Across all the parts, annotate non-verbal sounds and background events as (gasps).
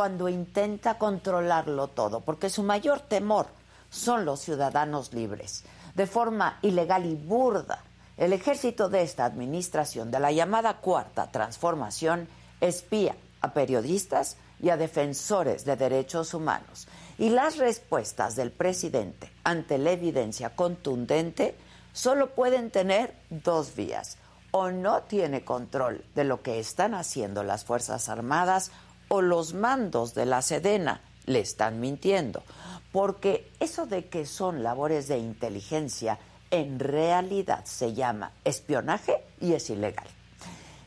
cuando intenta controlarlo todo, porque su mayor temor son los ciudadanos libres. De forma ilegal y burda, el ejército de esta administración, de la llamada Cuarta Transformación, espía a periodistas y a defensores de derechos humanos. Y las respuestas del presidente ante la evidencia contundente solo pueden tener dos vías. O no tiene control de lo que están haciendo las Fuerzas Armadas o los mandos de la Sedena le están mintiendo, porque eso de que son labores de inteligencia en realidad se llama espionaje y es ilegal.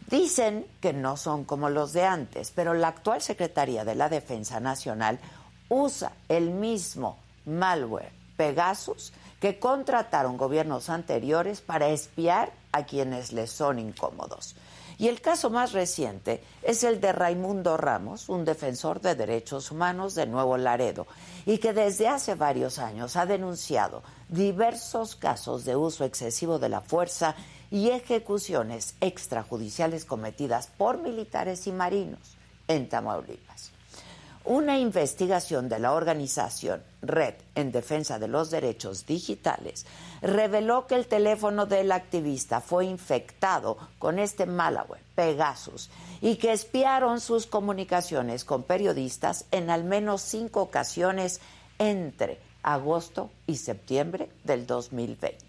Dicen que no son como los de antes, pero la actual Secretaría de la Defensa Nacional usa el mismo malware Pegasus que contrataron gobiernos anteriores para espiar a quienes les son incómodos. Y el caso más reciente es el de Raimundo Ramos, un defensor de derechos humanos de Nuevo Laredo, y que desde hace varios años ha denunciado diversos casos de uso excesivo de la fuerza y ejecuciones extrajudiciales cometidas por militares y marinos en Tamaulipas. Una investigación de la organización Red en Defensa de los Derechos Digitales reveló que el teléfono del activista fue infectado con este malware, Pegasus, y que espiaron sus comunicaciones con periodistas en al menos cinco ocasiones entre agosto y septiembre del 2020.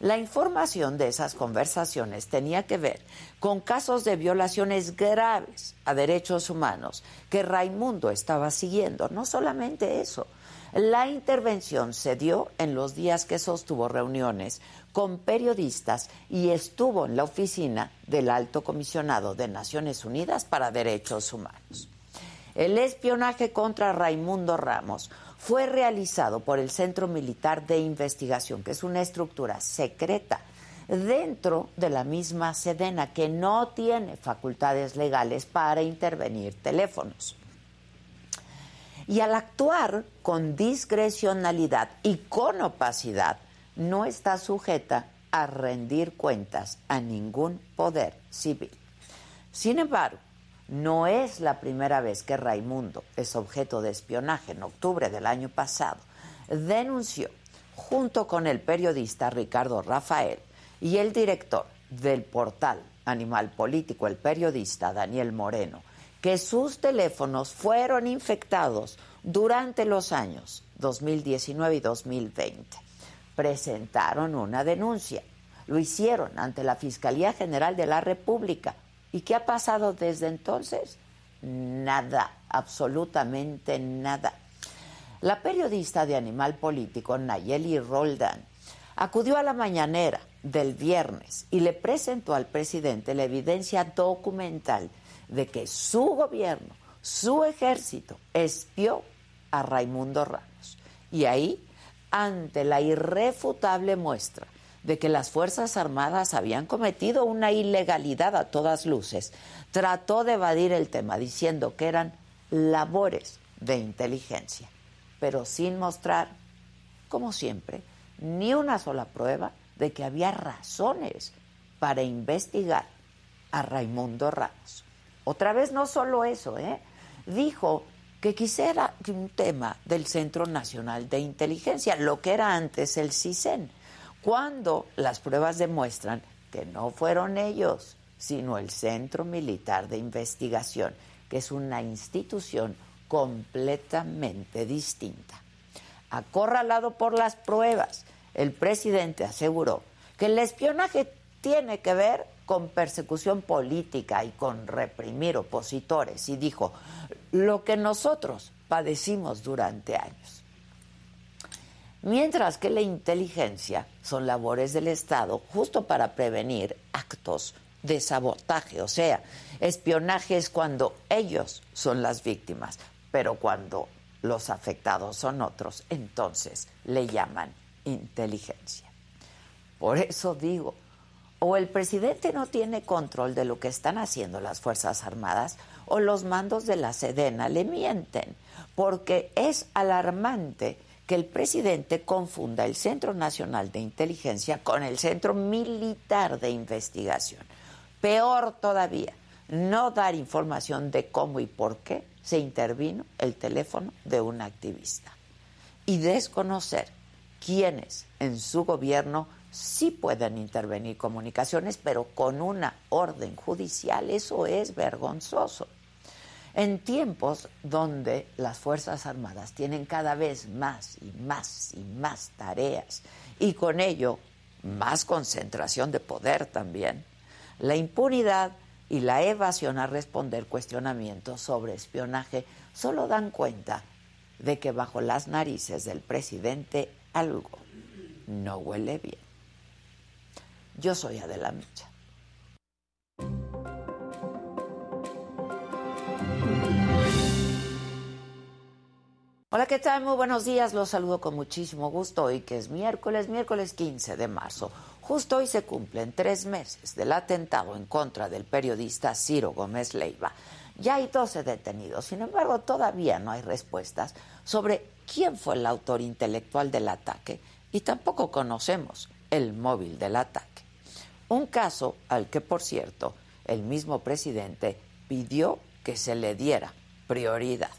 La información de esas conversaciones tenía que ver con casos de violaciones graves a derechos humanos que Raimundo estaba siguiendo. No solamente eso, la intervención se dio en los días que sostuvo reuniones con periodistas y estuvo en la oficina del Alto Comisionado de Naciones Unidas para Derechos Humanos. El espionaje contra Raimundo Ramos fue realizado por el Centro Militar de Investigación, que es una estructura secreta dentro de la misma Sedena, que no tiene facultades legales para intervenir teléfonos. Y al actuar con discrecionalidad y con opacidad, no está sujeta a rendir cuentas a ningún poder civil. Sin embargo, no es la primera vez que Raimundo es objeto de espionaje. En octubre del año pasado denunció, junto con el periodista Ricardo Rafael y el director del portal Animal Político, el periodista Daniel Moreno, que sus teléfonos fueron infectados durante los años 2019 y 2020. Presentaron una denuncia. Lo hicieron ante la Fiscalía General de la República ¿Y qué ha pasado desde entonces? Nada, absolutamente nada. La periodista de Animal Político, Nayeli Roldán, acudió a la mañanera del viernes y le presentó al presidente la evidencia documental de que su gobierno, su ejército, espió a Raimundo Ramos. Y ahí, ante la irrefutable muestra de que las Fuerzas Armadas habían cometido una ilegalidad a todas luces, trató de evadir el tema diciendo que eran labores de inteligencia, pero sin mostrar, como siempre, ni una sola prueba de que había razones para investigar a Raimundo Ramos. Otra vez no solo eso, ¿eh? dijo que quisiera un tema del Centro Nacional de Inteligencia, lo que era antes el CISEN, cuando las pruebas demuestran que no fueron ellos, sino el Centro Militar de Investigación, que es una institución completamente distinta. Acorralado por las pruebas, el presidente aseguró que el espionaje tiene que ver con persecución política y con reprimir opositores y dijo lo que nosotros padecimos durante años. Mientras que la inteligencia son labores del Estado justo para prevenir actos de sabotaje, o sea, espionaje es cuando ellos son las víctimas, pero cuando los afectados son otros, entonces le llaman inteligencia. Por eso digo, o el presidente no tiene control de lo que están haciendo las Fuerzas Armadas, o los mandos de la Sedena le mienten, porque es alarmante que el presidente confunda el Centro Nacional de Inteligencia con el Centro Militar de Investigación. Peor todavía, no dar información de cómo y por qué se intervino el teléfono de un activista y desconocer quiénes en su gobierno sí pueden intervenir comunicaciones, pero con una orden judicial. Eso es vergonzoso. En tiempos donde las Fuerzas Armadas tienen cada vez más y más y más tareas y con ello más concentración de poder también, la impunidad y la evasión a responder cuestionamientos sobre espionaje solo dan cuenta de que bajo las narices del presidente algo no huele bien. Yo soy Adela Micha. Hola, ¿qué tal? Muy buenos días. Los saludo con muchísimo gusto hoy que es miércoles, miércoles 15 de marzo. Justo hoy se cumplen tres meses del atentado en contra del periodista Ciro Gómez Leiva. Ya hay 12 detenidos, sin embargo todavía no hay respuestas sobre quién fue el autor intelectual del ataque y tampoco conocemos el móvil del ataque. Un caso al que, por cierto, el mismo presidente pidió que se le diera prioridad.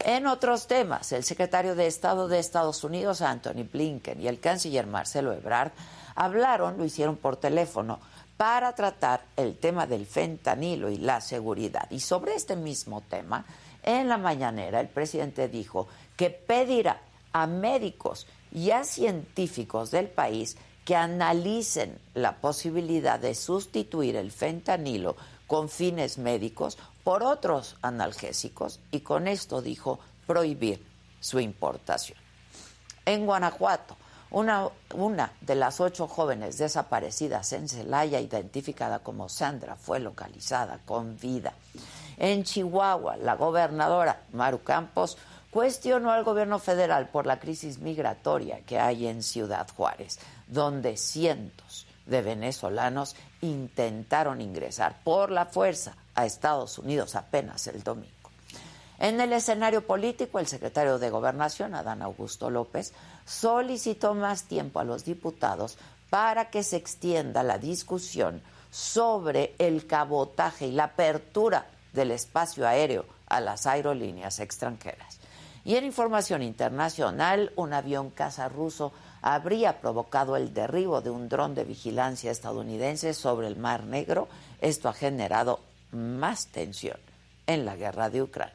En otros temas, el secretario de Estado de Estados Unidos, Anthony Blinken, y el canciller Marcelo Ebrard hablaron, lo hicieron por teléfono, para tratar el tema del fentanilo y la seguridad. Y sobre este mismo tema, en la mañanera el presidente dijo que pedirá a médicos y a científicos del país que analicen la posibilidad de sustituir el fentanilo con fines médicos por otros analgésicos y con esto dijo prohibir su importación. En Guanajuato, una, una, de las ocho jóvenes desaparecidas en Celaya, identificada como Sandra, fue localizada con vida. En Chihuahua, la gobernadora Maru Campos cuestionó al gobierno federal por la crisis migratoria que hay en Ciudad Juárez, donde cientos de venezolanos intentaron ingresar por la fuerza a Estados Unidos apenas el domingo. En el escenario político, el secretario de Gobernación, Adán Augusto López, solicitó más tiempo a los diputados para que se extienda la discusión sobre el cabotaje y la apertura del espacio aéreo a las aerolíneas extranjeras. Y en información internacional, un avión caza ruso habría provocado el derribo de un dron de vigilancia estadounidense sobre el Mar Negro. Esto ha generado más tensión en la guerra de Ucrania.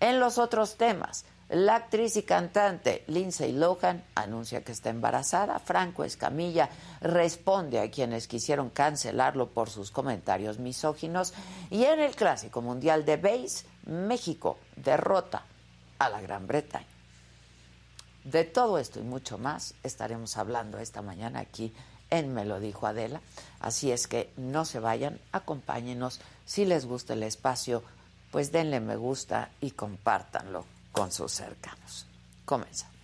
En los otros temas, la actriz y cantante Lindsay Lohan anuncia que está embarazada. Franco Escamilla responde a quienes quisieron cancelarlo por sus comentarios misóginos. Y en el Clásico Mundial de Base, México derrota a la Gran Bretaña. De todo esto y mucho más estaremos hablando esta mañana aquí en Me lo dijo Adela. Así es que no se vayan, acompáñenos. Si les gusta el espacio, pues denle me gusta y compártanlo con sus cercanos. Comenzamos.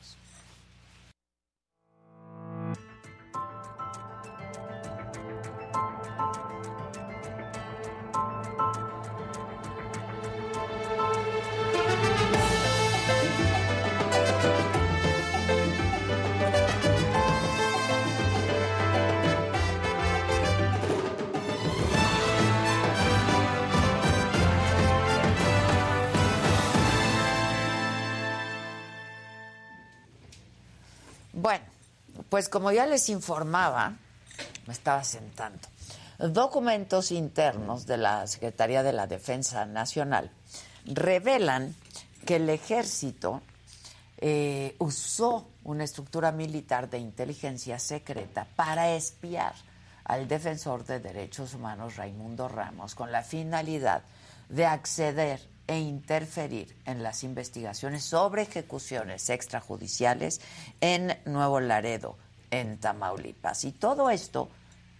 Pues como ya les informaba, me estaba sentando, documentos internos de la Secretaría de la Defensa Nacional revelan que el ejército eh, usó una estructura militar de inteligencia secreta para espiar al defensor de derechos humanos Raimundo Ramos con la finalidad de acceder e interferir en las investigaciones sobre ejecuciones extrajudiciales en Nuevo Laredo, en Tamaulipas. Y todo esto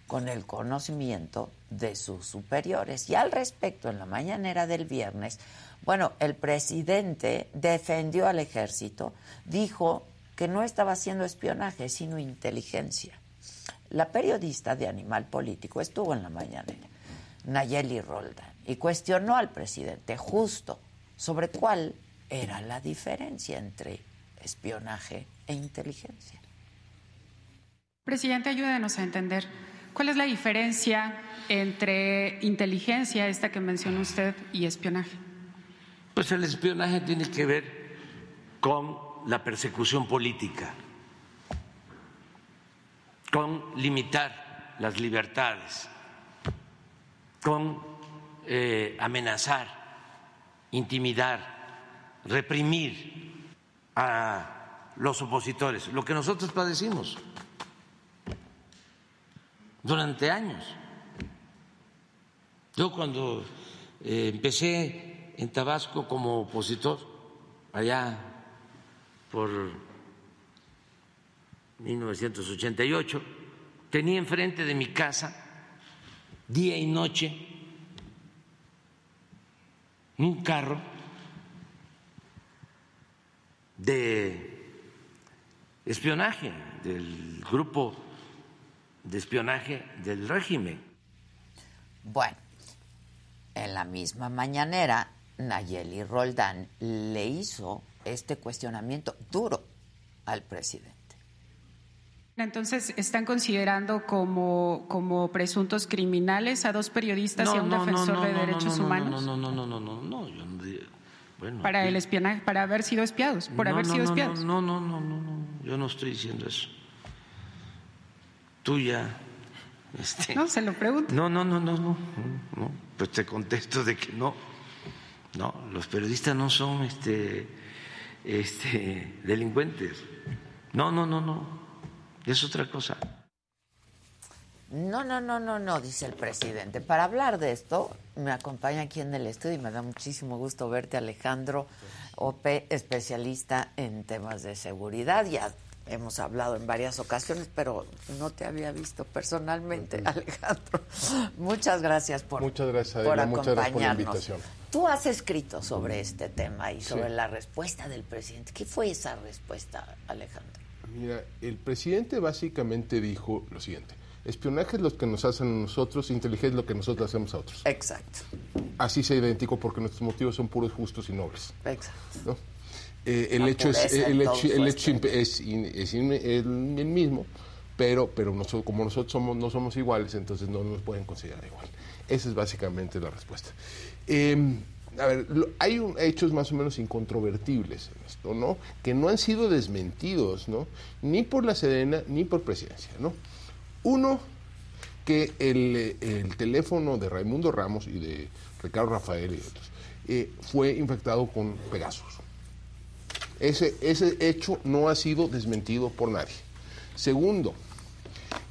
con el conocimiento de sus superiores. Y al respecto, en la mañanera del viernes, bueno, el presidente defendió al ejército, dijo que no estaba haciendo espionaje, sino inteligencia. La periodista de Animal Político estuvo en la mañanera, Nayeli Roldan, y cuestionó al presidente justo sobre cuál era la diferencia entre espionaje e inteligencia. Presidente, ayúdenos a entender cuál es la diferencia entre inteligencia, esta que mencionó usted, y espionaje. Pues el espionaje tiene que ver con la persecución política, con limitar las libertades, con eh, amenazar, intimidar, reprimir a los opositores, lo que nosotros padecimos durante años. Yo cuando eh, empecé en Tabasco como opositor, allá por 1988, tenía enfrente de mi casa, día y noche, un carro de espionaje del grupo de espionaje del régimen. Bueno, en la misma mañanera Nayeli Roldán le hizo este cuestionamiento duro al presidente. Entonces, ¿están considerando como, como presuntos criminales a dos periodistas y a un defensor de derechos humanos? No, no, no, no, no, no, yo bueno, para el espionaje, para haber sido espiados, por haber sido espiados. No, no, no, no, no, yo no estoy diciendo eso. Tú ya. Este, no, se lo pregunto. No, no, no, no, no, no, pues te contesto de que no. No, los periodistas no son este, este, delincuentes. No, no, no, no. Es otra cosa. No, no, no, no, no, dice el presidente. Para hablar de esto, me acompaña aquí en el estudio y me da muchísimo gusto verte, Alejandro Ope, especialista en temas de seguridad. Ya hemos hablado en varias ocasiones, pero no te había visto personalmente, Alejandro. (laughs) Muchas gracias por, muchas gracias, por acompañarnos. Muchas gracias por la invitación. Tú has escrito sobre este tema y sobre la respuesta del presidente. ¿Qué fue esa respuesta, Alejandro? Mira, el presidente básicamente dijo lo siguiente. Espionaje es lo que nos hacen a nosotros, inteligencia es lo que nosotros hacemos a otros. Exacto. Así se idéntico porque nuestros motivos son puros, justos y nobles. Exacto. El, hecho es, el, hecho, el hecho es, el, mismo, pero, pero nosotros, como nosotros somos, no somos iguales, entonces no nos pueden considerar igual. Esa es básicamente la respuesta. Em, a ver, hay hechos más o menos incontrovertibles en esto, ¿no? Que no han sido desmentidos, ¿no? Ni por la Sedena ni por presidencia, ¿no? Uno, que el, teléfono de Raimundo Ramos y de Ricardo Rafael y otros eh, fue infectado con Pegasus. Ese, ese hecho no ha sido desmentido por nadie. Segundo,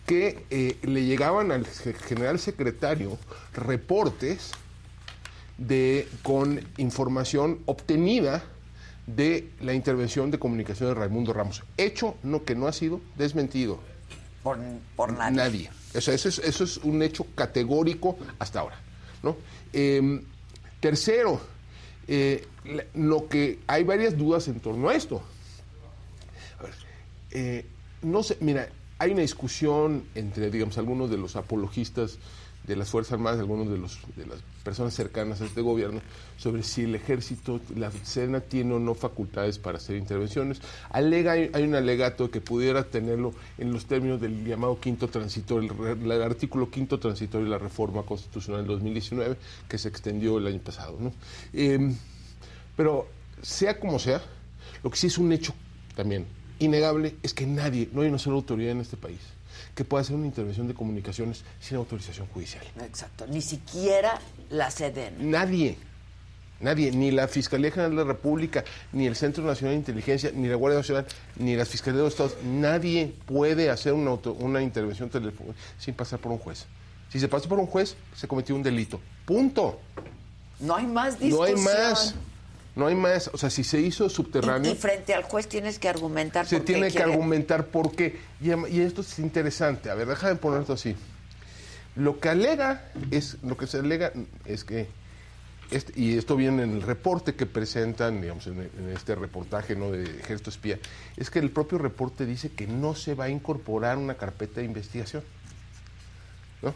que eh, le llegaban al general secretario reportes de, con información obtenida de la intervención de comunicación de Raimundo Ramos. Hecho no, que no ha sido desmentido. Por, por nadie. Nadie. eso, es, eso, es, un hecho categórico hasta ahora. ¿no? Em, tercero, eh, lo que hay varias dudas en torno a esto. Eh, no sé, mira, hay una discusión entre, digamos, algunos de los apologistas de las Fuerzas Armadas, algunos de, los, de las personas cercanas a este gobierno, sobre si el ejército, la Sedena tiene o no facultades para hacer intervenciones. Alega, hay, un alegato que pudiera tenerlo en los términos del llamado quinto transitorio, el, artículo quinto transitorio de la reforma constitucional del 2019, que se extendió el año pasado. ¿no? Em, pero sea como sea, lo que sí es un hecho también innegable es que nadie, no hay una sola autoridad en este país que pueda hacer una intervención de comunicaciones sin autorización judicial. Exacto, ni siquiera la CDN. Nadie. Nadie, ni la Fiscalía General de la República, ni el Centro Nacional de Inteligencia, ni la Guardia Nacional, ni las Fiscalías de los Estados, nadie puede hacer una, una intervención telefónica sin pasar por un juez. Si se pasa por un juez, se cometió un delito. Punto. No hay más discusión. No hay más. No hay más. O sea, si se hizo subterráneo. Y, frente al juez tienes que argumentar Se tiene que argumentar por qué. Y, esto es interesante. A ver, déjame poner esto así. Lo que alega es, lo que se alega es que, este, y esto viene en el reporte que presentan, digamos, en, este reportaje ¿no? de Ejército Espía, es que el propio reporte dice que no se va a incorporar una carpeta de investigación. ¿no?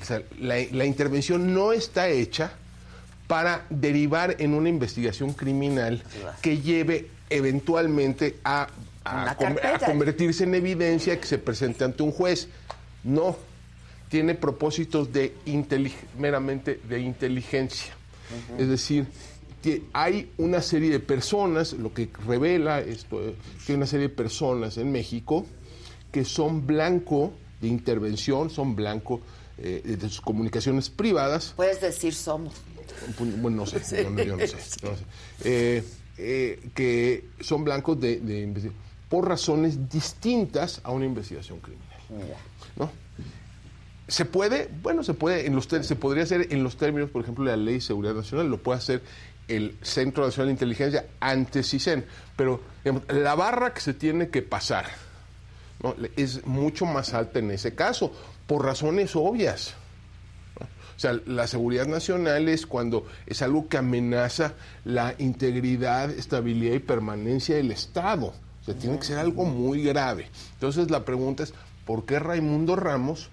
O sea, la, intervención no está hecha para derivar en una investigación criminal que lleve eventualmente a, convertirse en evidencia que se presente ante un juez. No, tiene propósitos de meramente de inteligencia. Es decir, hay una serie de personas, lo que revela esto, que hay una serie de personas en México que son blanco de intervención, son blanco eh, de sus comunicaciones privadas. Puedes decir somos. Bueno, no sé, yo no sé. Eh, eh, que son blancos de, de, por razones distintas a una investigación criminal. ¿no? ¿Se puede? Bueno, se puede, en los se podría hacer en los términos, por ejemplo, de la Ley de Seguridad Nacional, lo puede hacer el Centro Nacional de Inteligencia ante CISEN, pero la barra que se tiene que pasar es mucho más alta en ese caso, por razones obvias. O sea, la seguridad nacional es cuando es algo que amenaza la integridad, estabilidad y permanencia del Estado. O sea, tiene que ser algo muy grave. Entonces la pregunta es, ¿por qué Raimundo Ramos,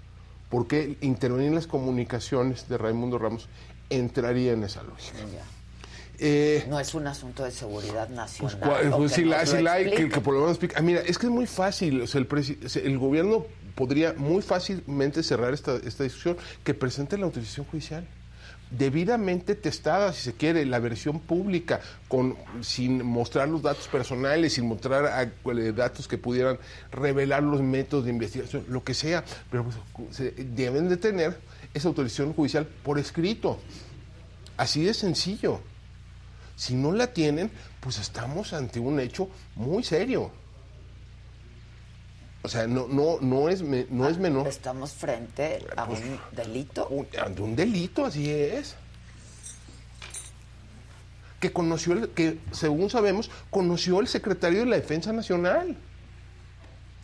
por qué intervenir en las comunicaciones de Raimundo Ramos entraría en esa lógica? Eh, no es un asunto de seguridad pues, nacional. Pues, si, la, hay, que, por lo menos explique. Ah, mira, es que es muy fácil. O sea, el, el gobierno podría muy fácilmente cerrar esta, esta discusión que presente la autorización judicial debidamente testada, si se quiere, la versión pública, con, sin mostrar los datos personales, sin mostrar eh, datos que pudieran revelar los métodos de investigación, lo que sea, pero pues, deben de tener esa autorización judicial por escrito. Así de sencillo. Si no la tienen, pues estamos ante un hecho muy serio. O sea, no, no, no, es, no es menor. Estamos frente a pues, un delito. ante un delito, así es. Que conoció, el, que según sabemos, conoció el secretario de la Defensa Nacional.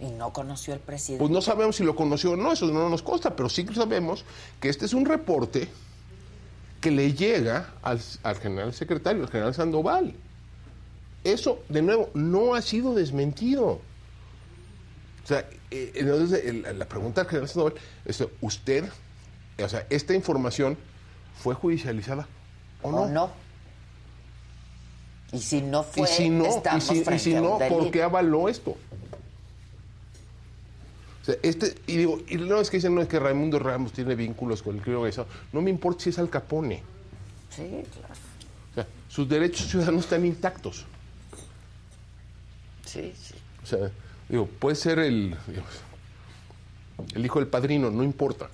Y no conoció el presidente. Pues no sabemos si lo conoció o no, eso no nos consta, pero sí que sabemos que este es un reporte que le llega al, al general secretario, al general Sandoval. Eso, de nuevo, no ha sido desmentido. O sea, eh, entonces la pregunta al general Sandoval es, ¿usted, o sea, esta información fue judicializada o no? no. Y si no fue, y si no, y si, no ¿por qué avaló esto? Sea, este, y digo, y no es que dicen, no es que Raimundo Ramos tiene vínculos con el crimen organizado. No me importa si es Al Capone. Sí, claro. O sea, sus derechos ciudadanos están intactos. Sí, sí. O sea, Digo, puede ser el, el hijo del padrino, no importa.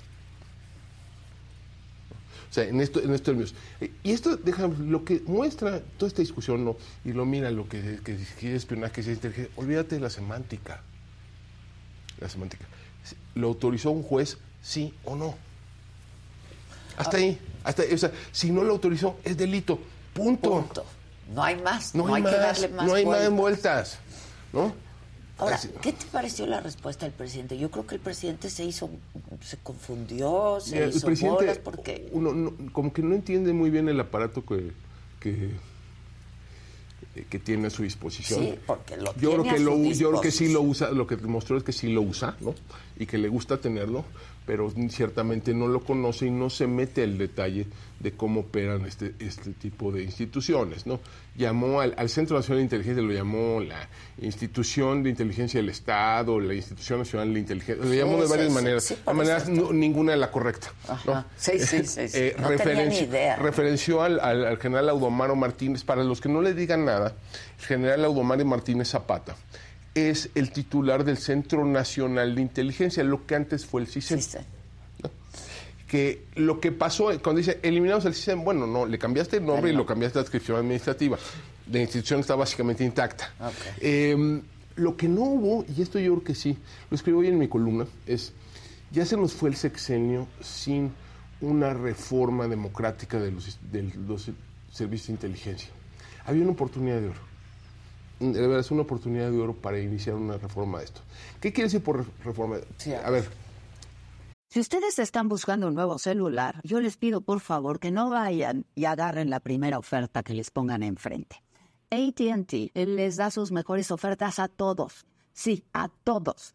O sea, en, esto, en estos términos. Y esto, déjame, lo que muestra toda esta discusión, ¿no? Y lo mira, lo que, que, que espionaje, que es inteligencia, olvídate de la semántica. La semántica. ¿Lo autorizó un juez, sí o no? Hasta ahí. Hasta O sea, si no lo autorizó, es delito. Punto. Punto. No hay más. No, hay, más, que darle más No hay más vueltas. ¿No? Ahora, ¿qué te pareció la respuesta del presidente? Yo creo que el presidente se hizo, se confundió, se hizo bolas porque... Uno como que no entiende muy bien el aparato que, que, que tiene a su disposición. Sí, porque lo yo creo que lo, Yo creo que sí lo usa, lo que demostró es que sí lo usa, ¿no? Y que le gusta tenerlo, pero ciertamente no lo conoce y no se mete al detalle de cómo operan este, este tipo de instituciones. ¿no? Llamó al, Centro Nacional de Inteligencia, lo llamó la Institución de Inteligencia del Estado, la Institución Nacional de Inteligencia, lo llamó de varias maneras, de maneras ninguna de la correcta. Sí, sí, sí. (laughs) Eh, referenció al, al, general Audomaro Martínez, para los que no le digan nada, el general Audomaro Martínez Zapata es el titular del Centro Nacional de Inteligencia, lo que antes fue el CISEN. Que lo que pasó cuando dice eliminamos el CISEN, bueno, no, le cambiaste el nombre y lo cambiaste a la adscripción administrativa. La institución está básicamente intacta. Em, lo que no hubo, y esto yo creo que sí, lo escribo hoy en mi columna, es ya se nos fue el sexenio sin una reforma democrática de los, de los servicios de inteligencia. Había una oportunidad de oro de verdad es una oportunidad de oro para iniciar una reforma de esto. ¿Qué quiere decir por reforma? a ver. Si ustedes están buscando un nuevo celular, yo les pido por favor que no vayan y agarren la primera oferta que les pongan enfrente. ATT les da sus mejores ofertas a todos. Sí, a todos.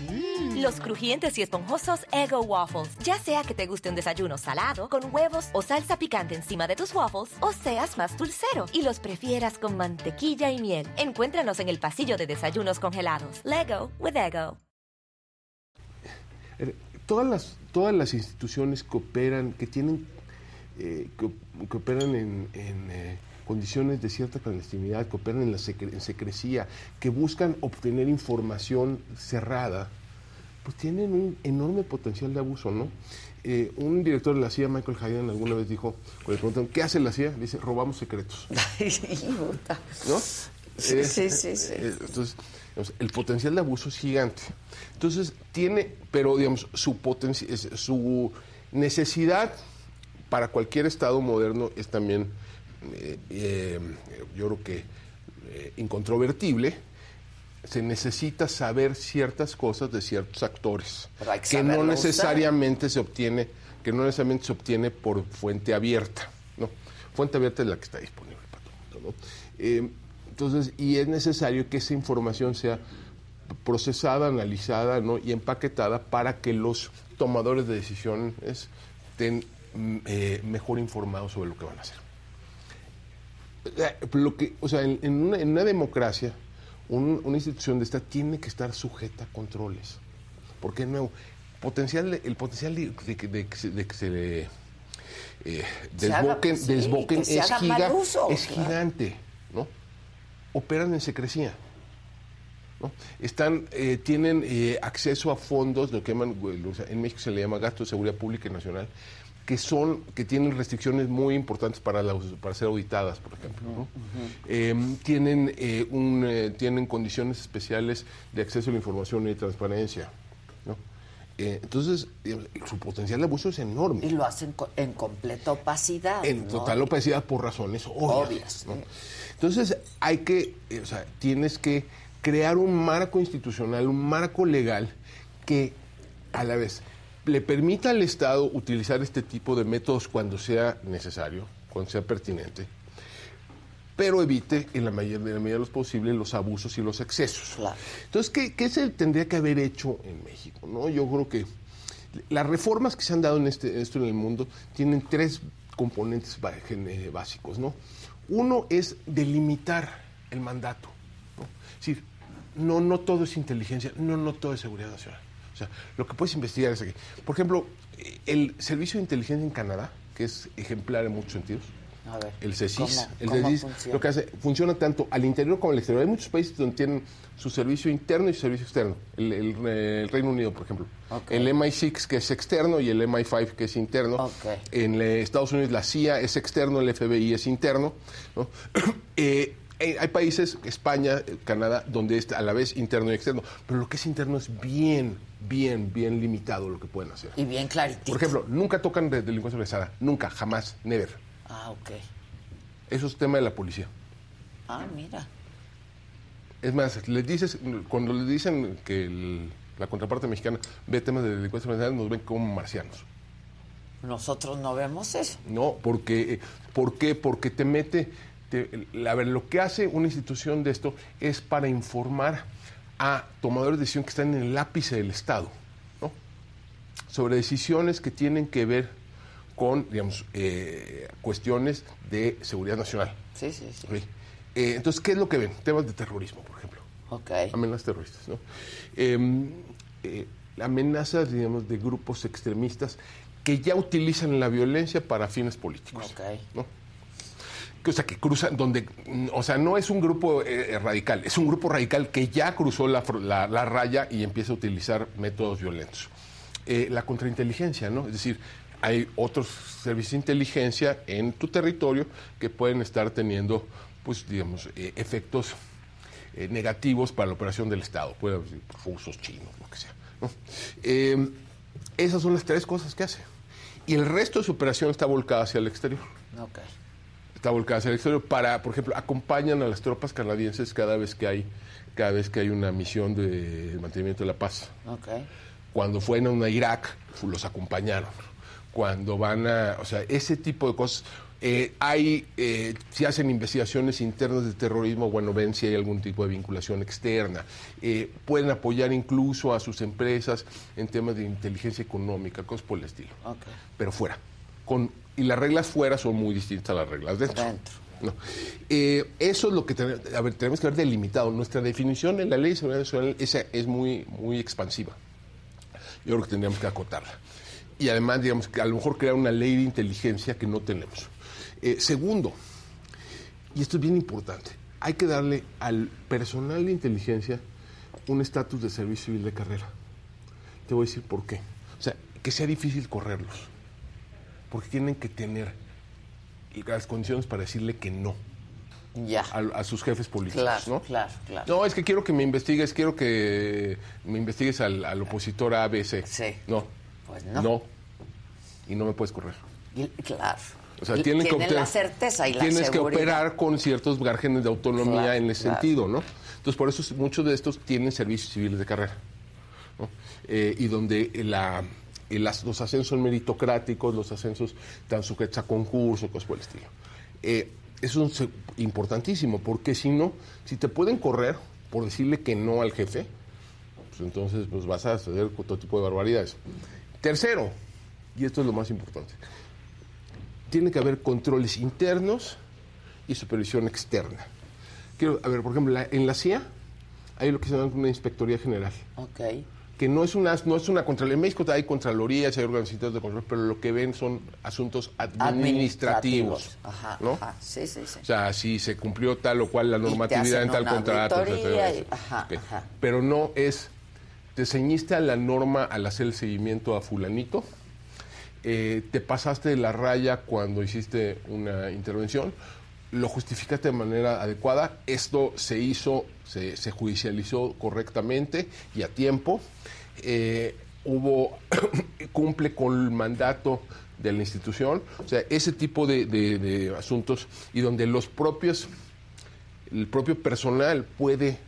Mm. Los crujientes y esponjosos Ego Waffles. Ya sea que te guste un desayuno salado, con huevos o salsa picante encima de tus waffles, o seas más dulcero y los prefieras con mantequilla y miel. Encuéntranos en el pasillo de desayunos congelados. Lego with Ego. Eh, todas las, todas las instituciones que operan, que tienen, eh, que, operan en, eh, condiciones de cierta clandestinidad, que operan en la secrecía, que buscan obtener información cerrada, pues tienen un enorme potencial de abuso, ¿no? Eh, un director de la CIA, Michael Hayden, alguna vez dijo, cuando le preguntaron, ¿qué hace la CIA? Dice, robamos secretos. (laughs) ¿No? Sí, eh, sí, sí, eh, entonces, el potencial de abuso es gigante. Entonces, tiene, pero digamos, su, su necesidad para cualquier Estado moderno es también eh, eh, yo creo que eh, incontrovertible, se necesita saber ciertas cosas de ciertos actores que, no necesariamente se obtiene que no necesariamente se obtiene por fuente abierta no fuente abierta es la que está disponible para todo el mundo entonces y es necesario que esa información sea procesada analizada ¿no? y empaquetada para que los tomadores de decisiones estén mm, mejor informados sobre lo que van a hacer lo que, o sea, en, una, democracia, una institución de esta tiene que estar sujeta a controles. Porque, nuevo, potencial, el potencial de, que se le eh, desboquen, es, gigante, ¿no? Operan en secrecía. ¿no? Están, eh, tienen acceso a fondos, lo que llaman, en México se le llama gasto de seguridad pública y nacional, que son que tienen restricciones muy importantes para, para ser auditadas, por ejemplo. Em, tienen, eh, un, eh, tienen condiciones especiales de acceso a la información y transparencia. Eh, entonces, su potencial de abuso es enorme. Y lo hacen en completa opacidad. En total opacidad por razones obvias. Entonces, hay que, o sea, tienes que crear un marco institucional, un marco legal que a la vez le permita al Estado utilizar este tipo de métodos cuando sea necesario, cuando sea pertinente, pero evite en la mayor, la medida de los posibles los abusos y los excesos. Entonces, ¿qué, se tendría que haber hecho en México? ¿no? Yo creo que las reformas que se han dado en este, esto en el mundo tienen tres componentes eh, básicos. ¿no? Uno es delimitar el mandato. Es decir, no, no todo es inteligencia, no, no todo es seguridad nacional. O sea, lo que puedes investigar es aquí. Por ejemplo, el servicio de inteligencia en Canadá, que es ejemplar en muchos sentidos, el CECIS. el CECIS lo que hace, funciona tanto al interior como al exterior. Hay muchos países donde tienen su servicio interno y su servicio externo. El, Reino Unido, por ejemplo. El MI6, que es externo, y el MI5, que es interno. En Estados Unidos la CIA es externo, el FBI es interno. (clears throat) Eh, eh, hay países, España, Canadá, donde es a la vez interno y externo. Pero lo que es interno es bien, bien, bien limitado lo que pueden hacer. Y bien clarito. Por ejemplo, nunca tocan de delincuencia organizada. Nunca, jamás, never. Ah, ok. Eso es tema de la policía. Ah, mira. Es más, les dices, cuando les dicen que la contraparte mexicana ve temas de delincuencia organizada, nos ven como marcianos. Nosotros no vemos eso. No, porque, ¿por qué? Porque te mete, a ver, lo que hace una institución de esto es para informar a tomadores de decisión que están en el ápice del Estado, ¿no? Sobre decisiones que tienen que ver con, digamos, eh, cuestiones de seguridad nacional. Sí, sí, sí. Eh, entonces, ¿qué es lo que ven? Temas de terrorismo, por ejemplo. Ok. Amenazas terroristas, ¿no? Em, eh, amenazas, digamos, de grupos extremistas que ya utilizan la violencia para fines políticos. Ok. ¿no? O sea, que cruzan, donde, o sea, no es un grupo radical, es un grupo radical que ya cruzó la, la, raya y empieza a utilizar métodos violentos. la contrainteligencia, ¿no? Es decir, hay otros servicios de inteligencia en tu territorio que pueden estar teniendo, pues, digamos, eh, efectos eh, negativos para la operación del Estado. Puede haber rusos, chinos, lo que sea. Em, esas son las tres cosas que hace. Y el resto de su operación está volcada hacia el exterior. Está volcada hacia el exterior para, por ejemplo, acompañan a las tropas canadienses cada vez que hay, cada vez que hay una misión de mantenimiento de la paz. Cuando fueron a Irak, los acompañaron cuando van a, o sea, ese tipo de cosas. Eh, hay, eh, si hacen investigaciones internas de terrorismo, bueno, ven si hay algún tipo de vinculación externa. Eh, pueden apoyar incluso a sus empresas en temas de inteligencia económica, cosas por el estilo. Pero fuera. Con, y las reglas fuera son muy distintas a las reglas dentro. No. eso es lo que a ver, tenemos que ver delimitado. Nuestra definición en la ley de seguridad nacional esa es muy, muy expansiva. Yo creo que tendríamos que acotarla y además, digamos, que a lo mejor crear una ley de inteligencia que no tenemos. Eh, segundo, y esto es bien importante, hay que darle al personal de inteligencia un estatus de servicio civil de carrera. Te voy a decir por qué. O sea, que sea difícil correrlos, porque tienen que tener las condiciones para decirle que no. Ya. A, sus jefes políticos, claro, ¿no? Claro, claro. No, es que quiero que me investigues, quiero que me investigues al, al opositor ABC. Sí. No, pues no. No. Y no me puedes correr. claro. O sea, tienen, que la certeza y la Tienes que operar con ciertos márgenes de autonomía en ese sentido, ¿no? Entonces, por eso muchos de estos tienen servicios civiles de carrera. ¿no? Eh, y donde la, los ascensos meritocráticos, los ascensos están sujetos a concursos, cosas por el estilo. Eh, eso es importantísimo, porque si no, si te pueden correr por decirle que no al jefe, pues entonces pues vas a hacer todo tipo de barbaridades. Tercero, y esto es lo más importante, tiene que haber controles internos y supervisión externa. Quiero, a ver, por ejemplo, en la CIA hay lo que se llama una inspectoría general. Ok. Que no es una, no es una contraloría. En México hay contralorías, hay organizaciones de control, pero lo que ven son asuntos administrativos. Ajá, ¿no? ajá. Sí, sí, sí. O sea, si se cumplió tal o cual la normatividad en tal contrato. ajá, ajá. Pero no es, te ceñiste a la norma al hacer el seguimiento a fulanito eh, te pasaste de la raya cuando hiciste una intervención, lo justificaste de manera adecuada, esto se hizo, se, judicializó correctamente y a tiempo, eh, hubo, (coughs) cumple con el mandato de la institución, o sea, ese tipo de, asuntos y donde los propios, el propio personal puede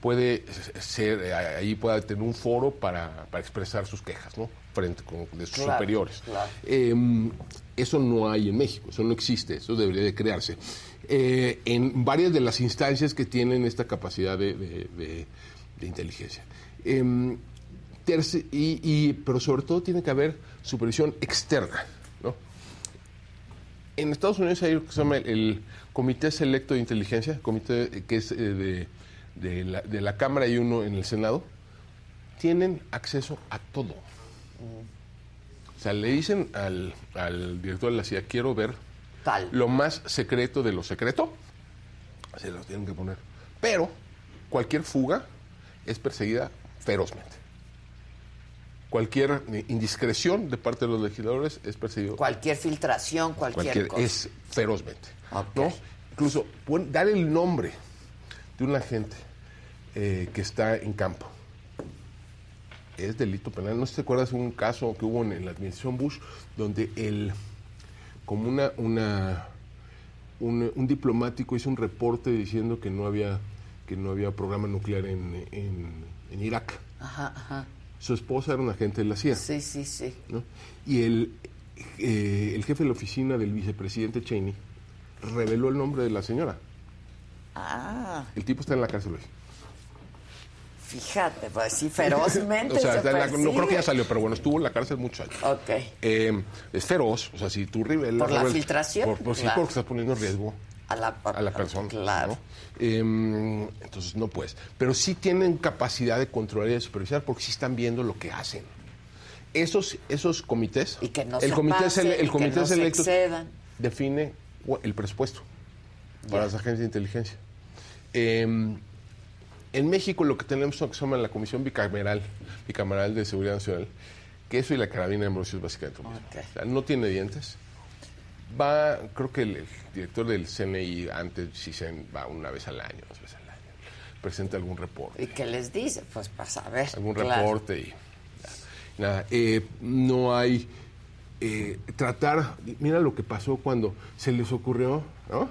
puede ser, ahí pueda tener un foro para, para expresar sus quejas, ¿no? frente con, de sus superiores. Em, eso no hay en México, eso no existe, eso debería de crearse. Eh, en varias de las instancias que tienen esta capacidad de, inteligencia. Y, pero sobre todo tiene que haber supervisión externa. ¿no? En Estados Unidos hay lo que se llama el Comité Selecto de Inteligencia, comité que es eh, de, la, de la Cámara y uno en el Senado, tienen acceso a todo. O sea, le dicen al, director de la CIA, quiero ver lo más secreto de lo secreto, se lo tienen que poner. Pero cualquier fuga es perseguida ferozmente. Cualquier indiscreción de parte de los legisladores es perseguido. Cualquier filtración, cualquier, cosa. Es ferozmente. ¿no? Incluso dar el nombre de un agente eh, que está en campo es delito penal. ¿No te acuerdas de un caso que hubo en, la administración Bush donde el, como una, una un, diplomático hizo un reporte diciendo que no había que no había programa nuclear en, en, Irak. Ajá, ajá. Su esposa era un agente de la CIA. Sí, sí, sí. Y el, eh, el jefe de la oficina del vicepresidente Cheney reveló el nombre de la señora. Ah. El tipo está en la cárcel hoy. Fíjate, pues sí, ferozmente. (laughs) o sea, no creo que ya salió, pero bueno, estuvo en la cárcel muchos años. Ok. Eh, es feroz, o sea, si tú revelas. ¿Por la filtración? Por, Sí, porque estás poniendo en riesgo a la, a la persona. Claro. Em, entonces no puedes. Pero sí tienen capacidad de controlar y de supervisar porque sí están viendo lo que hacen. Esos, esos comités. Y que no el se comité el comité selecto define el presupuesto para las agencias de inteligencia. Eh, en México lo que tenemos son que se llama la Comisión Bicameral, Bicameral de Seguridad Nacional, que eso y la carabina de Ambrosio es básicamente lo mismo. no tiene dientes. Va, creo que el, director del CNI antes si se va una vez al año, dos veces al año, presenta algún reporte. ¿Y qué les dice? Pues para saber. Algún reporte y nada. Eh, no hay eh, tratar, mira lo que pasó cuando se les ocurrió, ¿no?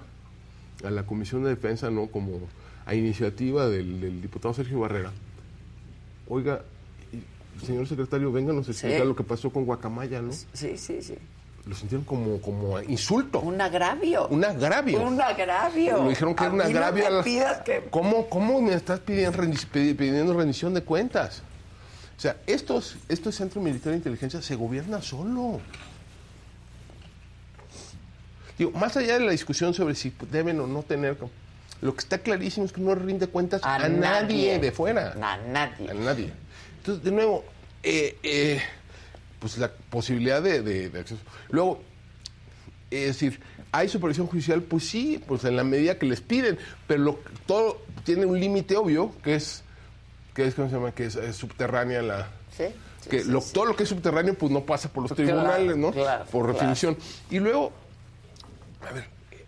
A la Comisión de Defensa, ¿no? Como a iniciativa del, diputado Sergio Barrera, oiga, señor secretario, venga, nos explica lo que pasó con Guacamaya, ¿no? Sí, sí, sí. Lo sintieron como, como insulto. Un agravio. Un agravio. Un agravio. Lo dijeron que era un agravio. ¿Cómo, ¿Cómo me estás pidiendo, pidiendo rendición de cuentas? O sea, estos, estos centros militares de inteligencia se gobierna solo. Digo, más allá de la discusión sobre si deben o no tener lo que está clarísimo es que no rinde cuentas a, nadie. de fuera. A nadie. A nadie. Entonces, de nuevo, eh, eh, pues la posibilidad de, acceso. Luego, es decir, ¿hay supervisión judicial? Pues sí, pues en la medida que les piden, pero todo tiene un límite obvio, que es, que es, ¿cómo se llama? Que es, subterránea la... Sí. que todo lo que es subterráneo pues no pasa por los tribunales, ¿no? por definición. Y luego, a ver,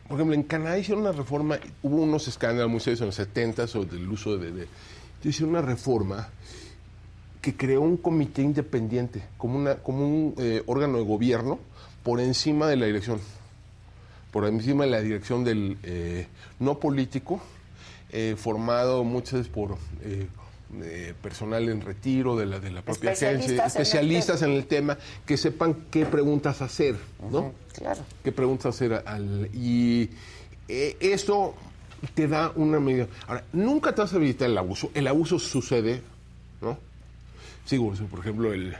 por ejemplo, en Canadá hicieron una reforma, hubo unos escándalos muy serios en los 70 sobre el uso de, de, hicieron una reforma que creó un comité independiente, como, una, como un eh, órgano de gobierno por encima de la dirección, por encima de la dirección del eh, no político, eh, formado muchas veces por personal en retiro de la, de la propia agencia, especialistas en el, tema, que sepan qué preguntas hacer, ¿no? claro. ¿Qué preguntas hacer al... Y eso te da una medida. Ahora, nunca te vas a evitar el abuso. El abuso sucede, ¿no? Sí, por ejemplo, el,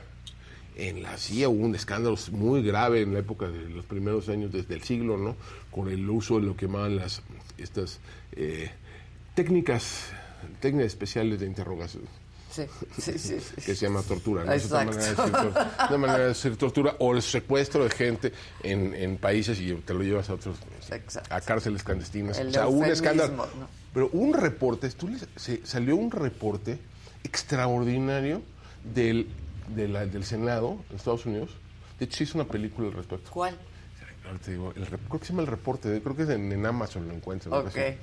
en la CIA hubo un escándalo muy grave en la época de los primeros años desde el siglo, ¿no? Con el uso de lo que llamaban las estas eh, técnicas técnicas especiales de interrogación. Sí, sí, sí, que se llama tortura. ¿no? Es una manera, de decir, tortura o el secuestro de gente en, en países y te lo llevas a otros, a cárceles clandestinas. o sea, un escándalo. Pero un reporte, tú se, salió un reporte extraordinario del, del Senado en Estados Unidos. De hecho, se hizo una película al respecto. ¿Cuál? Te digo, el, creo que se llama El Reporte, creo que es en, Amazon lo encuentro. Okay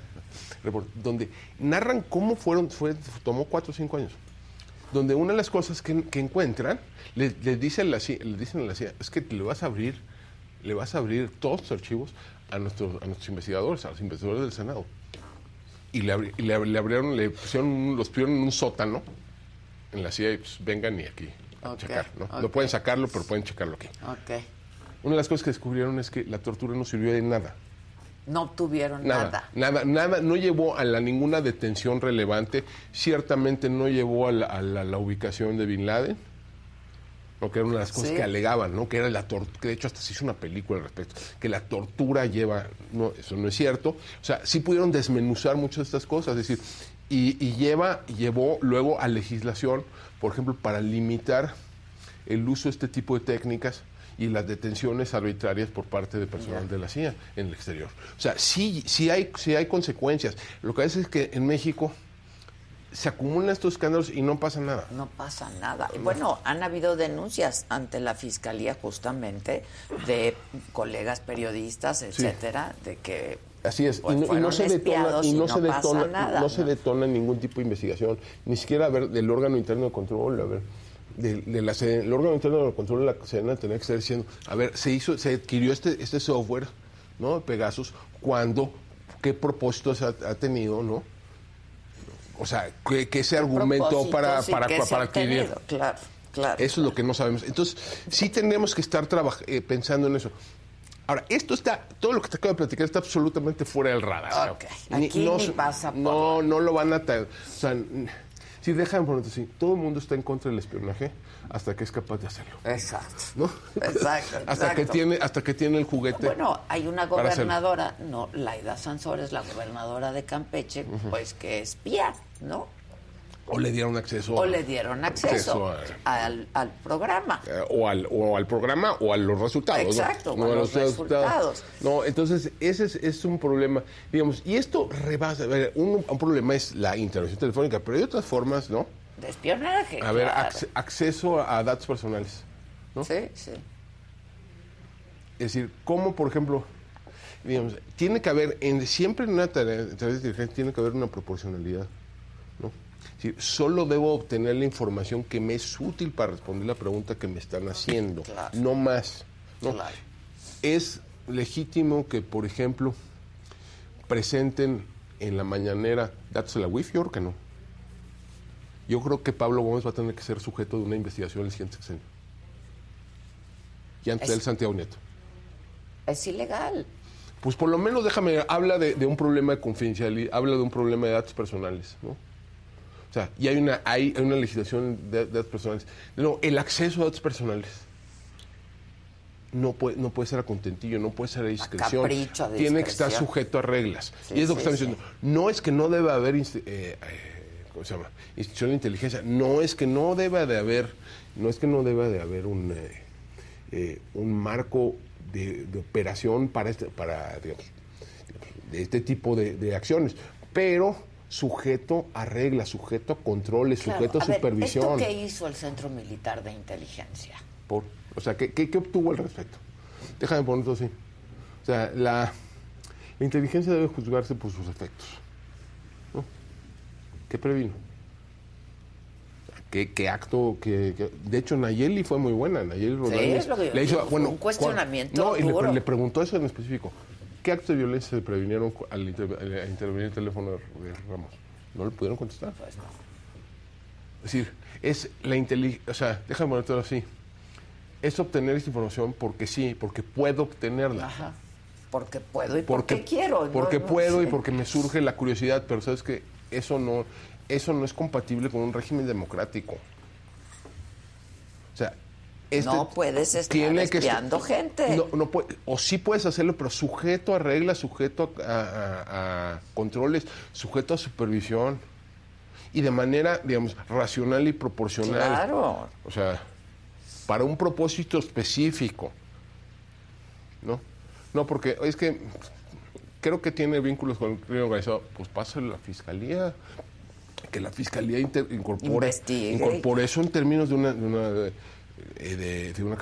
donde narran cómo fueron, fue, tomó cuatro o cinco años. Donde una de las cosas que, encuentran, le, dicen la, le dicen a la CIA, es que le vas a abrir, le vas a abrir todos los archivos a nuestros, a nuestros investigadores, a los investigadores del Senado. Y le, le, abrieron, le pusieron, los pusieron en un sótano en la CIA pues vengan y aquí a checar. ¿no? no pueden sacarlo, pero pueden checarlo aquí. Una de las cosas que descubrieron es que la tortura no sirvió de nada. No obtuvieron nada, nada. Nada, no llevó a la, ninguna detención relevante. Ciertamente no llevó a la, ubicación de Bin Laden. ¿no? que era una de las cosas que alegaban, ¿no? que era la tortura, que de hecho hasta se hizo una película al respecto, que la tortura lleva, no, eso no es cierto, o sea, sí pudieron desmenuzar muchas de estas cosas, es decir, y, y lleva, llevó luego a legislación, por ejemplo, para limitar el uso de este tipo de técnicas y las detenciones arbitrarias por parte de personal de la CIA en el exterior. O sea, sí, sí, hay, sí hay consecuencias. Lo que pasa es que en México se acumulan estos escándalos y no pasa nada. No pasa nada. Bueno, han habido denuncias ante la fiscalía justamente de colegas periodistas, etcétera, de que Así es, y, pues, no, se detona, y no, se detona, no, se detona ningún tipo de investigación, ni siquiera a ver del órgano interno de control, a ver, de, la, el órgano interno de control de la Sedena tenía que estar diciendo, a ver, se hizo, se adquirió este, este software, ¿no? Pegasus, cuando, qué propósitos ha, ha tenido, ¿no? O sea, que, ese argumento para, para, para, adquirir. Claro, claro. Eso es lo que no sabemos. Entonces, sí tenemos que estar eh, pensando en eso. Ahora, esto está, todo lo que te acabo de platicar está absolutamente fuera del radar. Ok, aquí no, ni pasa por... No, no lo van a... O sea, si dejan por así, todo el mundo está en contra del espionaje hasta que es capaz de hacerlo. Exacto. ¿No? Exacto, (laughs) hasta que tiene hasta que tiene el juguete. Bueno, hay una gobernadora, no, Laida Sansores, la gobernadora de Campeche, pues que espía, ¿no? O le dieron acceso. O le dieron acceso, al, programa. Eh, o, al, o al programa o a los resultados. Exacto, ¿no? a los, resultados. No, entonces ese es, un problema. Digamos, y esto rebasa. un, un problema es la intervención telefónica, pero hay otras formas, ¿no? De espionaje. A ver, acceso a datos personales. ¿no? Sí, sí. Es decir, ¿cómo, por ejemplo, digamos, tiene que haber, en, siempre en una tarea, de tiene que haber una proporcionalidad. Es solo debo obtener la información que me es útil para responder la pregunta que me están haciendo, no más. ¿no? Es legítimo que, por ejemplo, presenten en la mañanera datos de la wifi o que no. Yo creo que Pablo Gómez va a tener que ser sujeto de una investigación el siguiente sexenio. Y antes del Santiago Nieto. Es ilegal. Pues por lo menos déjame, habla de, un problema de confidencialidad, habla de un problema de datos personales, ¿no? O sea, y hay una, hay una legislación de, datos personales. No, el acceso a datos personales no puede, no puede ser a contentillo, no puede ser a discreción. Tiene que estar sujeto a reglas. y es lo que están diciendo. No es que no deba haber eh, eh, ¿cómo se llama? institución de inteligencia. No es que no deba de haber, no es que no deba de haber un, eh, eh, un marco de, operación para este, para digamos, de este tipo de, acciones, pero sujeto a reglas, sujeto a controles, sujeto a, supervisión. ¿Esto qué hizo el Centro Militar de Inteligencia? Por, o sea, ¿qué, qué, obtuvo al respecto? Déjame ponerlo así. O sea, la, la inteligencia debe juzgarse por sus efectos. ¿Qué previno? ¿Qué, acto? Que, de hecho, Nayeli fue muy buena. Nayeli Rodríguez le hizo bueno, un cuestionamiento. No, y le, preguntó eso en específico. ¿Qué actos de violencia se previnieron al, intervenir el teléfono de Ramos? No le pudieron contestar. Pues no. Es decir, es la inteligencia. O sea, déjame ponerlo así. Es obtener esta información porque sí, porque puedo obtenerla. Ajá. Porque puedo y porque, quiero. Porque puedo y porque me surge la curiosidad, pero sabes que eso no, eso no es compatible con un régimen democrático. Este no puedes estar tiene espiando gente. No, no o sí puedes hacerlo, pero sujeto a reglas, sujeto a, controles, sujeto a supervisión y de manera, digamos, racional y proporcional. Claro. O sea, para un propósito específico. ¿No? No, porque es que creo que tiene vínculos con el crimen organizado, pues pasa la fiscalía, que la fiscalía incorpore, incorpore eso en términos de una, de una, de, eh, de, una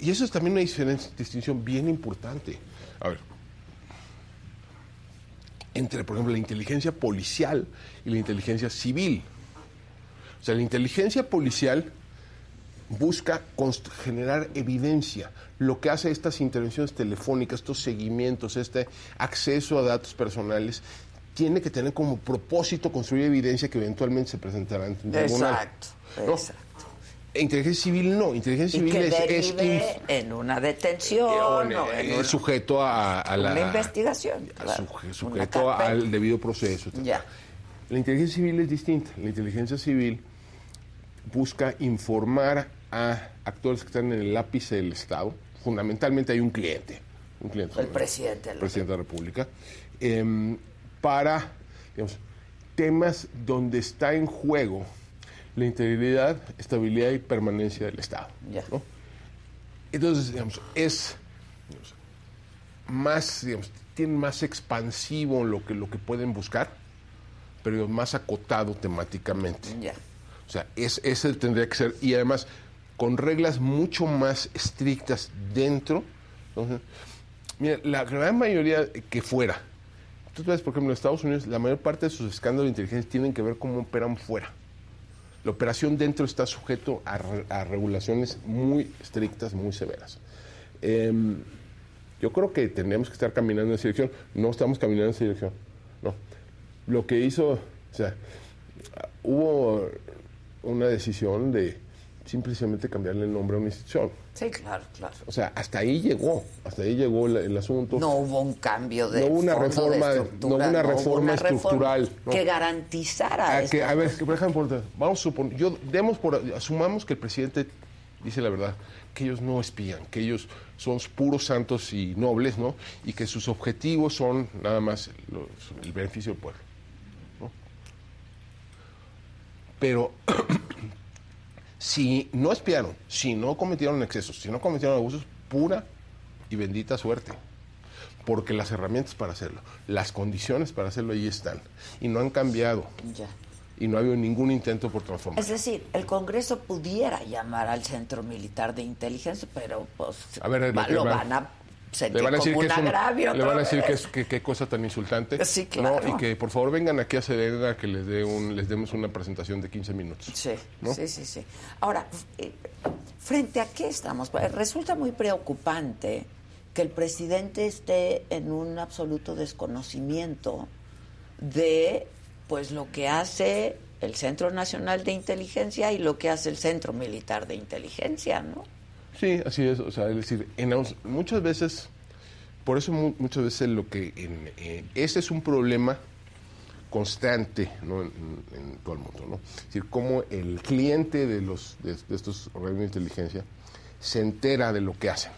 Y eso es también una distinción bien importante. A ver, entre, por ejemplo, la inteligencia policial y la inteligencia civil. O sea, la inteligencia policial busca generar evidencia. Lo que hace estas intervenciones telefónicas, estos seguimientos, este acceso a datos personales, tiene que tener como propósito construir evidencia que eventualmente se presentará ante un tribunal. Exacto, exacto. Inteligencia civil no, inteligencia civil es, en una detención, es sujeto a, la una investigación, sujeto al debido proceso. Ya. La inteligencia civil es distinta. La inteligencia civil busca informar a actores que están en el lápice del Estado. Fundamentalmente hay un cliente, un cliente. El presidente. El presidente de la República. Em, para digamos, temas donde está en juego la integridad, estabilidad y permanencia del Estado. Entonces, digamos, es más, digamos, tiene más expansivo lo que, lo que pueden buscar, pero más acotado temáticamente. O sea, es, ese tendría que ser, y además con reglas mucho más estrictas dentro. mira, la gran mayoría que fuera, tú ves, por ejemplo, en Estados Unidos, la mayor parte de sus escándalos de inteligencia tienen que ver cómo operan fuera. La operación dentro está sujeto a, regulaciones muy estrictas, muy severas. Em, yo creo que tendríamos que estar caminando en esa dirección. No estamos caminando en esa dirección. No. Lo que hizo, o sea, hubo una decisión de simplemente cambiarle el nombre a una institución. Sí, claro, claro. O sea, hasta ahí llegó, hasta ahí llegó el, asunto. No hubo un cambio de no hubo una reforma, no hubo una reforma estructural que garantizara. A, que, a ver, por ejemplo, vamos a suponer, yo demos por, asumamos que el presidente dice la verdad, que ellos no espían, que ellos son puros santos y nobles, ¿no? Y que sus objetivos son nada más el beneficio del pueblo. ¿no? Pero (clears throat) si no espiaron, si no cometieron excesos, si no cometieron abusos, pura y bendita suerte. Porque las herramientas para hacerlo, las condiciones para hacerlo ahí están. Y no han cambiado. Ya. Y no ha habido ningún intento por transformar. Es decir, el Congreso pudiera llamar al Centro Militar de Inteligencia, pero pues lo van a le van a decir que es agravio. Le van a decir que es qué cosa tan insultante. Sí, claro. Y que por favor vengan aquí a Serena que les dé un, les demos una presentación de 15 minutos. Sí, sí, sí, sí. Ahora, eh, frente a qué estamos, pues, resulta muy preocupante que el presidente esté en un absoluto desconocimiento de pues lo que hace el Centro Nacional de Inteligencia y lo que hace el Centro Militar de Inteligencia, ¿no? Sí, así es. O sea, es decir, en, muchas veces, por eso muchas veces lo que... En, ese es un problema constante ¿no? en, todo el mundo. ¿no? Es decir, cómo el cliente de, los, de, estos organismos de inteligencia se entera de lo que hacen.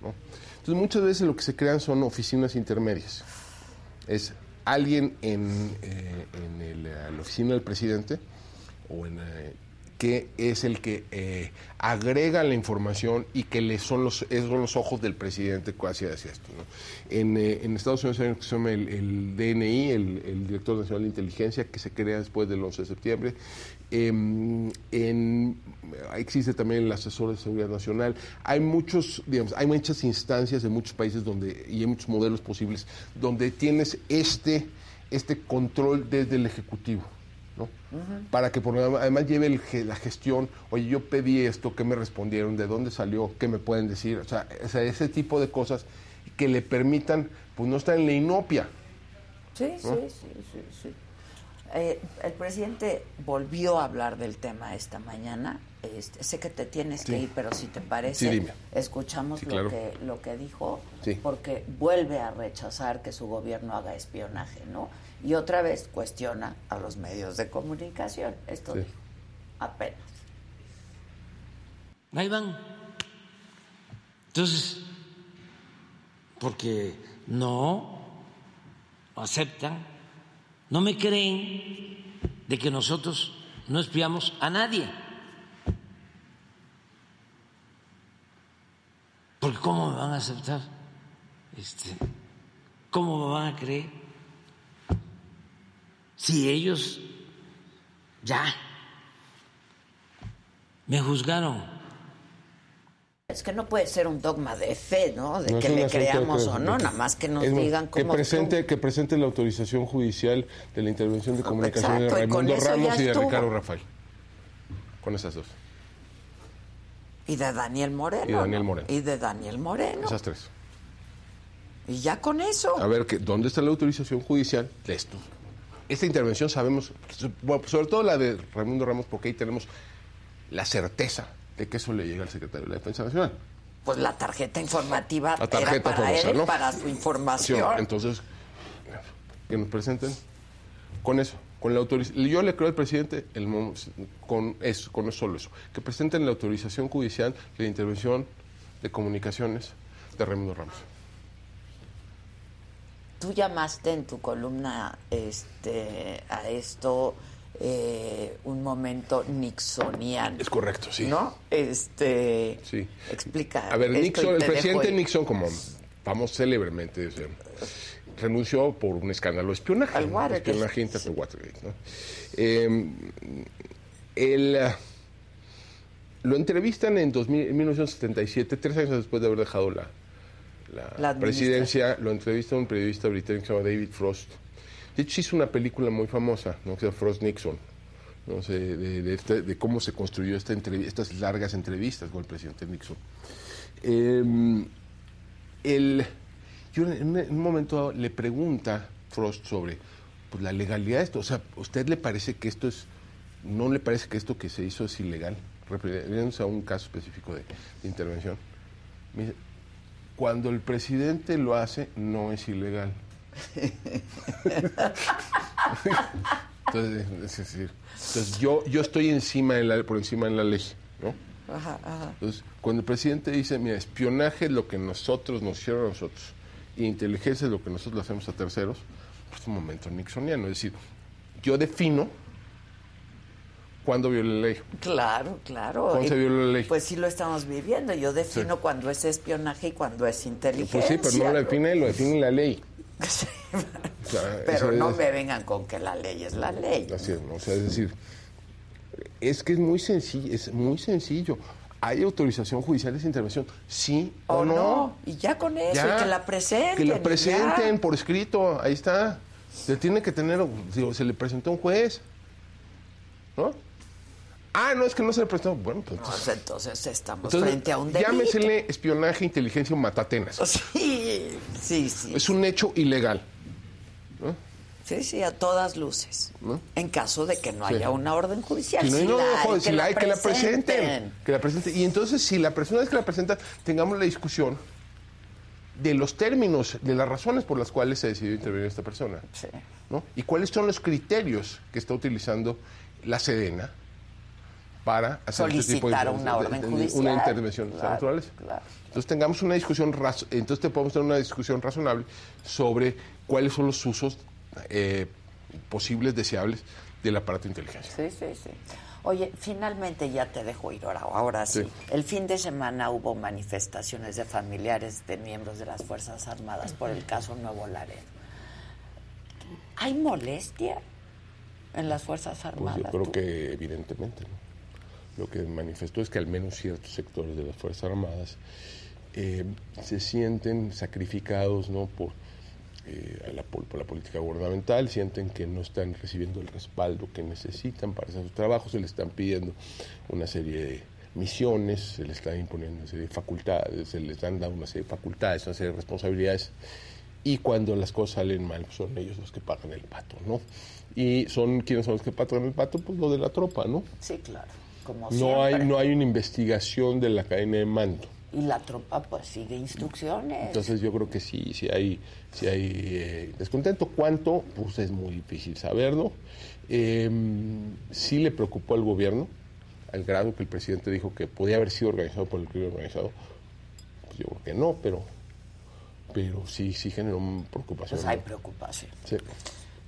Entonces, muchas veces lo que se crean son oficinas intermedias. Es alguien en, eh, en la oficina del presidente o en, eh, que es el que eh, agrega la información y que le son los, son los ojos del presidente hacia, hacia esto. En, eh, en, Estados Unidos hay que se llama el, DNI, el, Director Nacional de Inteligencia, que se crea después del 11 de septiembre. Em, existe también el asesor de seguridad nacional. Hay muchos, digamos, hay muchas instancias en muchos países donde, y hay muchos modelos posibles donde tienes este, este control desde el Ejecutivo. Para que por, además lleve la gestión, oye, yo pedí esto, ¿qué me respondieron? ¿De dónde salió? ¿Qué me pueden decir? O sea, ese tipo de cosas que le permitan, pues no estar en la inopia. Sí, sí, sí, sí, eh, el presidente volvió a hablar del tema esta mañana. Este, sé que te tienes que ir, pero si te parece, escuchamos lo, que, lo que dijo, porque vuelve a rechazar que su gobierno haga espionaje, ¿no? Y otra vez cuestiona a los medios de comunicación. Esto dijo, apenas. Ahí van. Entonces, porque no aceptan, no me creen de que nosotros no espiamos a nadie. Porque ¿cómo me van a aceptar? Este, ¿Cómo me van a creer? Si ellos ya me juzgaron. Es que no puede ser un dogma de fe, ¿no? De que le creamos o no, nada más que nos digan cómo. Que presente, que presente la autorización judicial de la intervención de comunicación de Raimundo Ramos y de Ricardo Rafael. Con esas dos. Y de Daniel Moreno. Y de Daniel Moreno. Y de Daniel Moreno. Esas tres. Y ya con eso. A ver, ¿dónde está la autorización judicial de esto? Esta intervención sabemos, sobre todo la de Raimundo Ramos, porque ahí tenemos la certeza de que eso le llega al secretario de la Defensa Nacional. Pues la tarjeta informativa la tarjeta para él, para su información. Entonces, que nos presenten con eso, con la autorización. Yo le creo al presidente el, con eso, con solo eso, que presenten la autorización judicial de intervención de comunicaciones de Raimundo Ramos tú llamaste en tu columna este, a esto eh, un momento nixoniano. Es correcto, sí. ¿No? Este. Sí. Explica. A ver, Nixon, el presidente Nixon, como vamos célebremente, renunció por un escándalo de espionaje. Al Watergate. Espionaje sí. Watergate, ¿no? Eh, el, lo entrevistan en, 2000, 1977, tres años después de haber dejado la, la, presidencia. Lo entrevista un periodista británico que se llama David Frost. De hecho, hizo una película muy famosa, ¿no? que se llama Frost Nixon. ¿no? de, de, este, de, cómo se construyó esta estas largas entrevistas con el presidente Nixon. Eh, el, yo en un momento le pregunta Frost sobre pues, la legalidad de esto. O sea, usted le parece que esto es, no le parece que esto que se hizo es ilegal? refiriéndose a un caso específico de, intervención. Cuando el presidente lo hace, no es ilegal. entonces, es decir, entonces yo, yo estoy encima de la, por encima de la ley, ¿no? Entonces, cuando el presidente dice, mira, espionaje es lo que nosotros nos hicieron a nosotros, y inteligencia es lo que nosotros le hacemos a terceros, pues es un momento nixoniano. Es decir, yo defino ¿Cuándo viola la ley? Claro, claro. ¿Cuándo se viola la ley? Pues sí lo estamos viviendo. Yo defino cuando es espionaje y cuando es inteligencia. Pues sí, pero no lo define, lo define la ley. (laughs) pero no me vengan con que la ley es la ley. Así es, o sea, es decir, es que es muy sencillo, es muy sencillo. ¿Hay autorización judicial de esa intervención? Sí o, no? Y ya con eso, que la presenten. Que la presenten por escrito, ahí está. Se tiene que tener, se le presentó a un juez. ¿No? Ah, no, es que no se le prestó. Bueno, pues. entonces, estamos frente a un delito. Llámesele espionaje, inteligencia o matatenas. (laughs) Sí, sí, sí. Es un hecho ilegal. ¿no? Sí, sí, a todas luces. En caso de que no haya una orden judicial. Si no, no, si la hay, que la presenten. Que la presenten. Y entonces, si la persona es que la presenta, tengamos la discusión de los términos, de las razones por las cuales se decidió intervenir esta persona. Sí. ¿no? Y cuáles son los criterios que está utilizando la Sedena para hacer este tipo de, una orden judicial. Una intervención naturales. Entonces tengamos una discusión, entonces podemos tener una discusión razonable sobre cuáles son los usos eh, posibles, deseables del aparato de inteligencia. Sí, sí, sí. Oye, finalmente ya te dejo ir ahora, ahora sí. El fin de semana hubo manifestaciones de familiares de miembros de las Fuerzas Armadas por el caso Nuevo Laredo. ¿Hay molestia en las Fuerzas Armadas? Pues yo creo que evidentemente, ¿no? Lo que manifestó es que al menos ciertos sectores de las Fuerzas Armadas eh, se sienten sacrificados ¿no? por, eh, la, por la política gubernamental, sienten que no están recibiendo el respaldo que necesitan para hacer su trabajo, se les están pidiendo una serie de misiones, se les están imponiendo una serie de facultades, se les dan dando una serie de facultades, una serie de responsabilidades, y cuando las cosas salen mal, pues son ellos los que pagan el pato, ¿no? Y son, ¿quiénes son los que pagan el pato? Pues lo de la tropa, ¿no? Sí, claro no hay no hay una investigación de la cadena de mando y la tropa pues sigue instrucciones entonces yo creo que sí sí hay sí hay eh, descontento cuánto pues es muy difícil saberlo eh, sí le preocupó al gobierno al grado que el presidente dijo que podía haber sido organizado por el crimen organizado pues yo creo que no pero pero sí sí generó preocupación pues hay preocupación sí.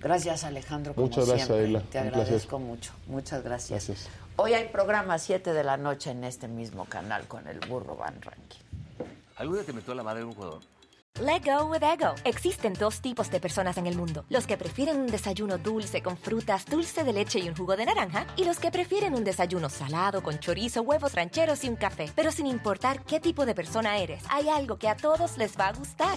Gracias Alejandro. Como Muchas gracias Adela. Te agradezco mucho. Muchas gracias. gracias. Hoy hay programa 7 de la noche en este mismo canal con el Burro Van Ranking. ¿Alguna te metió la madre de un jugador? Let go with ego. Existen dos tipos de personas en el mundo: los que prefieren un desayuno dulce con frutas, dulce de leche y un jugo de naranja, y los que prefieren un desayuno salado con chorizo, huevos rancheros y un café. Pero sin importar qué tipo de persona eres, hay algo que a todos les va a gustar.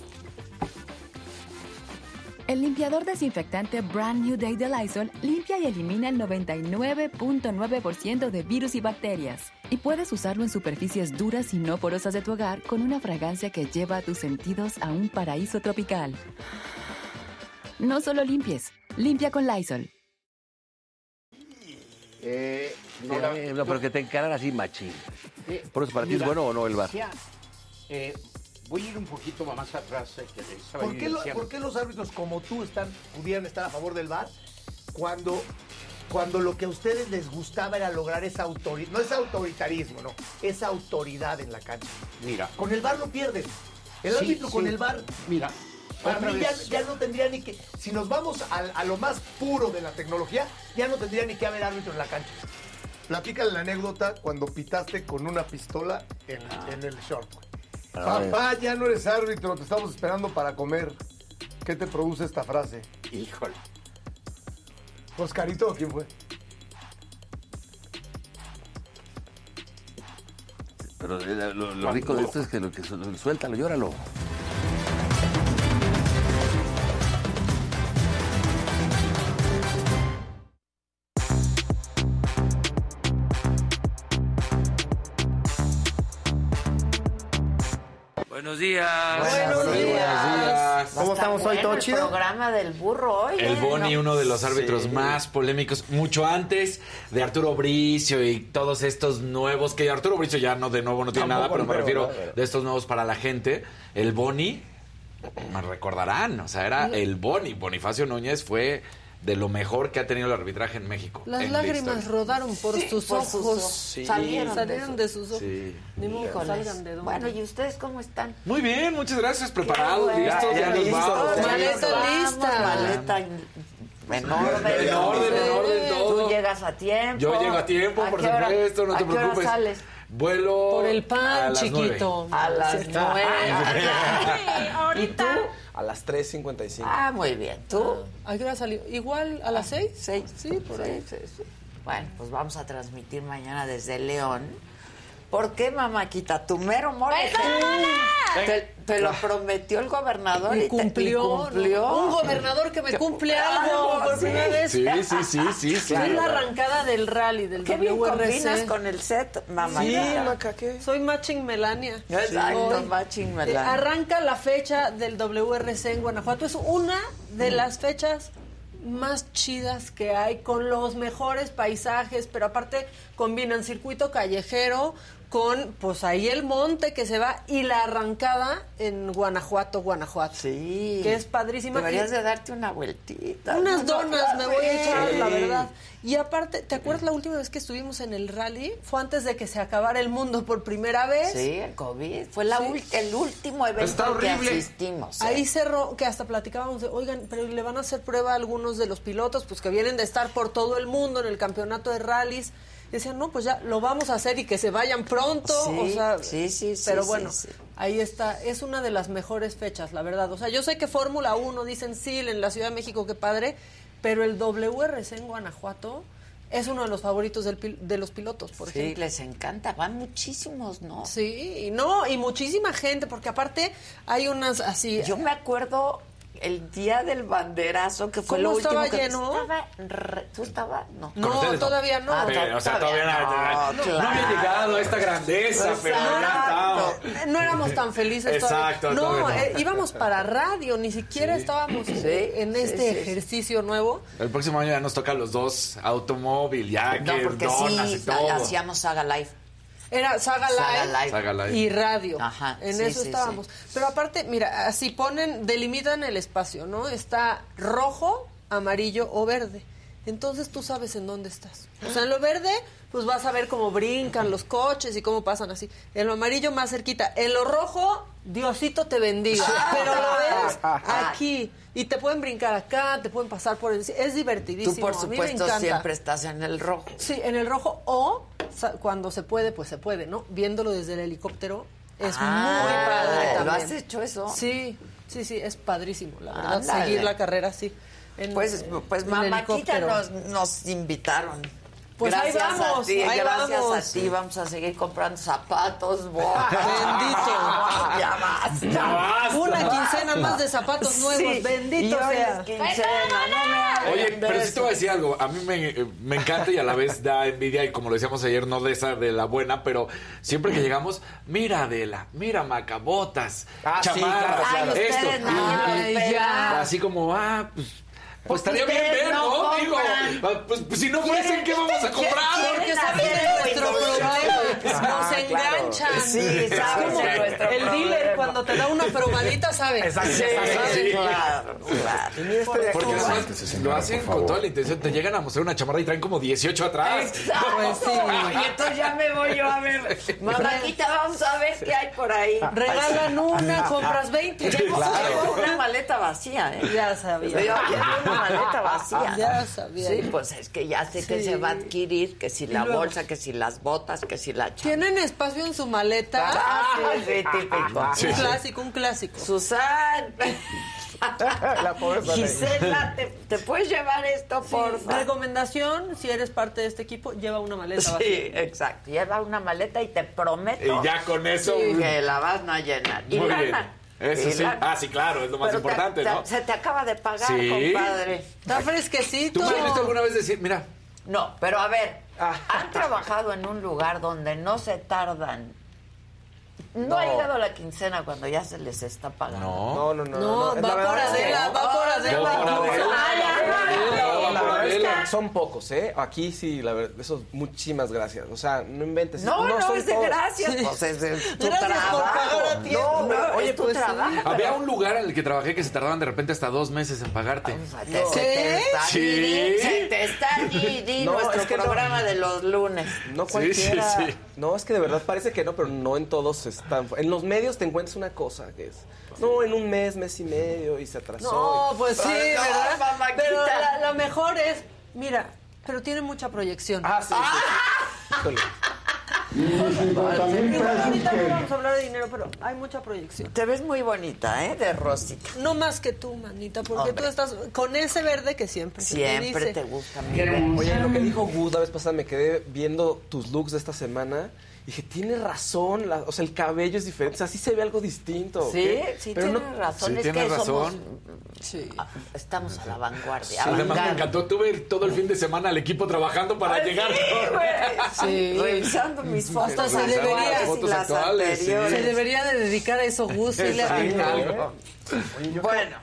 El limpiador desinfectante Brand New Day de Lysol limpia y elimina el 99.9% de virus y bacterias. Y puedes usarlo en superficies duras y no porosas de tu hogar con una fragancia que lleva a tus sentidos a un paraíso tropical. No solo limpies, limpia con Lysol. Eh, no, pero que te encaran así machín. Por eso, ¿para ti es bueno o no el bar? Eh, voy a ir un poquito más atrás. Eh, que ¿Por, qué ¿Por, qué los árbitros como tú están, pudieran estar a favor del bar cuando, cuando lo que a ustedes les gustaba era lograr esa autoridad? No es autoritarismo, no. Esa autoridad en la cancha. Mira. Con el bar lo pierden. El árbitro con el bar. Mira, para mí ya, no tendría ni que. Si nos vamos a, lo más puro de la tecnología, ya no tendría ni que haber árbitro en la cancha. Platícale la anécdota cuando pitaste con una pistola en, el short. Papá, ya no eres árbitro, te estamos esperando para comer. ¿Qué te produce esta frase? Híjole. Oscarito, ¿quién fue? Pero eh, lo, rico de esto es que lo que suéltalo, llóralo. Buenos días. Buenos, días. ¿Cómo estamos hoy? ¿Todo chido? El programa del burro hoy. El ¿eh? Boni, uno de los árbitros más polémicos, mucho antes de Arturo Bricio y todos estos nuevos, que Arturo Bricio ya no de nuevo no tiene nada, pero me refiero de estos nuevos para la gente. El Boni, me recordarán, o sea, era el Boni. Bonifacio Núñez fue de lo mejor que ha tenido el arbitraje en México. Las lágrimas rodaron por sus ojos. Salieron, de sus ojos. Ni modo salgan de Bueno, ¿y ustedes cómo están? Muy bien, muchas gracias. Preparados, listos, ya, nos vamos. Maleta lista. Maleta en orden. En orden, en orden todo. Tú llegas a tiempo. Yo llego a tiempo, por supuesto, no te preocupes. sales? Vuelo por el pan, chiquito. A las nueve. (laughs) ¿Y tú? A las 3.55. Ah, muy bien. ¿Tú? ¿A qué hora salió? ¿Igual a las 6? 6. Sí, por ahí. Sí, sí. Bueno, pues vamos a transmitir mañana desde León ¿Por qué, mamáquita? Tu mero mole. Te, te, lo prometió el gobernador y, cumplió, cumplió. Un gobernador que me cumple algo por primera vez. Sí, sí, sí, sí. sí Es la arrancada del rally, del ¿Qué bien combinas con el set, mamá? Sí, Maca, Soy matching Melania. Exacto, matching Melania. Eh, arranca la fecha del WRC en Guanajuato. Es una de las fechas más chidas que hay, con los mejores paisajes, pero aparte combinan circuito callejero con, pues ahí el monte que se va y la arrancada en Guanajuato, Guanajuato. Sí. Que es padrísima. Deberías de darte una vueltita. Unas donas me voy a echar, la verdad. Y aparte, ¿te acuerdas la última vez que estuvimos en el rally? Fue antes de que se acabara el mundo por primera vez. Sí, el COVID. Fue la el último evento al que asistimos. ¿eh? Ahí cerró, que hasta platicábamos de, oigan, pero le van a hacer prueba a algunos de los pilotos, pues que vienen de estar por todo el mundo en el campeonato de rallies decían, no, pues ya lo vamos a hacer y que se vayan pronto. Sí, o sea, sí, sí, Pero bueno, ahí está. Es una de las mejores fechas, la verdad. O sea, yo sé que Fórmula 1 dicen sí en la Ciudad de México, qué padre, pero el WRC en Guanajuato es uno de los favoritos del, de los pilotos, por ejemplo. Sí, les encanta, van muchísimos, ¿no? Sí, no, y muchísima gente, porque aparte hay unas así. Yo me acuerdo el día del banderazo, que fue lo último estaba que lleno? ¿Tú estabas? No. No, todavía no. Ah, o sea, todavía, no, no, había llegado a esta grandeza, pero ya No éramos tan felices Exacto. No, eh, íbamos para radio, ni siquiera estábamos en este ejercicio nuevo. El próximo año ya nos toca los dos automóvil, ya que donas y todo. hacíamos Saga Live. Era Saga Live, y radio. Ajá, en eso estábamos. Pero aparte, mira, así ponen, delimitan el espacio, ¿no? Está rojo, amarillo o verde. Entonces tú sabes en dónde estás. O sea, en lo verde, pues vas a ver cómo brincan los coches y cómo pasan así. En lo amarillo más cerquita. En lo rojo, Diosito te bendiga. (laughs) Pero lo ves aquí. Y te pueden brincar acá, te pueden pasar por encima. Es divertidísimo. Tú, por supuesto, siempre estás en el rojo. Sí, en el rojo. O cuando se puede, pues se puede, ¿no? Viéndolo desde el helicóptero es ah, muy padre también. ¿Lo has hecho eso? Sí, sí, sí, es padrísimo, la verdad, seguir la carrera así. pues, pues mamáquita nos, nos invitaron. Pues gracias ahí vamos, a ti, ahí gracias vamos. a ti vamos a seguir comprando zapatos. Bendito. (laughs) ya basta. Ya basta. Una quincena más de zapatos nuevos. Bendito sea. Quincena, no Oye, pero sí te voy a decir algo. A mí me, me, encanta y a la vez da envidia. Y como lo decíamos ayer, no de esa de la buena, pero siempre que llegamos, mira Adela, mira Macabotas, ah, chamarras, sí, esto. No, ya. Así como, ah, pues pues estaría bien ver, ¿no? ¿no? Digo, ah, pues, pues, si no fuesen, ¿qué vamos a comprar? Porque saben nuestro problema. Nos ah, enganchan. Claro. Sí, saben nuestro. El dealer cuando te da una probadita (laughs) sabe. Exacto. Sí, claro, claro. Porque además lo hacen con toda la intención. Te llegan a mostrar una chamarra y traen como 18 atrás. Exacto. Pues sí. Y entonces ya me voy yo a ver. Mamáquita, vamos a ver qué hay por ahí. Regalan una, compras 20. Llevo una maleta vacía, ¿eh? Ya sabía. Yo llevo una maleta vacía. Ya sabía. Sí, pues es que ya sé que se va a adquirir, que si la bolsa, que si las botas, que si la chamarra. ¿Tienen espacio en su maleta? Ah, sí, típico. Un clásico, un clásico. Susan. (laughs) La pobre Gisela, ¿te, ¿te, puedes llevar esto, por? Recomendación, si eres parte de este equipo, lleva una maleta Sí, vacía. exacto. Lleva una maleta y te prometo Y ya con eso. que la vas a llenar. Y Muy bien. lana. Eso sí. Ah, sí, claro, es lo más Pero importante, te- ¿no? Se te acaba de pagar, Sí. compadre. Está fresquecito. ¿Tú me has visto alguna vez decir, mira, No, pero a ver, Ah. han trabajado en un lugar donde no se tardan. No, ha llegado la quincena cuando ya se les está pagando. no? No, no, no. No, la va por es que- Adela, va por Adela. Va por Adela. Ay, ay, ay. La verdad es Adela. que son pocos, ¿eh? Aquí sí, la verdad, eso, muchísimas gracias. O sea, no inventes. No, no, son es de gracias. Pues es de tu Gracias por trabajo. No, no, Oye, es tu pues sí. trabajo. Había un lugar en el que trabajé que se tardaban de repente hasta dos meses en pagarte. Te- se te está Sí. Se te está Didi, (laughs) No, nuestro es que no. programa de los lunes. No Sí, cualquiera. sí, sí. No, es que de verdad parece que no, pero no en todos En los medios te encuentras una cosa que es. No, en un mes, mes y medio y se atrasó. No, pues sí, ¿verdad? Pero la, la mejor es, mira, pero tiene mucha proyección. Ah, sí, sí. Ahorita no vamos a hablar de dinero, pero hay mucha proyección. Te ves muy bonita, ¿eh? De rosita. No más que tú, manita, porque Hombre. tú estás con ese verde que siempre se te Siempre dice. te gusta. Oye, lo que dijo Gus la vez pasada, me quedé viendo tus looks de esta semana. Y dije, tiene razón, la- o sea, el cabello es diferente, o sea, sí se ve algo distinto. Sí, sí Pero tienes no- razón. sí, es que razón. somos... Sí. ah, Estamos a la vanguardia. Además me encantó, tuve todo el fin de semana el equipo trabajando para Ay, llegar. sí, güey. Sí. Revisando mis fotos. Hasta se las debería- y fotos las actuales, sí. anteriores. Se debería de dedicar a eso, Gus. sí le Exacto. atinó. Algo. Bueno,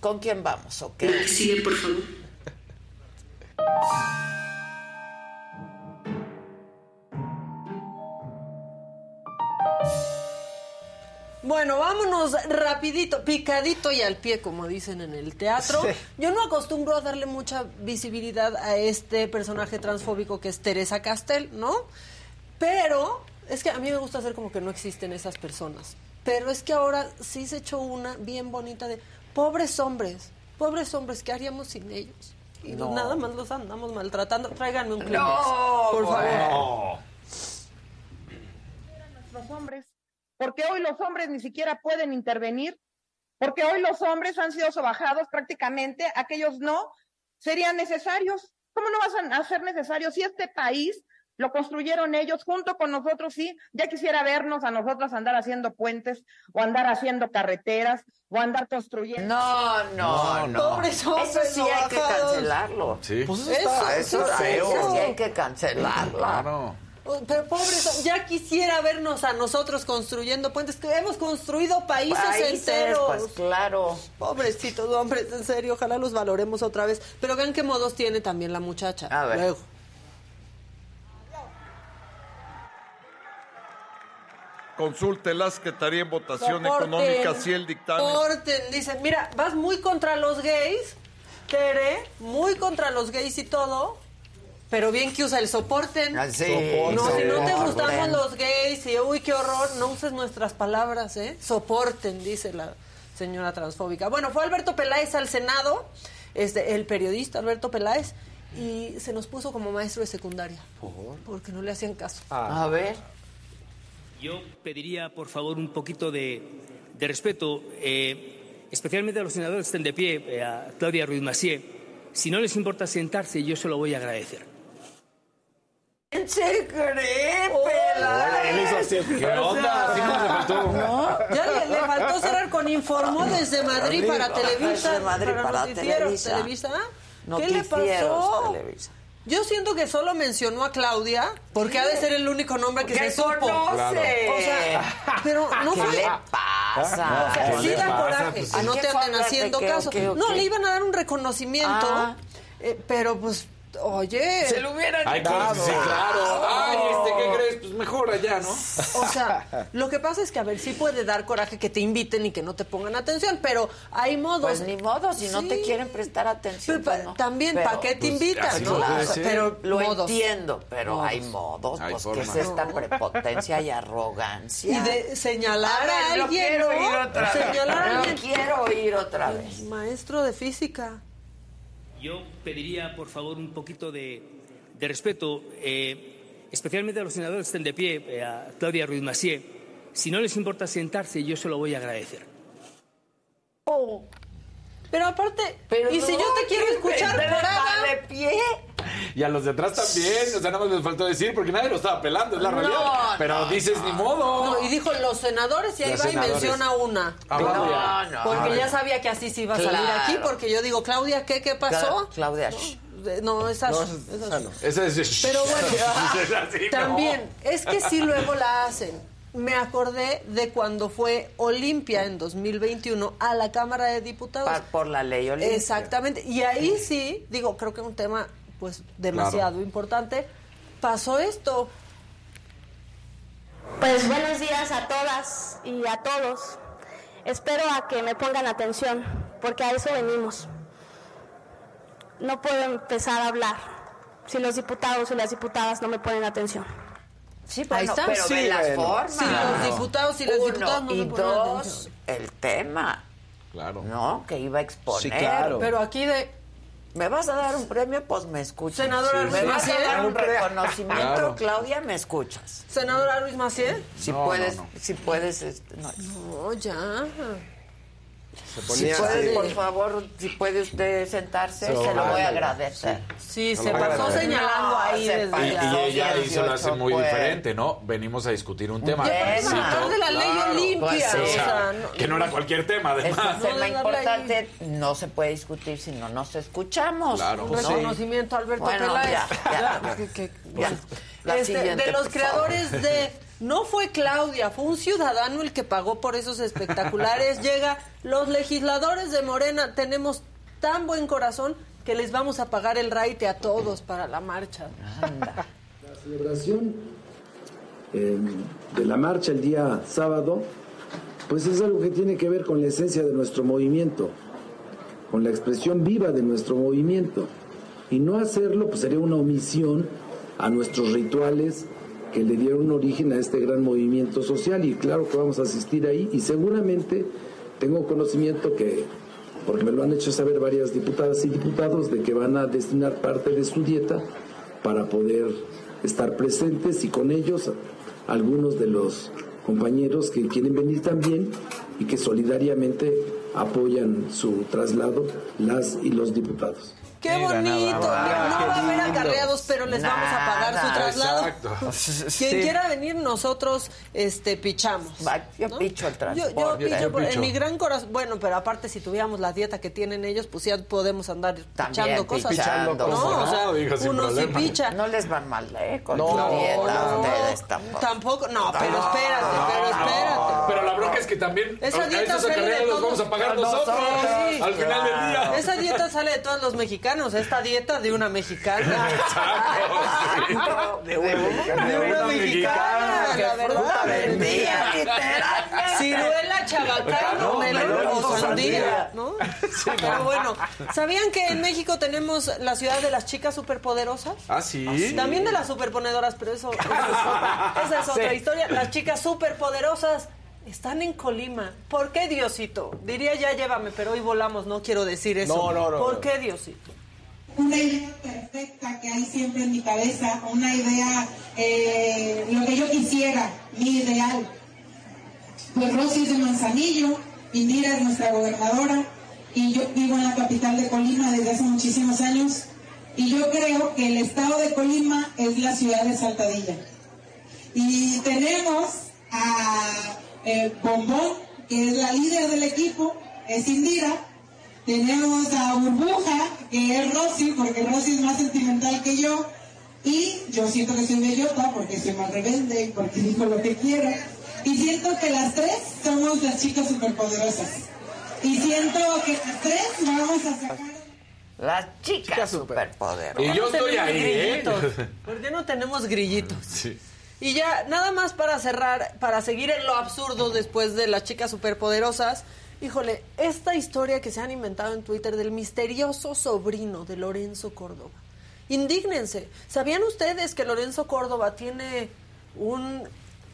¿con quién vamos? ¿O qué? Sigue, por favor. Bueno, vámonos rapidito, picadito y al pie, como dicen en el teatro. Sí. Yo no acostumbro a darle mucha visibilidad a este personaje transfóbico que es Teresa Castel, ¿no? Pero es que a mí me gusta hacer como que no existen esas personas. Pero es que ahora sí se echó una bien bonita de pobres hombres, pobres hombres, ¿qué haríamos sin ellos? Y nada más los andamos maltratando. Tráiganme un Kleenex, No, por favor. No. los hombres, porque hoy los hombres ni siquiera pueden intervenir, porque hoy los hombres han sido sobajados prácticamente, aquellos no serían necesarios. ¿Cómo no van a ser necesarios si este país lo construyeron ellos junto con nosotros? Sí, ya quisiera vernos a nosotros andar haciendo puentes o andar haciendo carreteras o andar construyendo. No, no, no. Pobres hombres Eso sí hay que cancelarlo. Sí. Pues eso, Eso, está, Eso, eso, sí, es feo. eso sí hay que cancelarlo. Claro. Pero pobres, ya quisiera vernos a nosotros construyendo puentes, que hemos construido países, Países, enteros. pues claro. Pobrecitos hombres, en serio, ojalá los valoremos otra vez. Pero vean qué modos tiene también la muchacha. A ver. Luego. Consúltelas que estaría en votación Soporten, económica si el dictamen. soporten. Dicen, mira, vas muy contra los gays, Tere, muy contra los gays y todo, pero bien que usa el soporten. Ah, sí, no, si no te gustamos los gays y uy, qué horror, no uses nuestras palabras, ¿eh? Soporten, dice la señora transfóbica. Bueno, fue Alberto Peláez al Senado, este, el periodista Alberto Peláez, y se nos puso como maestro de secundaria. Porque no le hacían caso. A ver. Yo pediría, por favor, un poquito de, de respeto, eh, especialmente a los senadores que estén de pie, eh, a Claudia Ruiz Massieu. Si no les importa sentarse, yo se lo voy a agradecer. ¿Quién se cree, Oh, Peláez? ¿Qué onda? ¿Sí cómo le faltó? Ya le, le faltó cerrar con informó desde Madrid para Televisa. Desde Madrid para noticieros Televisa. Televisa. ¿Qué le pasó? Televisa. Yo siento que solo mencionó a Claudia porque ha de ser el único nombre que ¿Qué se supo. conoce? O sea, pero no ¿Qué fue. le pasa? O sea, ¿Qué sí le da pasa? coraje Pues sí. no ¿A te anden haciendo ¿Qué, caso. o qué, o No, le iban a dar un reconocimiento, Ah. eh, pero pues, oye. Se lo hubieran Ay, dado. sí, claro. Ay, este, ¿qué crees? Pues mejor allá, ¿no? O sea, lo que pasa es que, a ver, sí puede dar coraje que te inviten y que no te pongan atención, pero hay modos. Pues ni modo, si no te quieren prestar atención. Pues también, ¿para qué te pues, invitan? ¿no? pero lo entiendo, pero hay modos, pues que es esta prepotencia y arrogancia. Y de señalar a, alguien, quiero otra Señalar a alguien. quiero oír otra vez. Maestro de física. Yo pediría, por favor, un poquito de, respeto, eh, especialmente a los senadores que estén de pie, eh, a Claudia Ruiz Massieu. Si no les importa sentarse, yo se lo voy a agradecer. Oh. Pero aparte, y si yo te quiero escuchar parada de pie. Y a los de atrás también, o sea, nada más les faltó decir porque nadie lo estaba pelando, es la realidad. Pero dices ni modo. No, y dijo los senadores y ahí va y menciona una. Ah, no, porque ya sabía que así se iba a salir aquí, porque yo digo, Claudia, ¿qué, qué pasó? Claudia, no, esa, no, esa, es... Pero (laughs) bueno, también, es que sí luego la hacen me acordé de cuando fue Olimpia en 2021 a la Cámara de Diputados. Por, la ley Olimpia. Exactamente. Y ahí sí, digo, creo que es un tema pues demasiado importante. Pasó esto. Pues buenos días a todas y a todos. Espero a que me pongan atención, porque a eso venimos. No puedo empezar a hablar si los diputados y las diputadas no me ponen atención. Sí, Ahí está. pero sí, las formas. Sí, los diputados y las diputadas no y dos, el tema. Claro. ¿No? Que iba a exponer. Sí, claro. Pero aquí de... ¿Me vas a dar un premio? Pues me escuchas. Senadora ¿Me vas a dar un reconocimiento, Claudia? ¿Me escuchas? Senadora Luis Maciel. Si puedes, si puedes... Este, no, ya si puede, por favor, si puede usted sentarse, se lo voy a agradecer. Sí, se pasó señalando ahí. Desde y, y ella se lo hace muy pues. diferente, ¿no? Venimos a discutir un tema. Hablar de la ley Olimpia. Pues o sea, no, que no era cualquier tema, además. Es un tema importante, no se puede discutir si no nos escuchamos. Claro, un reconocimiento a Alberto bueno, Peláez. Ya, ya, (laughs) ya, que, este, de los creadores de no fue Claudia, fue un ciudadano el que pagó por esos espectaculares. (laughs) Llega, los legisladores de Morena tenemos tan buen corazón que les vamos a pagar el raite a todos para la marcha. La celebración eh, de la marcha el día sábado, pues es algo que tiene que ver con la esencia de nuestro movimiento, con la expresión viva de nuestro movimiento. Y no hacerlo pues sería una omisión a nuestros rituales, que le dieron origen a este gran movimiento social y claro que vamos a asistir ahí y seguramente tengo conocimiento que, porque me lo han hecho saber varias diputadas y diputados, de que van a destinar parte de su dieta para poder estar presentes y con ellos algunos de los compañeros que quieren venir también y que solidariamente apoyan su traslado, las y los diputados. Qué bonito. no va a haber acarreados, pero les vamos a pagar su traslado. Exacto. (laughs) Quien quiera venir, nosotros este pichamos. yo picho el transporte. Yo, picho, en mi gran corazón. Bueno, pero aparte, si tuviéramos la dieta que tienen ellos, pues ya podemos andar pichando cosas. Pichando no, o sea, uno sí picha. No les van mal, ¿eh? Con no, su dieta, no, ustedes tampoco. Tampoco, no, pero espérate, pero espérate. Pero la bronca es que también esa dieta esos acarreados los vamos a pagar nosotros. Al final del día. Esa dieta sale de todos los mexicanos esta dieta de una mexicana. (laughs) de, una mexicana. De una mexicana, la verdad. Del día, Ciruela, chabacano, melón o sandía, ¿no? Pero bueno, ¿sabían que en México tenemos la ciudad de las chicas superpoderosas? Ah, sí. También de las superponedoras, pero eso, (laughs) esa es otra historia. Las chicas superpoderosas están en Colima. ¿Por qué Diosito? Diría ya llévame, pero hoy volamos, no quiero decir eso. No, no, no. ¿Por qué Diosito? Una idea perfecta que hay siempre en mi cabeza, una idea, eh, lo que yo quisiera, mi ideal. Pues Rosy es de Manzanillo, Indira es nuestra gobernadora y yo vivo en la capital de Colima desde hace muchísimos años y yo creo que el estado de Colima es la ciudad de Saltadilla. Y tenemos a eh, Bombón, que es la líder del equipo, es Indira, tenemos a Burbuja, que es Rosy, porque Rosy es más sentimental que yo. Y yo siento que soy bellota porque soy más rebelde, porque (laughs) digo lo que quiero. Y siento que las tres somos las chicas superpoderosas. Y siento que las tres vamos a sacar... Las chicas, superpoderosas. Y yo estoy ahí, ¿eh? (laughs) ¿Por qué no tenemos grillitos? Sí. Y ya, nada más para cerrar, para seguir en lo absurdo después de las chicas superpoderosas. Híjole, esta historia que se han inventado en Twitter del misterioso sobrino de Lorenzo Córdoba. Indígnense. ¿Sabían ustedes que Lorenzo Córdoba tiene un,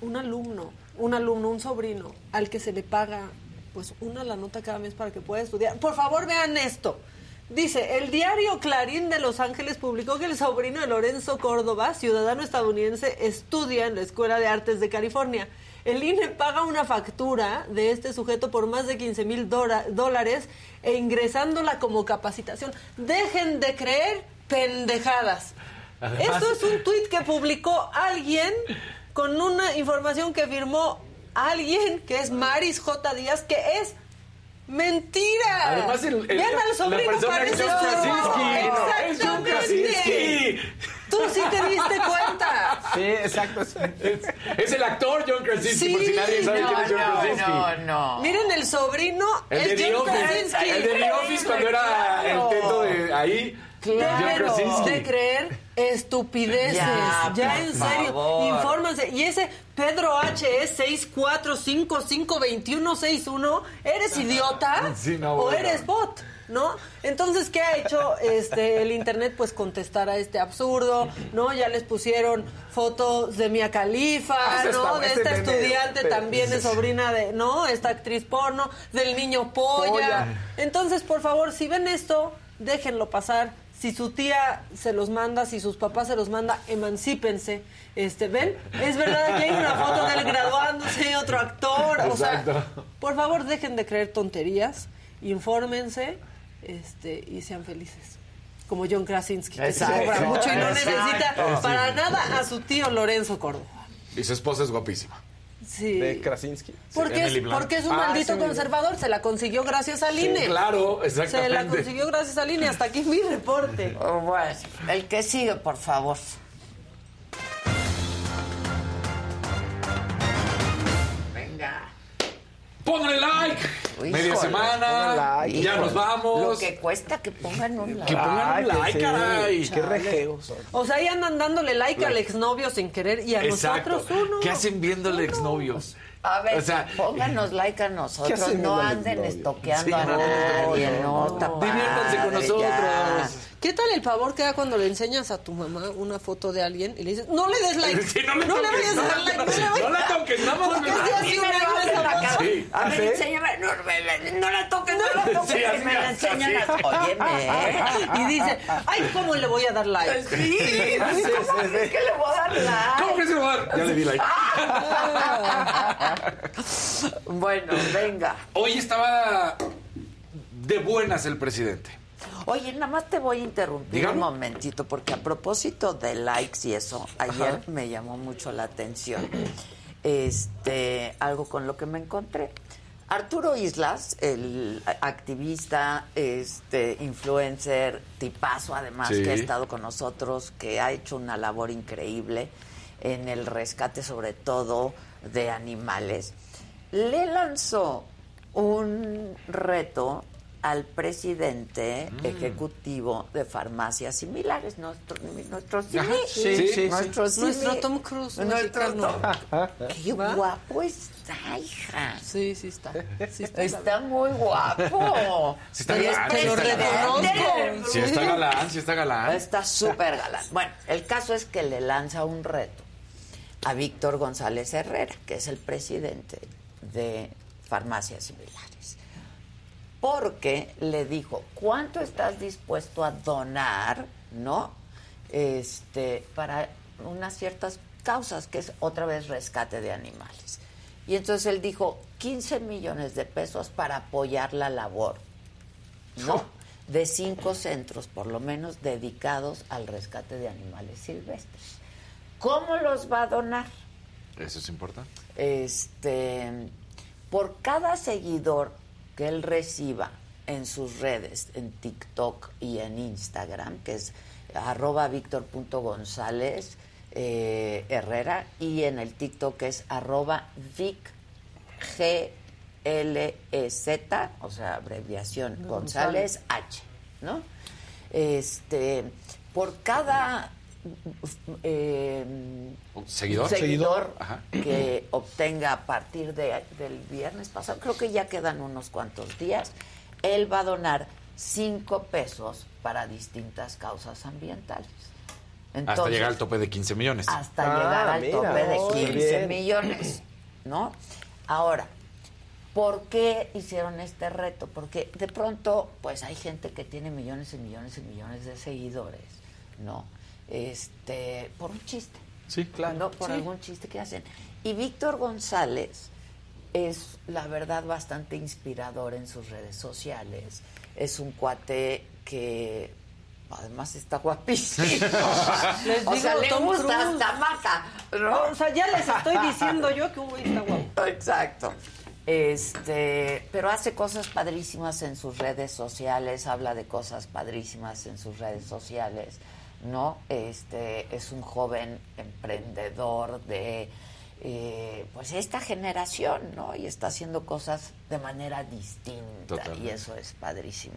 un alumno, un alumno, un sobrino, al que se le paga pues una la nota cada mes para que pueda estudiar? Por favor, vean esto. Dice, el diario Clarín de Los Ángeles publicó que el sobrino de Lorenzo Córdoba, ciudadano estadounidense, estudia en la Escuela de Artes de California. El INE paga una factura de este sujeto por más de 15 mil dólares e ingresándola como capacitación. Dejen de creer pendejadas. Esto es un tuit que publicó alguien con una información que firmó alguien que es Maris J. Díaz, que es Mentira. Además, el, el, Vean al sobrino parece. Es Krasinski. Tú sí te diste cuenta. Sí, exacto. Es, es el actor John Krasinski, sí, por si nadie sabe no, quién es John no, Krasinski. No, no. Miren el sobrino. El es de John. Krasinski. El de The Office cuando era el teto de ahí. Claro, John Krasinski. de creer estupideces. Ya, Ya, por en serio, favor. infórmense. Y ese Pedro H es 64552161, ¿eres (laughs) idiota? Sí, no, ¿O eres bot? ¿No? Entonces, ¿qué ha hecho este el internet? Pues contestar a este absurdo, ¿no? Ya les pusieron fotos de Mia Khalifa, Ah, ¿no? de esta estudiante también es sobrina de, ¿no? Esta actriz porno, del niño polla. Polla. Entonces, por favor, si ven esto, déjenlo pasar. Si su tía se los manda, si sus papás se los manda, emancípense. Este, ¿ven? Es verdad que hay una foto de él graduándose, otro actor. O sea, por favor, dejen de creer tonterías, infórmense este, y sean felices. Como John Krasinski, que se Exacto. cobra mucho y no Exacto. necesita para nada a su tío Lorenzo Córdoba. Y su esposa es guapísima. Sí. De Krasinski. Porque, es, porque es un Ah, maldito sí, conservador, se la consiguió gracias al INE. Claro, Se la exactamente. consiguió gracias al INE. Hasta aquí mi reporte. Oh, bueno, el que sigue, por favor. Pónganle like. Híjole, Media semana. like. Ya Híjole, nos vamos. Lo que cuesta que pongan un like. Que pongan un que like, sí. caray. Qué rejeos. O sea, ahí andan dándole like al exnovio sin querer y a Exacto. nosotros uno. ¿Qué hacen viéndole exnovios? A ver, O sea, pónganos like a ¿qué nosotros, hacen no anden estoqueando Sí, a no, nadie, no, no, está Diviértanse con padre, nosotros. ya. ¿Qué tal el favor que da cuando le enseñas a tu mamá una foto de alguien y le dices, no le des (laughs) like? Sí, no le no le vayas a no dar la like, no vayas no la toques, nada más ¿Por qué me- se A hace mí una vez acá. foto? Sí. A ver, ¿sí? enséñame. No, no la toques, no la toques. Sí, y me la enseñan. así. Óyeme. Y dice, ay, ¿cómo le voy a dar like? Sí, sí, ¿cómo crees que le voy a dar like? ¿Cómo que se va a dar? Ya le di like. (laughs) Bueno, venga. Hoy estaba de buenas el presidente. Oye, nada más te voy a interrumpir Dígame. un momentito, porque a propósito de likes y eso, ayer me llamó mucho la atención. Este, algo con lo que me encontré. Arturo Islas, el activista, este, influencer, tipazo además, Sí. que ha estado con nosotros, que ha hecho una labor increíble en el rescate, sobre todo, de animales, le lanzó un reto al presidente Mm. ejecutivo de farmacias similares, nuestro, nuestro Simi, sí, sí, sí. nuestro Tom Cruise Nuestro mexicano. Tom- Qué ¿Va? guapo está, hija. Sí, sí está. Sí está. Está muy guapo. (laughs) Sí está Y es galán, sí Lo está presidente. reconozco. Sí está galán, sí está galán. Está súper galán. Bueno, el caso es que le lanza un reto a Víctor González Herrera, que es el presidente de Farmacias Similares. Porque le dijo, ¿cuánto estás dispuesto a donar, no? Este, para unas ciertas causas, que es otra vez rescate de animales. Y entonces él dijo, 15 millones de pesos para apoyar la labor, ¿no? (laughs) De cinco centros, por lo menos, dedicados al rescate de animales silvestres. ¿Cómo los va a donar? Eso es importante. Este, por cada seguidor que él reciba en sus redes, en TikTok y en Instagram, que es arroba víctor.gonzález eh, Herrera, y en el TikTok que es arroba vic G L E Z, o sea, abreviación González H, ¿no? Este, por cada eh, ¿Seguidor? seguidor que obtenga a partir de, del viernes pasado, creo que ya quedan unos cuantos días, él va a donar cinco pesos para distintas causas ambientales. hasta llegar al tope de 15 millones. Hasta llegar ah, al tope de 15 millones, ¿no? Ahora, ¿por qué hicieron este reto? Porque de pronto, pues hay gente que tiene millones y millones y millones de seguidores, ¿no? Este, por un chiste. Sí, claro. Por algún chiste que hacen. Y Víctor González es, la verdad, bastante inspirador en sus redes sociales. Es un cuate que además está guapísimo. (laughs) o sea, le gusta hasta mata, O sea, ya les estoy (laughs) diciendo yo que Hugo está guapo. Exacto. Este, pero hace cosas padrísimas en sus redes sociales, habla de cosas padrísimas en sus redes sociales. ¿No? Este es un joven emprendedor de eh, pues esta generación, ¿no? Y está haciendo cosas de manera distinta y eso es padrísimo.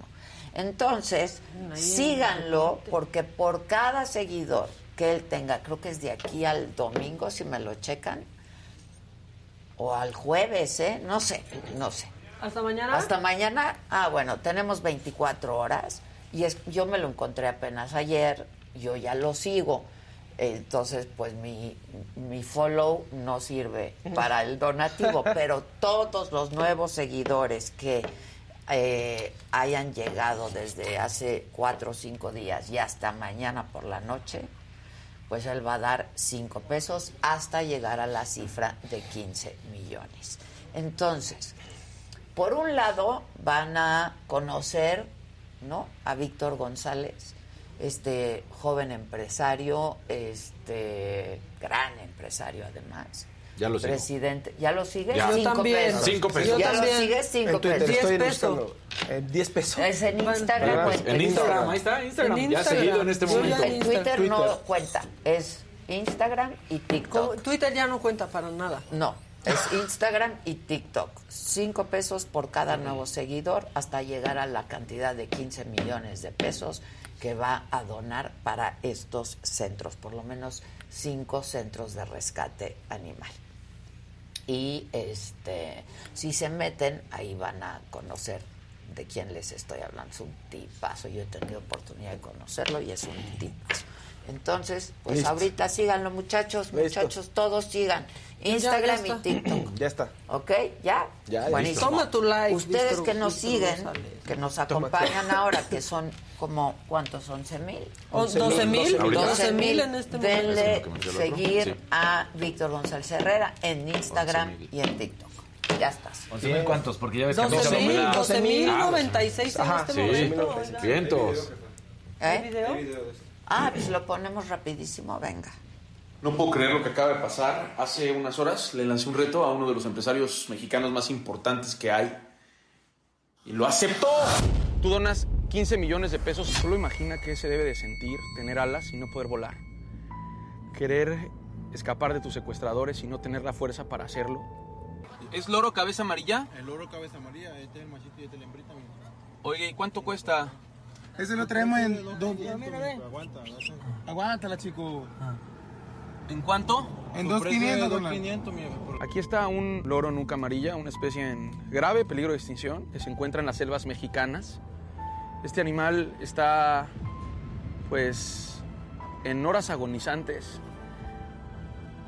Entonces, síganlo porque por cada seguidor que él tenga, creo que es de aquí al domingo si me lo checan o al jueves, ¿eh? No sé, no sé. ¿Hasta mañana? Hasta mañana. Ah, bueno, tenemos 24 horas y es, yo me lo encontré apenas ayer yo ya lo sigo. Entonces, pues mi, mi follow no sirve para el donativo, (laughs) pero todos los nuevos seguidores que eh, hayan llegado desde hace cuatro o cinco días y hasta mañana por la noche, pues él va a dar cinco pesos hasta llegar a la cifra de 15 millones. Entonces, por un lado, van a conocer ¿no? a Víctor González, este joven empresario, este gran empresario además. Ya lo sigo. Presidente, ¿ya lo sigue? Cinco pesos. Cinco pesos. ¿Ya lo sigue? Cinco pesos. Diez pesos. Diez pesos. Es en Instagram. Pues, en Instagram, ahí está, Instagram. En ya seguido en este momento. En Twitter, no cuenta, es Instagram y TikTok. Twitter ya no cuenta para nada. No, es Instagram y TikTok. Cinco pesos por cada nuevo seguidor hasta llegar a la cantidad de 15 millones de pesos que va a donar para estos centros, por lo menos cinco centros de rescate animal. Y este, si se meten, ahí van a conocer de quién les estoy hablando. Es un tipazo. Yo he tenido oportunidad de conocerlo y es un tipazo. Entonces, pues ahorita síganlo, muchachos, muchachos, todos sigan. Instagram y TikTok. (clears throat) Ya está. ¿Ok? ¿Ya? Ya, Buenísimo. Toma tu like. Ustedes que nos siguen, que nos acompañan ahora, que (laughs) son como, ¿cuántos? ¿11 mil? 12 mil. 12 mil en este momento. Denle seguir a Víctor González Herrera en Instagram y en TikTok. Ya estás. ¿11 mil cuántos? Porque ya ves que 12 mil, 12 mil 96 en este momento. Vientos. ¿Eh? ¿Hay video? Ah, pues lo ponemos rapidísimo, venga. No puedo creer lo que acaba de pasar. Hace unas horas le lancé un reto a uno de los empresarios mexicanos más importantes que hay. Y lo aceptó. Tú donas 15 millones de pesos. Solo imagina qué se debe de sentir tener alas y no poder volar. Querer escapar de tus secuestradores y no tener la fuerza para hacerlo. ¿Es loro cabeza amarilla? El loro cabeza amarilla, este es el machito y este es el hembrita. Oye, ¿y cuánto cuesta? Ese lo traemos en... Dos, aguanta, Aguántala, chico. Ah. ¿En cuánto? En 2.500. Aquí está un loro nuca amarilla, una especie en grave peligro de extinción, que se encuentra en las selvas mexicanas. Este animal está, pues, en horas agonizantes.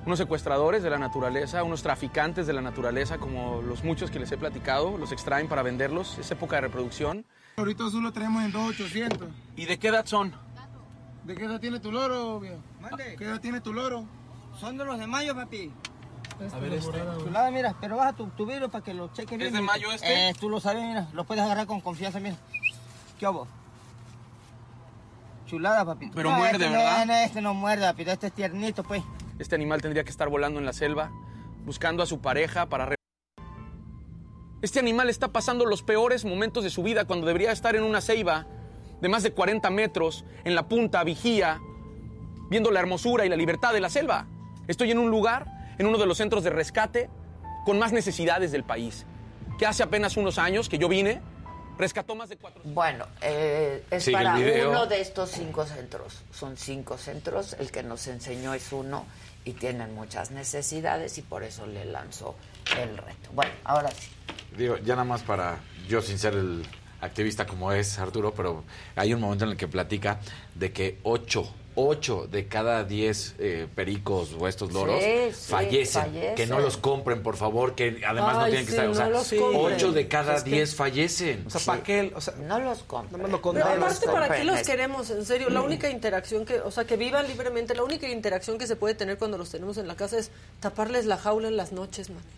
Unos secuestradores de la naturaleza, unos traficantes de la naturaleza, como los muchos que les he platicado, los extraen para venderlos. Es época de reproducción. Ahorita solo traemos en 2.800. ¿Y de qué edad son? ¿De qué edad tiene tu loro, viejo? ¿Qué edad tiene tu loro? Son de los de mayo, papi. a ver este. Chulada, mira, pero baja tu, tu para que lo chequen bien. ¿Es de mayo este? Eh, tú lo sabes, mira, lo puedes agarrar con confianza, mira. ¿Qué hago? Chulada, papi. Pero muerde, este ¿verdad? No, este no muerde, papi, este es tiernito, pues. Este animal tendría que estar volando en la selva, buscando a su pareja para... Este animal está pasando los peores momentos de su vida cuando debería estar en una ceiba de más de 40 metros, en la punta, vigía, viendo la hermosura y la libertad de la selva. Estoy en un lugar, en uno de los centros de rescate, con más necesidades del país, que hace apenas unos años que yo vine, rescató más de cuatro... Bueno, eh, es para uno de estos cinco centros. Son cinco centros, el que nos enseñó es uno, y tienen muchas necesidades y por eso le lanzó el reto. Bueno, ahora sí. Digo, ya nada más para yo sin ser el activista como es Arturo, pero hay un momento en el que platica de que ocho 8 de cada 10 eh, pericos o estos loros fallecen. Que no los compren, por favor, que además no tienen que estar. o sea, 8 de cada 10 fallecen. O sea, ¿para qué? O sea, no los compren. No Pero aparte, ¿para qué los queremos? En serio, la única interacción que, o sea, que vivan libremente, la única interacción que se puede tener cuando los tenemos en la casa es taparles la jaula en las noches, manita.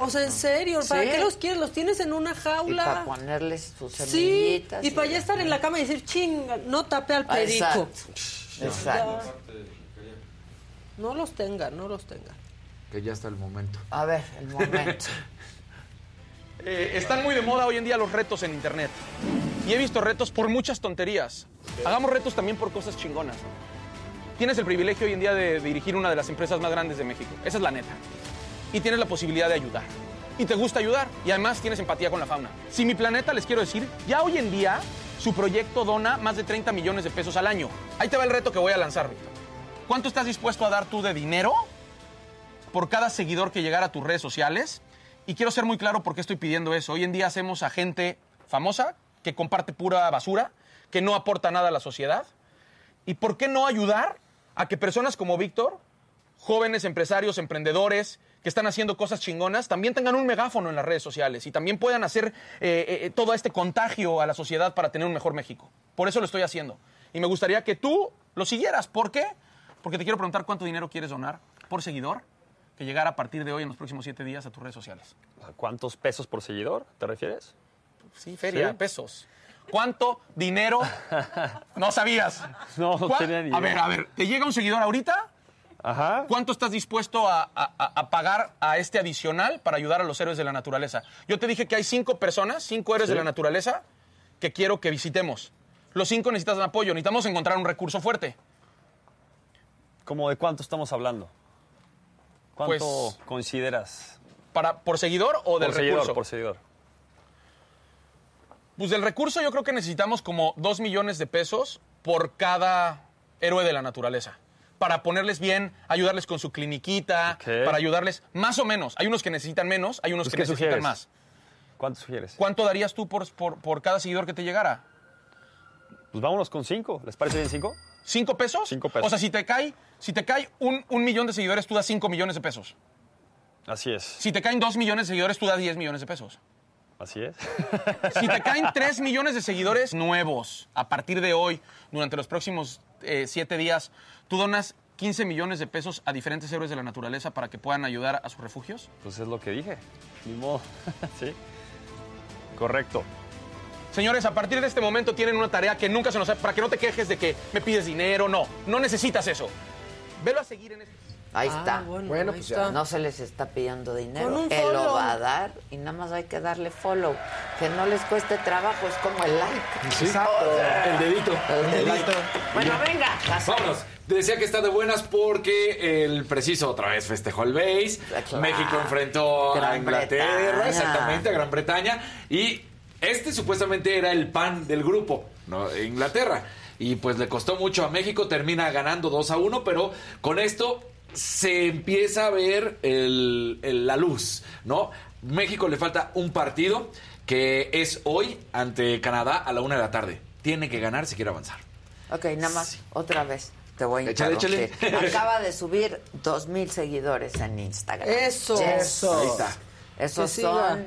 O sea, en serio, ¿para qué los quieres? Los tienes en una jaula. Y para ponerles sus semillitas. Sí, y, para ya estar en la cama y decir, chinga, no tape al perico. Exacto. No los tenga, no los tenga. Que ya está el momento. A ver, el momento. (laughs) Eh, están muy de moda hoy en día los retos en internet. Y he visto retos por muchas tonterías. Hagamos retos también por cosas chingonas. Tienes el privilegio hoy en día de dirigir una de las empresas más grandes de México. Esa es la neta y tienes la posibilidad de ayudar. Y te gusta ayudar y además tienes empatía con la fauna. Si mi planeta, les quiero decir, ya hoy en día su proyecto dona más de 30 millones de pesos al año. Ahí te va el reto que voy a lanzar, Víctor. ¿Cuánto estás dispuesto a dar tú de dinero por cada seguidor que llegara a tus redes sociales? Y quiero ser muy claro por qué estoy pidiendo eso. Hoy en día hacemos a gente famosa que comparte pura basura, que no aporta nada a la sociedad. ¿Y por qué no ayudar a que personas como Víctor, jóvenes empresarios, emprendedores, que están haciendo cosas chingonas, también tengan un megáfono en las redes sociales y también puedan hacer eh, eh, todo este contagio a la sociedad para tener un mejor México. Por eso lo estoy haciendo. Y me gustaría que tú lo siguieras. ¿Por qué? Porque te quiero preguntar cuánto dinero quieres donar por seguidor que llegara a partir de hoy en los próximos siete días a tus redes sociales. ¿Cuántos pesos por seguidor te refieres? Sí, feria, pesos. ¿Cuánto dinero? (laughs) No sabías. No, no tenía ni idea. A ver, a ver, ¿te llega un seguidor ahorita? ¿Cuánto estás dispuesto a, pagar a este adicional para ayudar a los héroes de la naturaleza? Yo te dije que hay cinco personas, cinco héroes de la naturaleza, que quiero que visitemos. Los cinco necesitan apoyo, necesitamos encontrar un recurso fuerte. ¿Cómo de cuánto estamos hablando? ¿Cuánto pues, consideras? Para, ¿Por seguidor o del por recurso? por seguidor. Pues del recurso yo creo que necesitamos como dos millones de pesos por cada héroe de la naturaleza para ponerles bien, ayudarles con su cliniquita, para ayudarles más o menos. Hay unos que necesitan menos, hay unos pues, que necesitan más. ¿Cuánto sugieres? ¿Cuánto darías tú por, por, cada seguidor que te llegara? Pues vámonos con cinco. ¿Les parece bien cinco? ¿Cinco pesos? Cinco pesos. O sea, si te cae, si te cae un, un millón de seguidores, tú das cinco millones de pesos. Así es. Si te caen dos millones de seguidores, tú das diez millones de pesos. Así es. Si te caen tres millones de seguidores nuevos a partir de hoy, durante los próximos eh, siete días, ¿tú donas 15 millones de pesos a diferentes héroes de la naturaleza para que puedan ayudar a sus refugios? Pues es lo que dije. Ni modo. (laughs) sí. Correcto. Señores, a partir de este momento tienen una tarea que nunca se nos... Para que no te quejes de que me pides dinero, no. No necesitas eso. Velo a seguir en este... Ahí ah, está. bueno, pues ya. No se les está pidiendo dinero. Él lo va a dar y nada más hay que darle follow. Que no les cueste trabajo, es como el like. El dedito. El dedito. Bueno, venga. Vámonos. Decía que está de buenas porque el preciso otra vez festejó el base. México enfrentó a Inglaterra, exactamente, a Gran Bretaña. Y este supuestamente era el pan del grupo, ¿no? Inglaterra. Y pues le costó mucho a México, termina ganando 2 a 1, pero con esto se empieza a ver la luz, ¿no? México le falta un partido que es hoy ante Canadá a la una de la tarde. Tiene que ganar si quiere avanzar. Ok, nada más, otra vez. Te voy a interrumpir. Acaba de subir dos mil seguidores en Instagram. Eso. Eso. Ahí está. Esos son...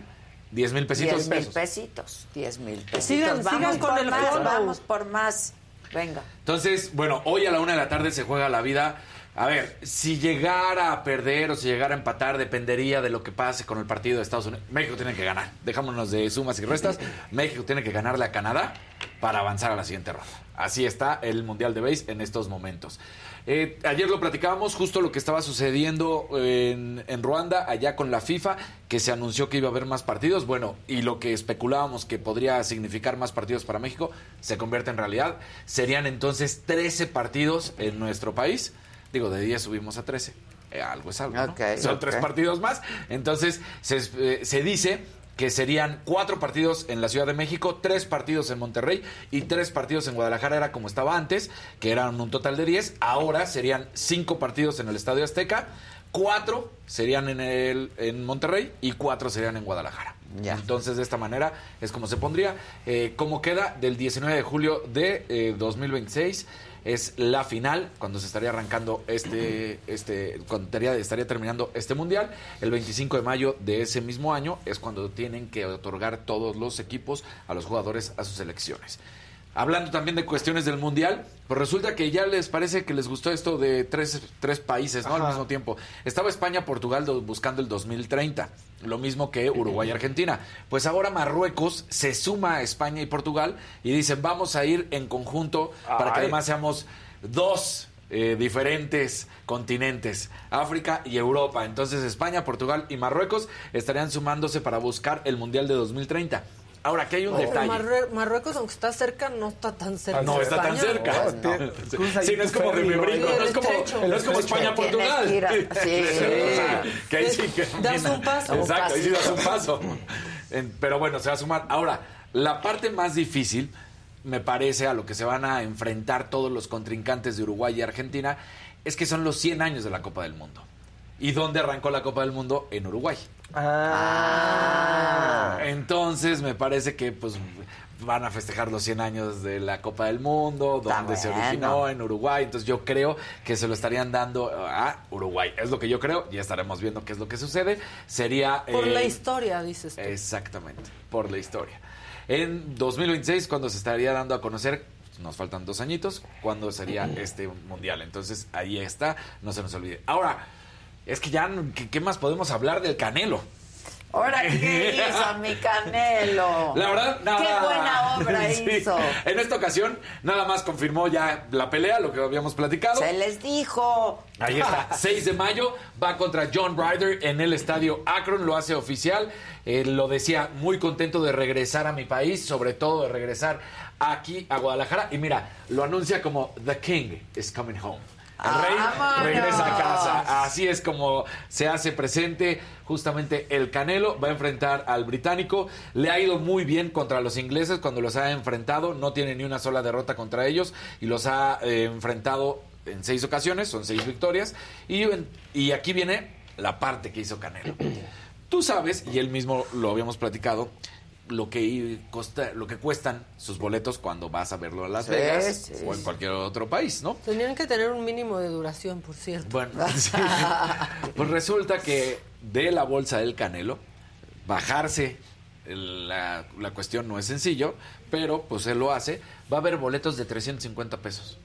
Diez mil pesitos. Diez mil pesitos. Diez mil pesitos. Sigan, vamos con el más, Vamos por más. Venga. Entonces, bueno, hoy a la una de la tarde se juega la vida a ver, si llegara a perder o si llegara a empatar, dependería de lo que pase con el partido de Estados Unidos. México tiene que ganar. Dejámonos de sumas y restas. (laughs) México tiene que ganarle a Canadá para avanzar a la siguiente ronda. Así está el Mundial de Base en estos momentos. Eh, ayer lo platicábamos, justo lo que estaba sucediendo en, en, Ruanda, allá con la FIFA, que se anunció que iba a haber más partidos. Bueno, y lo que especulábamos que podría significar más partidos para México se convierte en realidad. Serían entonces 13 partidos en nuestro país. Digo, de 10 subimos a 13. Eh, algo es algo. ¿no? Son tres partidos más. Entonces, se, eh, se dice que serían cuatro partidos en la Ciudad de México, tres partidos en Monterrey y tres partidos en Guadalajara, era como estaba antes, que eran un total de diez. Ahora serían cinco partidos en el Estadio Azteca, cuatro serían en, el, en Monterrey y cuatro serían en Guadalajara. Entonces, de esta manera es como se pondría. Eh, como queda del 19 de julio de 2026 eh, es la final, cuando se estaría arrancando este, este, cuando estaría, estaría terminando este mundial. El 25 de mayo de ese mismo año es cuando tienen que otorgar todos los equipos a los jugadores a sus selecciones. Hablando también de cuestiones del mundial, pues resulta que ya les parece que les gustó esto de tres, tres países, ¿no? Al mismo tiempo. Estaba España, Portugal buscando el 2030, lo mismo que Uruguay y Argentina. Pues ahora Marruecos se suma a España y Portugal y dicen, vamos a ir en conjunto para que además seamos dos eh, diferentes continentes, África y Europa. Entonces España, Portugal y Marruecos estarían sumándose para buscar el Mundial de 2030. Ahora, aquí hay un detalle. Marruecos, aunque está cerca, no está tan cerca. No está tan cerca. Sí, no es como de mi brinco, no es como, no es como España-Portugal. (laughs) Sí. que ahí sí que das un paso. Exacto, ahí sí das un paso. Pero bueno, se va a sumar. Ahora, la parte más difícil, me parece, a lo que se van a enfrentar todos los contrincantes de Uruguay y Argentina, es que son los 100 años de la Copa del Mundo. ¿Y dónde arrancó la Copa del Mundo? En Uruguay. Ah. Entonces me parece que pues van a festejar los 100 años de la Copa del Mundo, donde se originó en Uruguay. Entonces yo creo que se lo estarían dando a Uruguay. Es lo que yo creo. Ya estaremos viendo qué es lo que sucede. Sería... Por la eh, historia, dices tú. Exactamente, por la historia. En 2026, cuando se estaría dando a conocer nos faltan dos añitos, cuando sería este mundial. Entonces ahí está, no se nos olvide. Ahora, es que ya, ¿qué, más podemos hablar del Canelo? Ahora, ¿qué (laughs) hizo mi Canelo? La verdad, nada. Qué buena obra (laughs) hizo. En esta ocasión, nada más confirmó ya la pelea, lo que habíamos platicado. Se les dijo. Ahí está, (laughs) 6 de mayo, va contra John Ryder en el estadio Akron, lo hace oficial. lo decía, muy contento de regresar a mi país, sobre todo de regresar aquí a Guadalajara. Y mira, lo anuncia como The King is coming home. El rey regresa a casa. Así es como se hace presente justamente el Canelo. Va a enfrentar al británico. Le ha ido muy bien contra los ingleses cuando los ha enfrentado. No tiene ni una sola derrota contra ellos y los ha eh, enfrentado en seis ocasiones. Son seis victorias. Y, y aquí viene la parte que hizo Canelo. Tú sabes, y él mismo lo habíamos platicado, lo que costa, lo que cuestan sus boletos cuando vas a verlo a Las Vegas o en cualquier otro país, ¿no? Tenían que tener un mínimo de duración, por cierto. Bueno, (laughs) pues resulta que de la bolsa del Canelo bajarse la, la cuestión no es sencillo, pero pues él lo hace. Va a haber boletos de 350 pesos.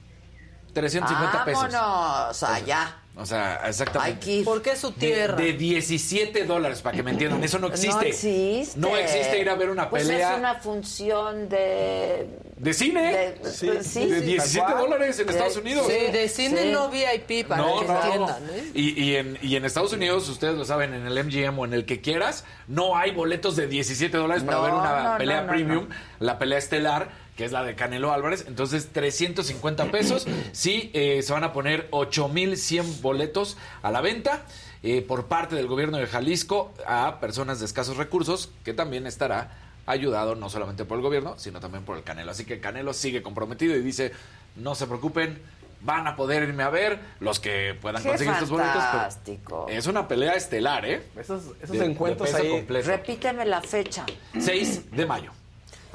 350 pesos. Vámonos allá. O sea, exactamente. ¿Por qué su tierra? De, 17 dólares, para que me entiendan. Eso no existe. No existe. No existe ir a ver una pues pelea. es una función de... ¿De cine? De, sí, de 17 dólares en Estados Unidos. Sí, de cine no VIP, para que entiendan. ¿eh? Y, y, en, y en Estados Unidos, ustedes lo saben, en el MGM o en el que quieras, no hay boletos de 17 dólares para ver una pelea premium, la pelea estelar que es la de Canelo Álvarez. Entonces, 350 pesos. Sí, eh, se van a poner 8100 boletos a la venta eh, por parte del gobierno de Jalisco a personas de escasos recursos, que también estará ayudado no solamente por el gobierno, sino también por el Canelo. Así que Canelo sigue comprometido y dice, no se preocupen, van a poder irme a ver los que puedan conseguir estos boletos. es una pelea estelar, ¿eh? Esos, encuentros ahí. Repíteme la fecha. 6 de mayo.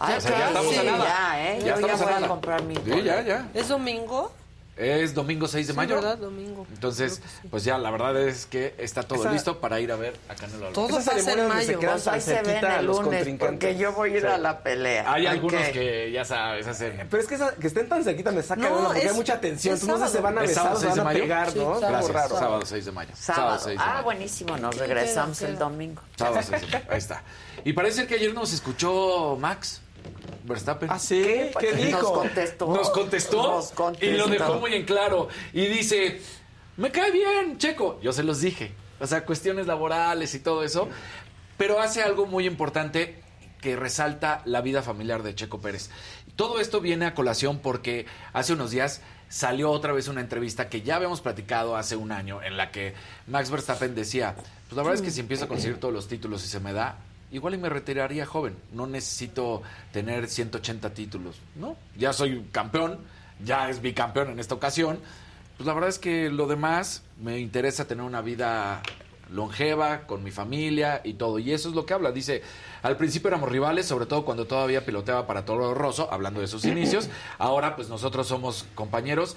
Ay, ya estamos a nada. Ya, ¿eh? Ya Yo ya voy a, comprar mi Sí, ya, ya. ¿Es domingo? Es domingo 6 de mayo. ¿verdad? Domingo. Entonces, pues ya, la verdad es que está todo listo para ir a ver a Canelo Álvarez. Todo va a ser mayo. Pues ahí se ven el lunes, porque yo voy a ir a la pelea. Hay algunos que ya sabes hacer. Pero es que, que estén tan cerquita me saca no, porque hay mucha tensión. Entonces no sé, se van a besar, se van a pegar, ¿no? Gracias. Raro. Sábado 6 de mayo. Sábado. 6 de ah, buenísimo. Nos regresamos el domingo. Sábado 6 de mayo. Ahí está. Y parece que ayer nos escuchó Max. Verstappen. ¿Ah, sí? ¿Qué, dijo? Nos contestó. Nos contestó. Y lo dejó muy en claro. Y dice, me cae bien, Checo. Yo se los dije. O sea, cuestiones laborales y todo eso. Pero hace algo muy importante que resalta la vida familiar de Checo Pérez. Todo esto viene a colación porque hace unos días salió otra vez una entrevista que ya habíamos platicado hace un año en la que Max Verstappen decía, pues la verdad es que si empiezo a conseguir todos los títulos y se me da, igual y me retiraría joven. No necesito tener 180 títulos, ¿no? Ya soy campeón, ya es bicampeón en esta ocasión. Pues la verdad es que lo demás me interesa tener una vida longeva, con mi familia y todo. Y eso es lo que habla. Dice, al principio éramos rivales, sobre todo cuando todavía piloteaba para Toro Rosso, hablando de sus inicios. Ahora, pues nosotros somos compañeros.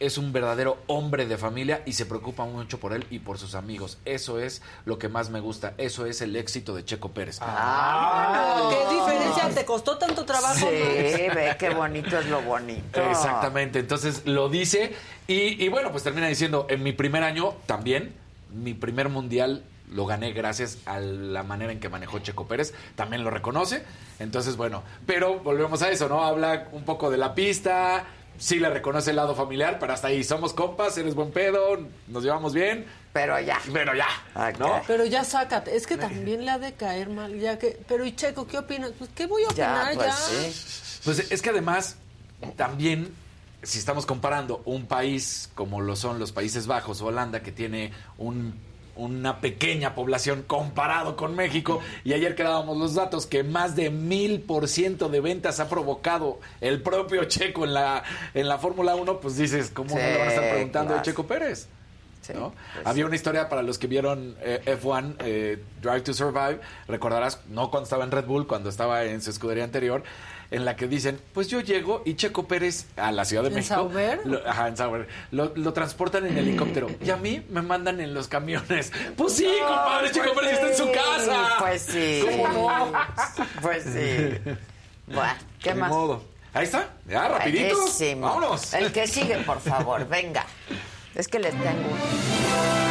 es un verdadero hombre de familia y se preocupa mucho por él y por sus amigos. Eso es lo que más me gusta. Eso es el éxito de Checo Pérez. Ah, ¿Qué diferencia? ¿Te costó tanto trabajo? Sí, ve qué bonito es lo bonito. Exactamente. Entonces lo dice y, y bueno, pues termina diciendo, en mi primer año también, mi primer mundial lo gané gracias a la manera en que manejó Checo Pérez, también lo reconoce. Entonces, bueno, pero volvemos a eso, ¿no? Habla un poco de la pista, sí le reconoce el lado familiar, pero hasta ahí somos compas, eres buen pedo, nos llevamos bien. Pero ya. Pero ya. ¿no? Pero ya sácate. Es que también le ha de caer mal, ya que. Pero y Checo, ¿qué opinas? Pues qué voy a opinar ya. Pues, pues es que además también si estamos comparando un país como lo son los Países Bajos, Holanda, que tiene un una pequeña población comparado con México. Y ayer quedábamos los datos que más de mil por ciento de ventas ha provocado el propio Checo en la, en la Fórmula 1, pues dices, ¿cómo no le van a estar preguntando a Checo Pérez? ¿no? Pues Había una historia para los que vieron eh, F1 eh, Drive to Survive, recordarás, no cuando estaba en Red Bull, cuando estaba en su escudería anterior, en la que dicen, pues yo llego y Checo Pérez a la Ciudad de México. Lo, ajá, en Sauber. Lo, transportan en helicóptero (clears throat) y a mí me mandan en los camiones. Pues sí, compadre, Checo Pérez está en su casa. Pues sí. ¿Cómo Pues sí. Bueno, ¿qué más? Ahí está, ya, rapidito. Vámonos. El que sigue, por favor, venga. Es que les tengo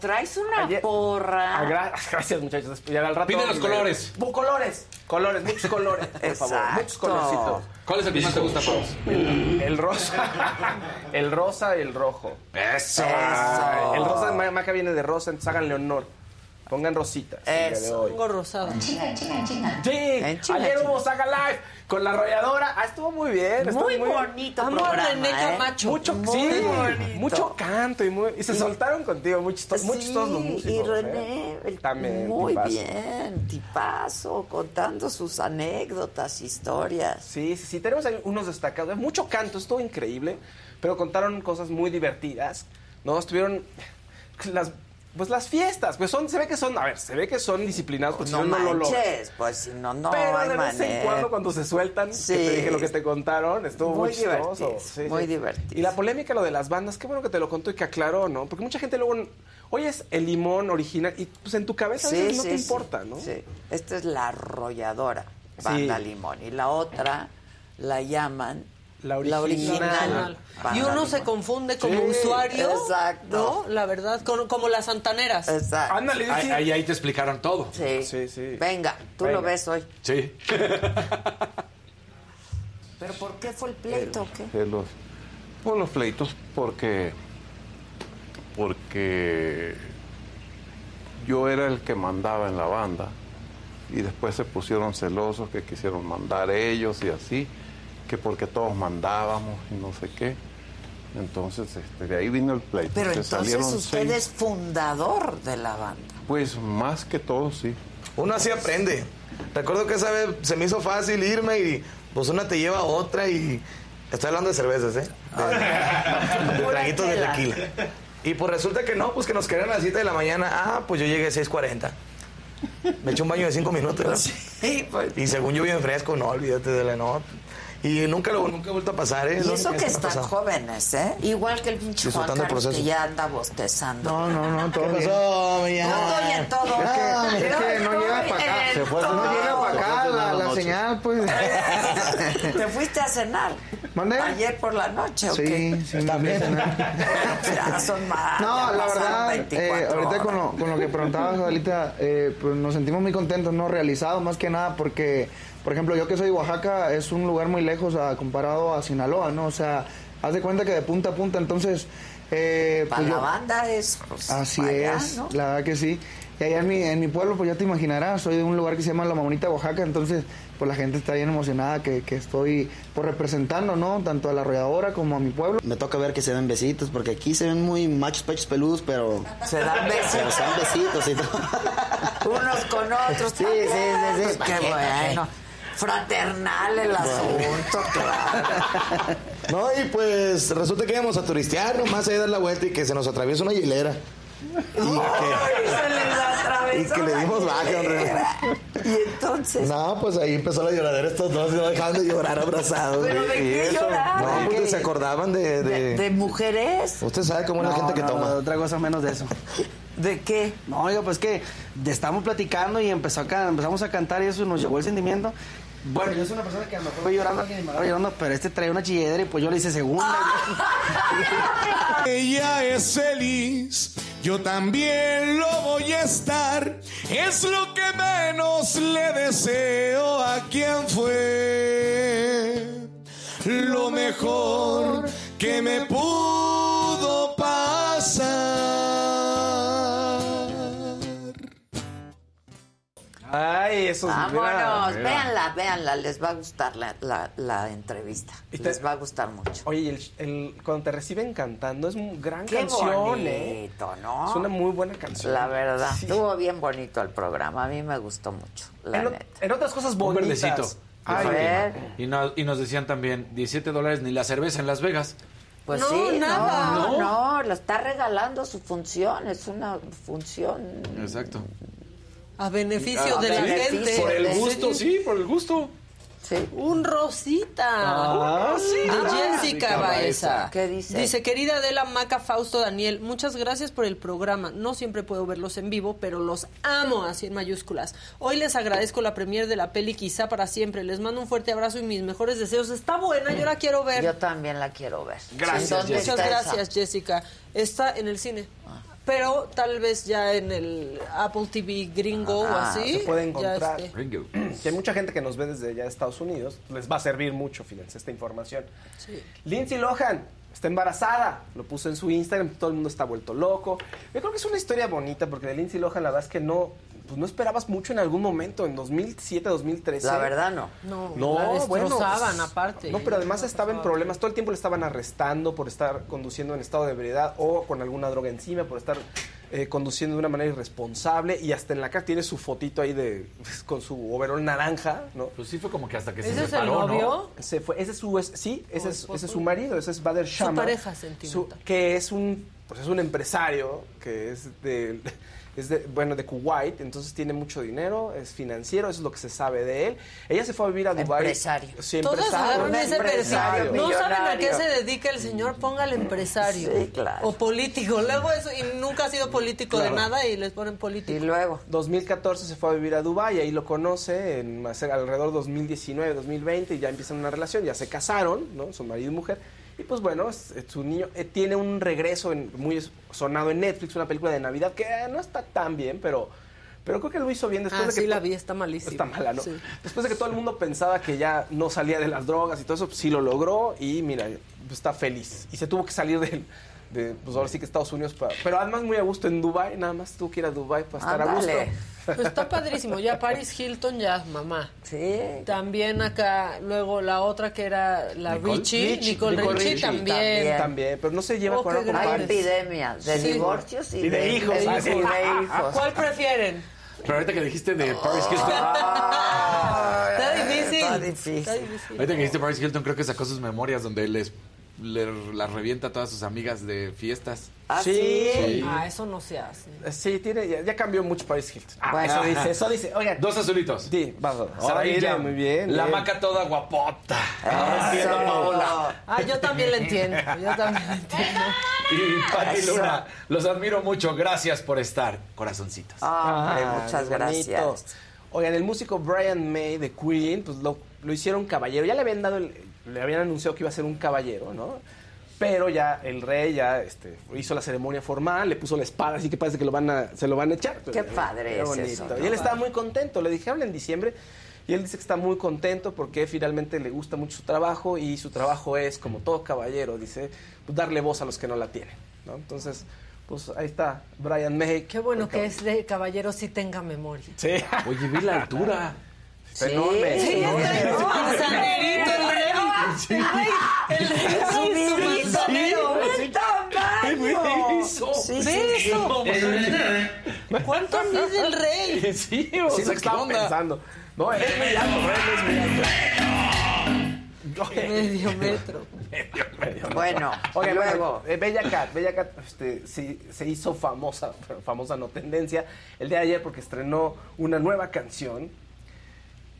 traes una porra. (laughs) gracias, muchachos. Ya al rato. Pide los colores. colores. Colores, muchos colores, por favor. Muchos colorcitos. ¿Cuál es el que más te gusta, Paus? El, rosa. (laughs) el rosa y el rojo. Eso. El rosa, Maca viene de rosa, entonces háganle honor. Pongan rositas. Eso. Pongo rosado. Sí, ayer hubo Saga Live con la arrolladora. Ah, estuvo muy bien. Estuvo muy, bonito. Vamos a René Camacho. Mucho, sí, mucho canto y, muy, y se soltaron contigo. Muy chistosos, muy chistosos los músicos. Y René, ¿eh? también. Muy bien, tipazo, contando sus anécdotas, historias. Sí, sí, sí. Tenemos ahí unos destacados. Mucho canto, estuvo increíble. Pero contaron cosas muy divertidas. ¿no? Estuvieron las pues las fiestas, pues son, se ve que son, a ver, se ve que son disciplinados, pues no, no manches, pues si no, no Pero hay de vez en cuando cuando se sueltan, que te dije lo que te contaron, estuvo muy, muy chistoso. muy divertido. Y la polémica, lo de las bandas, qué bueno que te lo contó y que aclaró, ¿no? Porque mucha gente luego, oyes el limón original y pues en tu cabeza a veces no te importa, ¿no? Sí, esta es la arrolladora, banda limón, y la otra la llaman la original. y uno se confunde como usuario. Exacto. ¿no? La verdad, como, las santaneras. Exacto. Ándale, ahí, ahí, te explicaron todo. Sí. Sí, sí. Venga, tú lo ves hoy. Sí. (laughs) ¿Pero por qué fue el pleito? ¿qué? Los, pues los pleitos porque. Porque. Yo era el que mandaba en la banda. Y después se pusieron celosos que quisieron mandar ellos y así que porque todos mandábamos y no sé qué. Entonces, este, de ahí vino el pleito. Pero entonces usted es fundador de la banda. Pues más que todo, sí. Uno así aprende. Recuerdo que esa vez se me hizo fácil irme y pues una te lleva a otra y... Estoy hablando de cervezas, ¿eh? De, de traguitos de tequila. Y pues resulta que no, pues que nos quedaron a las 7 de la mañana. Ah, pues yo llegué a 6.40. Me eché un baño de 5 minutos. (laughs) Sí, pues. Y según yo bien fresco, no, olvídate de la nota. Y nunca lo nunca he vuelto a pasar, ¿eh? Y eso que están jóvenes, ¿eh? Igual que el pinche Juan Carlos, que ya anda bostezando. No, no, no, todo ¿Qué bien. pasó, mi No estoy en todo. Es que, es que no llega para acá. Se fue no todo. llega para acá la, la la señal, pues. (laughs) ¿Te fuiste a cenar? ¿Mandé? ¿Ayer por la noche o Sí, qué? sí, también. (laughs) Ya son más. No, la verdad, 24 eh, ahorita con lo, con lo que preguntabas, Adelita, eh, pues nos sentimos muy contentos, ¿no? Realizados más que nada porque, por ejemplo, yo que soy de Oaxaca, es un lugar muy lejos a, comparado a Sinaloa, ¿no? O sea, haz de cuenta que de punta a punta, entonces... Eh, Para pues la yo- banda es. pues, Así para allá, es, ¿no? la verdad que sí. Y allá en mi, en mi pueblo, pues ya te imaginarás, soy de un lugar que se llama La Mamonita, Oaxaca, entonces pues la gente está bien emocionada que, que estoy pues, representando, ¿no? Tanto a la arrolladora como a mi pueblo. Me toca ver que se den besitos, porque aquí se ven muy machos, pechos peludos, pero... Se dan besitos. Pero se dan besitos y todo. Unos con otros. Sí, sí, sí, sí. Qué bueno. Fraternal el asunto, claro. (laughs) No, y pues resulta que íbamos a turistear, nomás ahí a dar la vuelta y que se nos atraviesa una hielera. Y que, y que le dimos baja. Y entonces. No, pues ahí empezó la lloradera estos dos, no dejaban de llorar abrazados. ¿Pero de Y qué eso? No, porque ¿Qué? se acordaban de... ¿De, de mujeres? Usted sabe cómo es la No, gente que no, toma. Otra cosa menos de eso. ¿De qué? No, oiga, pues que estamos platicando y empezó a empezamos a cantar y eso nos llegó el sentimiento. Bueno, yo soy una persona que a lo mejor voy llorando, alguien me agarra llorando, pero este trae una chilledera y pues yo le hice segunda. (laughs) Ella es feliz, yo también lo voy a estar. Es lo que menos le deseo a quien fue lo mejor que me pudo Ay, eso es Vámonos, mira. véanla, véanla, les va a gustar la, la, la entrevista. Y te- Les va a gustar mucho. Oye, el, el- cuando te reciben cantando es una gran Qué canción, ¿eh? ¿no? Es una muy buena canción. La verdad, Sí. estuvo bien bonito el programa, a mí me gustó mucho, la En, o- neta. en otras cosas Un bonitas. verdecito. A Ay, ver. y, no- y nos decían también, 17 dólares ni la cerveza en Las Vegas. Pues No, sí, nada. no, No. no, lo está regalando su función, es una función. Exacto. A beneficio Ah, de la sí, gente. Por el gusto, sí, por el gusto. Sí. Un Rosita. Ah, Un sí. De Ah, Jessica Baeza. ¿Qué dice? Dice, querida Adela Maca Fausto Daniel, muchas gracias por el programa. No siempre puedo verlos en vivo, pero los amo, así en mayúsculas. Hoy les agradezco la premier de la peli Quizá para siempre. Les mando un fuerte abrazo y mis mejores deseos. Está buena, yo la quiero ver. Yo también la quiero ver. Gracias, ¿En dónde Muchas esa? gracias, Jessica. Está en el cine. Pero tal vez ya en el Apple TV gringo o Ah, así. se puede ya encontrar. (clears throat) Que hay mucha gente que nos ve desde allá de Estados Unidos. Les va a servir mucho, fíjense, esta información. Sí. Lindsay Lohan está embarazada. Lo puso en su Instagram. Todo el mundo está vuelto loco. Yo creo que es una historia bonita porque de Lindsay Lohan la verdad es que no, pues no esperabas mucho en algún momento, en 2007, 2013. La verdad no. No, No, la bueno, destrozaban pues, aparte. No, pero además estaba en problemas. Todo el tiempo le estaban arrestando por estar conduciendo en estado de ebriedad o con alguna droga encima, por estar eh, conduciendo de una manera irresponsable. Y hasta en la cara tiene su fotito ahí de (laughs) con su overol naranja, ¿no? Pues sí fue como que hasta que ¿Ese se es el separó, novio? ¿no? Se fue. Ese es su, es- sí, ese ¿O es, ese es su marido, ese es Bader Su Shama. pareja sentimental. su- que es un, pues es un empresario que es de, es de, bueno, de Kuwait, entonces tiene mucho dinero, es financiero, eso es lo que se sabe de él. Ella se fue a vivir a Dubái. Empresario. Sí, Todos empresario. agarran ese empresario No saben a qué se dedica el señor, póngale empresario. Sí, claro. O político. Luego eso, y nunca ha sido político de nada y les ponen político. Y luego. 2014 se fue a vivir a Dubái, ahí lo conoce en alrededor de 2019, 2020 y ya empiezan una relación, ya se casaron, ¿no? Son marido y mujer. Y pues bueno, es- es su niño eh, tiene un regreso en- muy sonado en Netflix, una película de Navidad que eh, no está tan bien, pero pero creo que lo hizo bien después Ah, de que sí la vi, está malísima. Está mala, ¿no? Sí. Después de que todo el mundo pensaba que ya no salía de las drogas y todo eso, pues sí lo logró y mira, pues está feliz. Y se tuvo que salir del, de, pues ahora sí que Estados Unidos, para, pero además muy a gusto en Dubai nada más tuvo que ir a Dubai para estar a gusto. Ándale. Pues está padrísimo. Ya Paris Hilton, ya mamá. Sí. También acá, luego la otra que era la Nicole. Richie, Richie, Nicole, Nicole Richie, Richie. también. También. También, pero no se lleva Oh, con, Hay. Paris. epidemias de Sí. divorcios y, Y de hijos, y ah, de sí. hijos. ¿Cuál prefieren? Pero ahorita que dijiste de Paris Hilton. está difícil. Está difícil. Está difícil. Ahorita que dijiste Paris Hilton, creo que sacó sus memorias donde les le, las revienta a todas sus amigas de fiestas. ¿Ah, sí? Ah, eso no se hace. Sí, tiene, ya, ya cambió mucho Paris Hilton. Ah, bueno, eso dice, eso dice. Oigan. Dos azulitos. Sí, vamos. Muy bien. La bien. maca toda guapota. Eso. Entiendo, Paola. Ah, yo también la entiendo. Yo también la entiendo. (laughs) Y Pati. Luna, los admiro mucho. Gracias por estar, corazoncitos. Ah, muchas bonito. gracias. Oigan, el músico Brian May de Queen, pues lo, lo hicieron caballero. Ya le habían dado, el- le habían anunciado que iba a ser un caballero, ¿no? Pero ya el rey ya este, hizo la ceremonia formal, le puso la espada, así que parece que lo van a, se lo van a echar. Qué padre Qué es bonito. eso, Y él estaba muy contento. Le dije, habla en diciembre. Y él dice que está muy contento porque finalmente le gusta mucho su trabajo y su trabajo es, como todo caballero, dice, pues, darle voz a los que no la tienen. ¿no? Entonces, pues ahí está Brian May. Qué bueno que es de caballero sí tenga memoria. Sí. Oye, vi la altura. Está enorme, Sí, enorme. está enorme. Sanderito, el rey. Sí. El rey Es es subidito, su pero manzanero. buen tamaño. Eso. Sí, sí, Ve sí. eso. ¿Cuánto mide el rey? Sí, o sea, estaba pensando. No, es. (laughs) Medio metro. Medio, medio. Bueno, Oigan, luego. luego, eh, Bella Cat, Bella Cat este, sí, se hizo famosa, pero famosa no tendencia, el día de ayer porque estrenó una nueva canción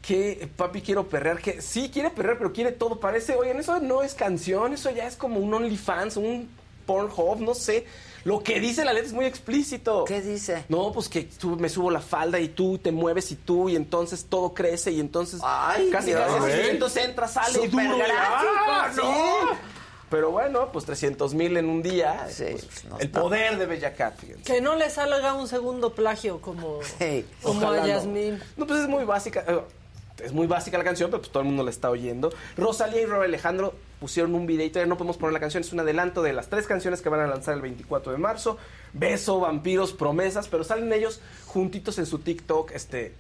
que eh, Papi Quiero Perrear, que sí quiere perrear, pero quiere todo. Parece, oigan, eso no es canción, eso ya es como un OnlyFans, un Pornhub, no sé. Lo que dice la letra es muy explícito. ¿Qué dice? No, pues que tú me subo la falda y tú te mueves y tú y entonces todo crece y entonces Ay, casi así, ¿Eh? y entonces entra, sale duro. y- gráfico, ¡Ah, sí. no! Pero bueno, pues 300 mil en un día. Sí, pues, pues, no el poder de Bella Cat, fíjense. Que no le salga un segundo plagio como, Sí. como a no. Yasmín. No, pues es muy básica. Es muy básica la canción, pero pues todo el mundo la está oyendo. Rosalía y Rob Alejandro pusieron un video y todavía no podemos poner la canción. Es un adelanto de las tres canciones que van a lanzar el 24 de marzo. Beso, vampiros, promesas. Pero salen ellos juntitos en su TikTok. Este,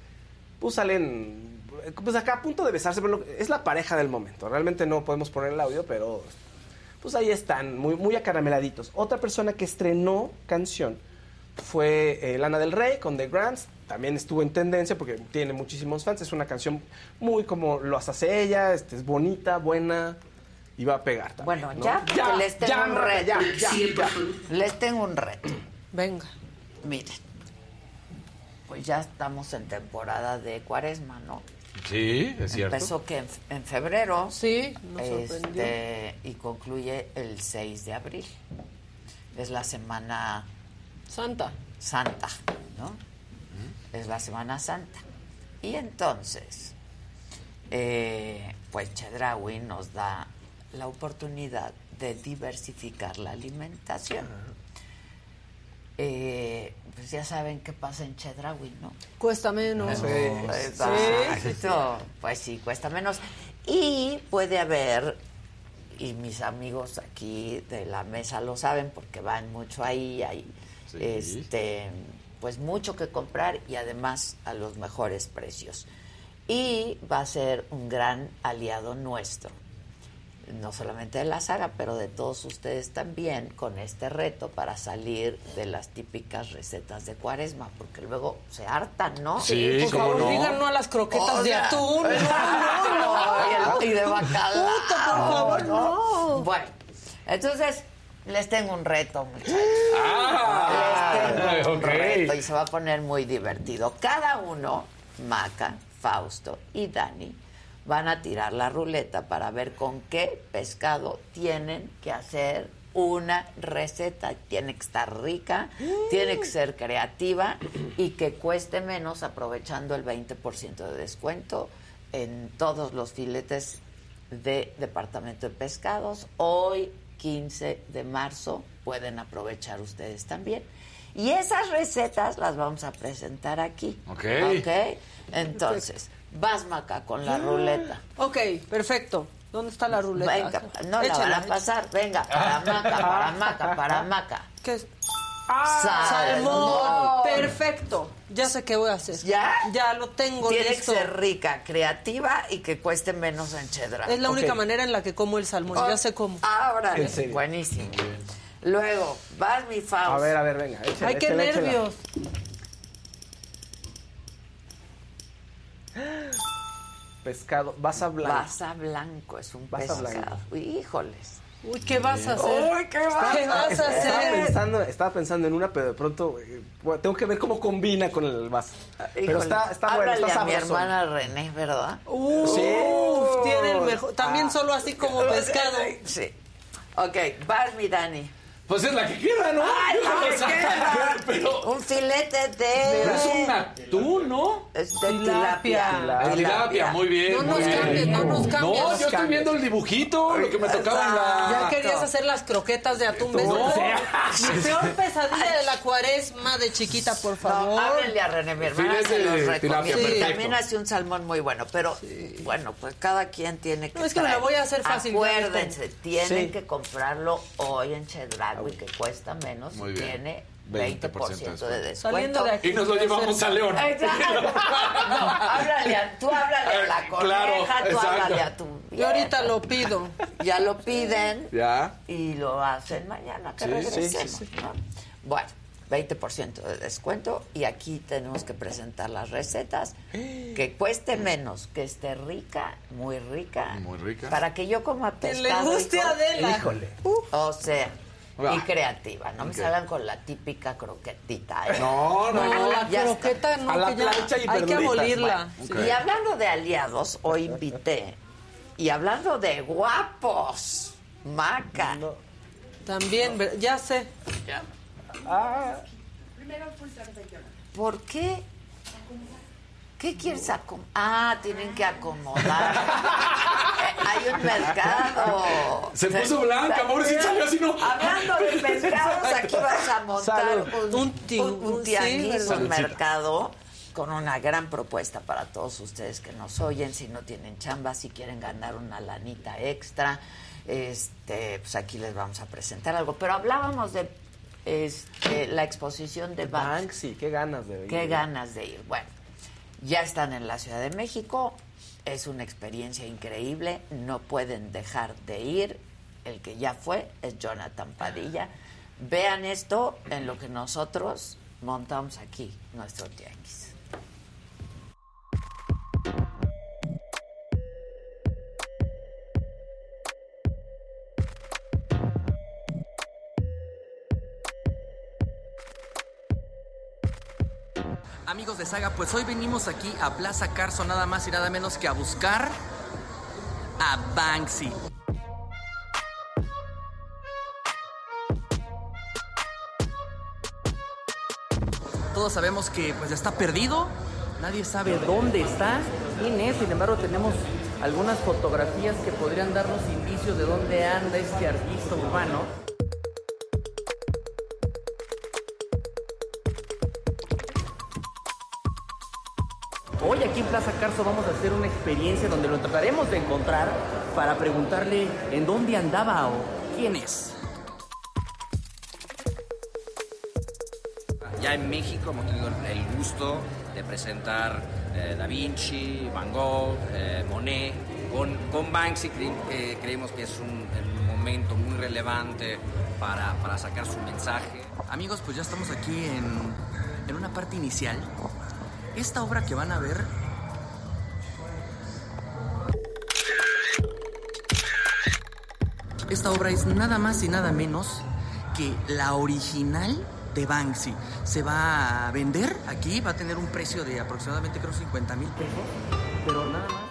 pues salen, pues acá a punto de besarse. Pero es la pareja del momento. Realmente no podemos poner el audio, pero pues ahí están, muy, muy acarameladitos. Otra persona que estrenó canción fue eh, Lana del Rey con The Grants. También estuvo en tendencia porque tiene muchísimos fans. Es una canción muy como lo hace ella, este, es bonita, buena y va a pegar también. Bueno, ¿no? ya, porque les tengo ya, un reto. ya, ya, ya. Les tengo un reto. Venga. Miren, pues ya estamos en temporada de cuaresma, ¿no? Sí, es cierto. Empezó que en, en febrero. Sí, nos sorprendió. este, y concluye el 6 de abril. Es la semana Santa. santa, ¿no? Es la semana santa. Y entonces, eh, pues Chedraui nos da la oportunidad de diversificar la alimentación. Eh, pues ya saben qué pasa en Chedraui, ¿no? Cuesta menos. Sí, sí, sí. Pues sí, cuesta menos. Y puede haber, y mis amigos aquí de la mesa lo saben porque van mucho ahí, hay Sí. este, pues mucho que comprar y además a los mejores precios. Y va a ser un gran aliado nuestro no solamente de la saga, pero de todos ustedes también, con este reto para salir de las típicas recetas de cuaresma, porque luego se hartan, ¿no? Sí, Por favor, no. digan no a las croquetas de atún. (laughs) No, no, no. Y, el- y de bacalao. Por favor, no. Bueno, entonces les tengo un reto, muchachos. Ah, (laughs) y se va a poner muy divertido. Cada uno, Maca, Fausto y Dani, van a tirar la ruleta para ver con qué pescado tienen que hacer una receta. Tiene que estar rica, tiene que ser creativa y que cueste menos aprovechando el 20% de descuento en todos los filetes de Departamento de Pescados. Hoy, 15 de marzo, pueden aprovechar ustedes también. Y esas recetas las vamos a presentar aquí. Ok. ¿Ok? Entonces, vas, Maca, con la ruleta. Ok, perfecto. ¿Dónde está la ruleta? Venga, no la Échala, van a pasar. Venga, para Maca, para Maca, para Maca. ¿Qué es? Salmón. Salmón. Perfecto. Ya sé qué voy a hacer. ¿Ya? Ya lo tengo Tiene que listo. ser rica, creativa y que cueste menos en chedra. Es la única manera en la que como el salmón. Oh, Ya sé cómo. Ahora, En serio. Luego, vas mi Faust. A ver, a ver, venga. échela, Ay, qué échela, échela. nervios. Pescado, basa blanco. Basa blanco es un pescado. Blanco. Híjoles. Uy, ¿qué vas a hacer? Uy, ¿qué vas, a hacer? Estaba pensando, estaba pensando en una, pero de pronto eh, tengo que ver cómo combina con el basa. Pero está, está bueno, está a mi hermana René, ¿verdad? Uf, sí. tiene el mejor. También ah. solo así como pescado. Sí. Ok, vas mi Dani. Pues es la que queda, ¿no? Ay, la que queda. (laughs) Pero, un filete de... Pero es un atún, ¿no? Es de tilapia. Tilapia, tilapia. muy bien, no muy nos bien. Cambies, no nos cambies. No, yo estoy viendo el dibujito, lo que me tocaba en la... Ya querías hacer las croquetas de atún. ¿ves? No. Mi (laughs) peor pesadilla de la cuaresma de chiquita, por favor. No, háblenle a René, mi hermana Filete se los recomiendo. tilapia, perfecto. También hace un salmón muy bueno, pero bueno, pues cada quien tiene que No, es que me la traer. voy a hacer fácil, Acuérdense, tienen Sí. que comprarlo hoy en Chedraui, que cuesta menos Muy y bien. tiene 20% 20%, de de descuento. Saliendo de aquí. Y nos lo llevamos a León. Exacto. (laughs) No, háblale a, tú háblale a la Claro, coneja, tú exacto. háblale a tu Yo ahorita vieja. lo pido. Ya lo piden Ya. y lo hacen mañana que Sí, sí, regresemos. sí, sí. ¿no? Bueno, 20% de descuento y aquí tenemos que presentar las recetas (gasps) que cueste menos, que esté rica, muy rica. Muy rica. Para que yo coma Que le pescado. guste a Adela. Híjole. O sea. Y creativa, no me salgan con la típica croquetita. ¿eh? No, no, No, la Ya está. croqueta no, A la que ya plancha y hay que abolirla. bueno. Y hablando de aliados, hoy invité. Y hablando de guapos, Maca. También, ya sé. ¿Por qué? ¿Qué quieres acomodar? Ah, tienen que acomodar. (laughs) Hay un mercado. Se puso blanca, pobrecita, salió así, ¿no? Hablando de (laughs) mercados, aquí vas a montar un, Un un- un sí, tianguis, un mercado con una gran propuesta para todos ustedes que nos oyen, si no tienen chamba, si quieren ganar una lanita extra, este, pues aquí les vamos a presentar algo. Pero hablábamos de este, la exposición de Banksy. Banksy, qué ganas de ir. Qué ganas de ir. Bueno, ya están en la Ciudad de México. Es una experiencia increíble. No pueden dejar de ir. El que ya fue es Jonathan Padilla. Vean esto en lo que nosotros montamos aquí, nuestro tianguis. Amigos de Saga, pues hoy venimos aquí a Plaza Carso nada más y nada menos que a buscar a Banksy. Todos sabemos que pues está perdido, nadie sabe dónde está. quién es, sin embargo tenemos algunas fotografías que podrían darnos indicios de dónde anda este artista urbano. Hoy aquí en Plaza Carso vamos a hacer una experiencia donde lo trataremos de encontrar para preguntarle en dónde andaba o quién es. Ya en México hemos tenido el gusto de presentar eh, Da Vinci, Van Gogh, eh, Monet. Con, con Banksy cre- eh, creemos que es un, un momento muy relevante para, para sacar su mensaje. Amigos, pues ya estamos aquí en, en una parte inicial. Esta obra que van a ver Esta obra es nada más y nada menos que la original de Banksy. Se va a vender aquí, va a tener un precio de aproximadamente creo 50 mil pesos, pero nada más.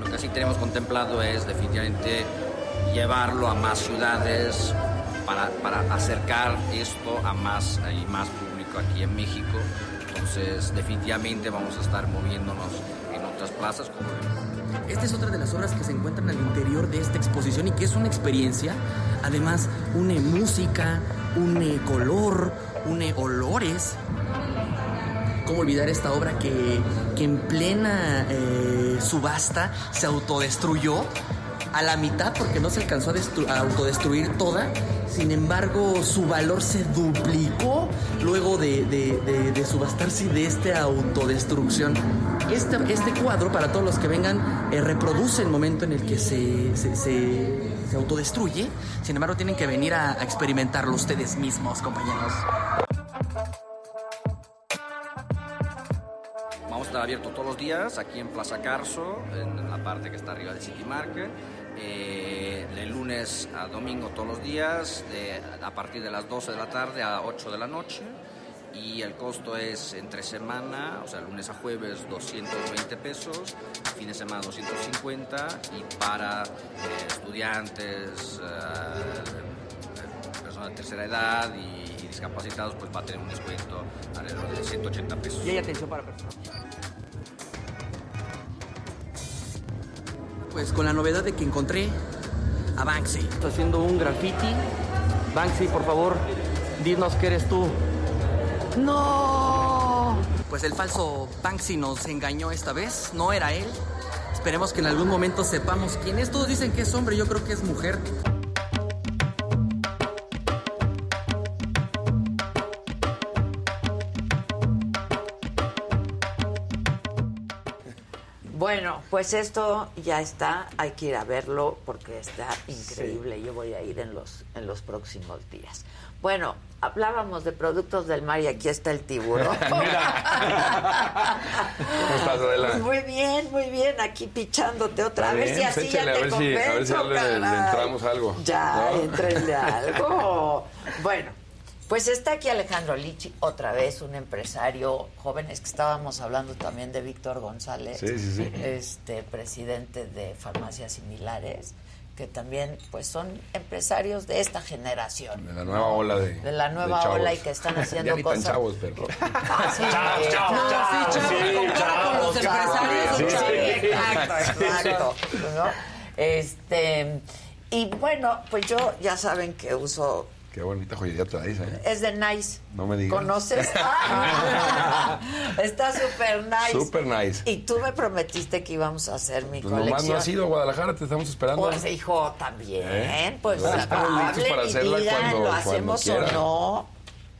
Lo que sí tenemos contemplado es definitivamente llevarlo a más ciudades para, para acercar esto a más y más público aquí en México. Entonces definitivamente vamos a estar moviéndonos en otras plazas como Esta es otra de las obras que se encuentran al interior de esta exposición y que es una experiencia. Además, une música, une color, une olores. ¿Cómo olvidar esta obra que, que en plena eh, subasta se autodestruyó? A la mitad porque no se alcanzó a, a autodestruir toda. Sin embargo, su valor se duplicó luego de, de, de- de subastarse de esta autodestrucción. Este, este cuadro, para todos los que vengan, eh, reproduce el momento en el que se, se, se, autodestruye. Sin embargo, tienen que venir a, a experimentarlo ustedes mismos, compañeros. Vamos a estar abiertos todos los días aquí en Plaza Carso, en la parte que está arriba de City Market. Eh, de lunes a domingo todos los días, a partir de las 12 de la tarde a 8 de la noche y el costo es entre semana, o sea, lunes a jueves 220 pesos, fin de semana 250 y para eh, estudiantes, eh, personas de tercera edad y, discapacitados, pues va a tener un descuento alrededor de 180 pesos. Y hay atención para personas. Pues con la novedad de que encontré a Banksy. Está haciendo un graffiti. Banksy, por favor, dinos que eres tú. ¡No! Pues el falso Banksy nos engañó esta vez, no era él. Esperemos que en algún momento sepamos quién es. Todos dicen que es hombre, yo creo que es mujer. Bueno, pues esto ya está, hay que ir a verlo porque está increíble. Yo voy a ir en los en los próximos días. Bueno, hablábamos de productos del mar y aquí está el tiburón. (laughs) ¿Cómo estás, Adela? Muy bien, muy bien, aquí pichándote otra vez y así ya te a ver si, a ver si le, le, entramos algo. Ya, ¿no? entrenle algo. (laughs) bueno, pues está aquí Alejandro Lichi, otra vez un empresario joven, es que estábamos hablando también de Víctor González, sí, sí, sí. este presidente de Farmacias Similares que también pues son empresarios de esta generación. De la nueva ola de De la nueva de ola y que están (laughs) haciendo ya ni cosas. Tan chavos, pero. Ah, sí, (laughs) Chavos, chavos, no, chavos. Este, y bueno, pues yo ya saben que uso Qué bonita joyería traes, ¿eh? es de Nice. No me digas. ¿Conoces? (laughs) Está súper nice. Súper nice. Y tú me prometiste que íbamos a hacer mi Pues colección. nomás no has ido a Guadalajara, te estamos esperando. Pues hijo, también. ¿Eh? Pues No, estamos listos para hacerla cuando- lo cuando hacemos o no.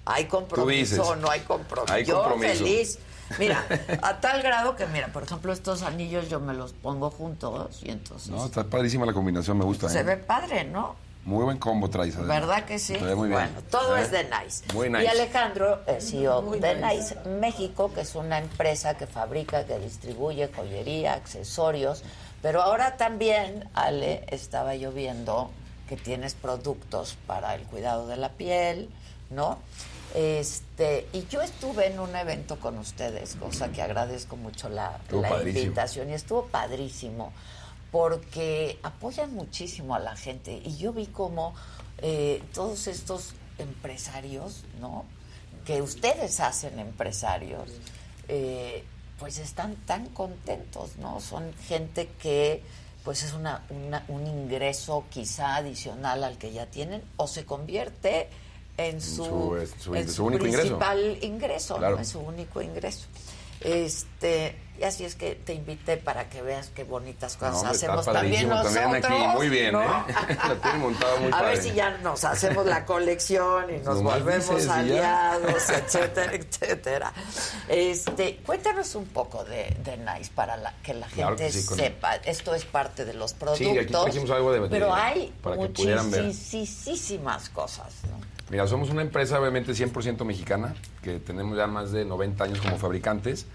Hay compromiso o no hay compromiso. Hay yo compromiso. feliz. Mira, (laughs) a tal grado que, mira, por ejemplo, estos anillos yo me los pongo juntos y entonces No, está padrísima la combinación, me gusta, se ¿eh? ve padre, ¿no? Muy buen combo traes, Adela. ¿Verdad que sí? Muy bien. Bueno, todo ¿Eh? es de Nice. Muy nice. Y Alejandro, el CEO de nice. México, que es una empresa que fabrica, que distribuye joyería, accesorios, pero ahora también, Ale, estaba yo viendo que tienes productos para el cuidado de la piel, ¿no? Este, y yo estuve en un evento con ustedes, cosa que agradezco mucho la, la invitación y estuvo padrísimo porque apoyan muchísimo a la gente y yo vi como eh, todos estos empresarios, ¿no? Que ustedes hacen empresarios, eh, pues están tan contentos, ¿no? Son gente que pues es una, una- un ingreso quizá adicional al que ya tienen o se convierte en su, su, su- en su su único ingreso. principal ingreso, Claro. ¿no? En su único ingreso. Este, y así es que te invité para que veas qué bonitas cosas No, hacemos también nosotros. también aquí, muy bien, ¿no? ¿eh? (laughs) Muy A padre. ver si ya nos hacemos la colección y nos Nomás volvemos ya. aliados, (laughs) etcétera, etcétera. Este, cuéntanos un poco de, de Nice para la- que la Claro gente que sí, con- sepa. Esto es parte de los productos. Sí, aquí trajimos algo de- Pero hay muchísimas cosas. ¿no? Mira, somos una empresa obviamente 100% mexicana, que tenemos ya más de 90 años como fabricantes.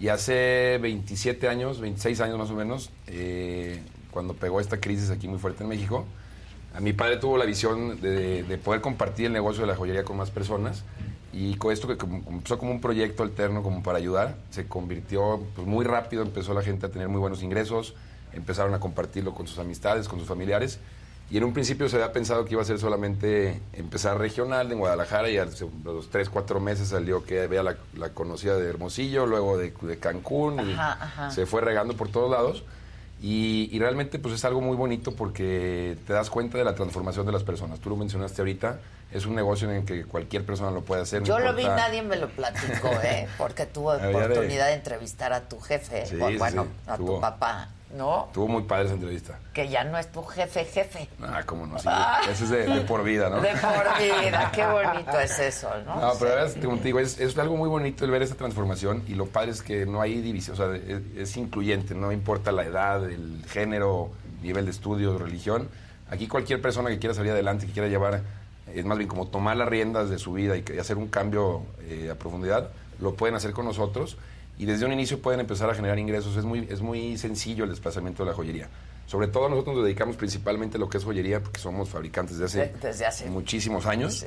Y hace 27 años, 26 años más o menos, eh, cuando pegó esta crisis aquí muy fuerte en México, a mi padre tuvo la visión de, de poder compartir el negocio de la joyería con más personas. Y con esto que empezó como un proyecto alterno como para ayudar, se convirtió pues, muy rápido, empezó la gente a tener muy buenos ingresos, empezaron a compartirlo con sus amistades, con sus familiares. Y en un principio se había pensado que iba a ser solamente empezar regional en Guadalajara y a los tres, cuatro meses salió que había la, la conocida de Hermosillo, luego de, de Cancún y Ajá, se fue regando por todos lados. Y, y realmente pues es algo muy bonito porque te das cuenta de la transformación de las personas. Tú lo mencionaste ahorita, es un negocio en el que cualquier persona lo puede hacer. no Yo lo vi, nadie me lo platicó, ¿eh? (laughs) Porque tuve de- oportunidad de entrevistar a tu jefe, Sí, bueno, sí, a tu papá, ¿no? Estuvo muy padre esa entrevista. Que ya no es tu jefe, jefe. Ah, cómo no, sí. Ese es de, por vida, ¿no? De por vida, qué bonito es eso, ¿no? No, pero ahora, como te digo, es, es, algo muy bonito el ver esta transformación y lo padre es que no hay división, o sea, es, es incluyente, no importa la edad, el género, nivel de estudio, religión. Aquí cualquier persona que quiera salir adelante, que quiera llevar, es más bien como tomar las riendas de su vida y, y hacer un cambio eh, a profundidad, lo pueden hacer con nosotros y desde un inicio pueden empezar a generar ingresos. Es muy, es muy sencillo el desplazamiento de la joyería. Sobre todo nosotros nos dedicamos principalmente a lo que es joyería porque somos fabricantes desde hace, desde hace muchísimos años.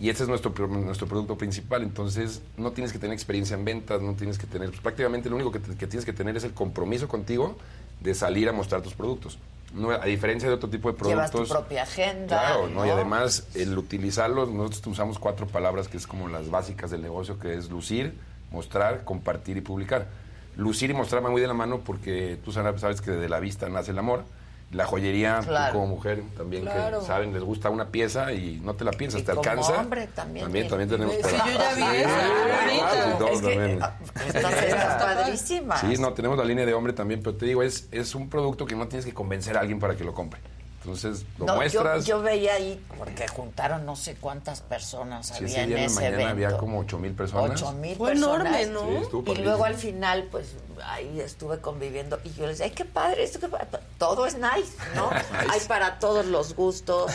Y este es nuestro, nuestro producto principal. Entonces, no tienes que tener experiencia en ventas, no tienes que tener. Pues, prácticamente lo único que, que, tienes que tener es el compromiso contigo de salir a mostrar tus productos. No, a diferencia de otro tipo de productos. Llevas tu propia agenda. Claro, ¿no? y además, el utilizarlos, nosotros usamos cuatro palabras que es como las básicas del negocio, que es lucir, mostrar, compartir y publicar. Lucir y mostrar van muy de la mano porque tú sabes que de la vista nace el amor. La joyería, claro. tú como mujer también claro. que saben, les gusta una pieza y no te la piensas, y te como alcanza. hombre también. También, también tenemos Sí, yo ya vi esa, están padrísimas. Sí, no, tenemos la línea de hombre también, pero te digo, es, es un producto que no tienes que convencer a alguien para que lo compre. Entonces, lo no, muestras. Yo, yo, veía ahí, porque juntaron no sé cuántas personas sí, había ese en ese mañana evento. había como 8 mil personas. 8 mil Fue personas. enorme, ¿no? Sí, y luego al final, pues ahí estuve conviviendo y yo les decía, ay, qué padre, esto qué padre". todo es nice, ¿no? (laughs) Hay para todos los gustos,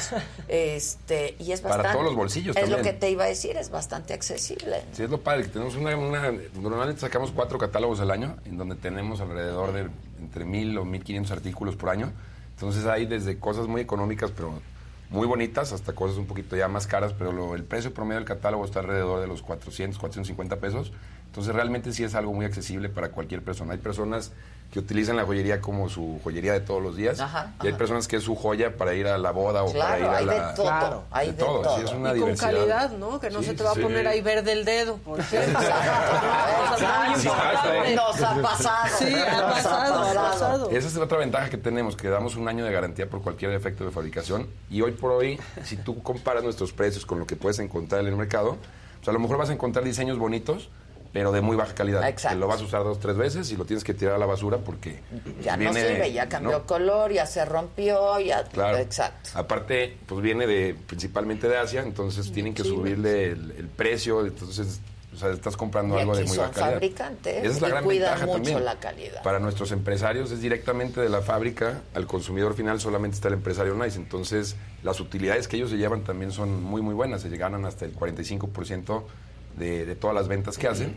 este, y es Para bastante. todos los bolsillos Es lo que te iba a decir, es bastante accesible. Sí, es lo padre, que tenemos una, una- Normalmente sacamos cuatro catálogos al año, en donde tenemos alrededor de entre mil o mil quinientos artículos por año. Entonces hay desde cosas muy económicas, pero muy bonitas, hasta cosas un poquito ya más caras, pero lo- el precio promedio del catálogo está alrededor de los 400, 450 pesos. Entonces realmente sí es algo muy accesible para cualquier persona. Hay personas que utilizan la joyería como su joyería de todos los días. Ajá, y hay ajá. personas que es su joya para ir a la boda o para ir Claro, a hay la... de todo, Claro. hay de, todo, todo. sí, es una Y con diversidad. calidad, ¿no? Que no Sí, se te va sí. a poner ahí verde el dedo, por ejemplo. Nos ha pasado. Sí, ha pasado, ha pasado. Esa es otra ventaja que tenemos, que damos un año de garantía por cualquier defecto de fabricación. Y hoy por hoy, si tú comparas nuestros precios con lo que puedes encontrar en el mercado, pues a lo mejor vas a encontrar diseños bonitos, pero de muy baja calidad. Exacto. Que lo vas a usar dos tres veces y lo tienes que tirar a la basura porque Ya no sirve, ya cambió ¿no? color, ya se rompió, ya. Claro. Exacto. Aparte, pues viene de principalmente de Asia, entonces tienen que subirle el, el precio, entonces o sea, estás comprando Y algo de muy son baja calidad. fabricantes Esa es la gran cuidan ventaja mucho también. la calidad. Para nuestros empresarios es directamente de la fábrica al consumidor final, solamente está el empresario Nice. Entonces, las utilidades que ellos se llevan también son muy, muy buenas. Se ganan hasta el 45% de, de todas las ventas que hacen.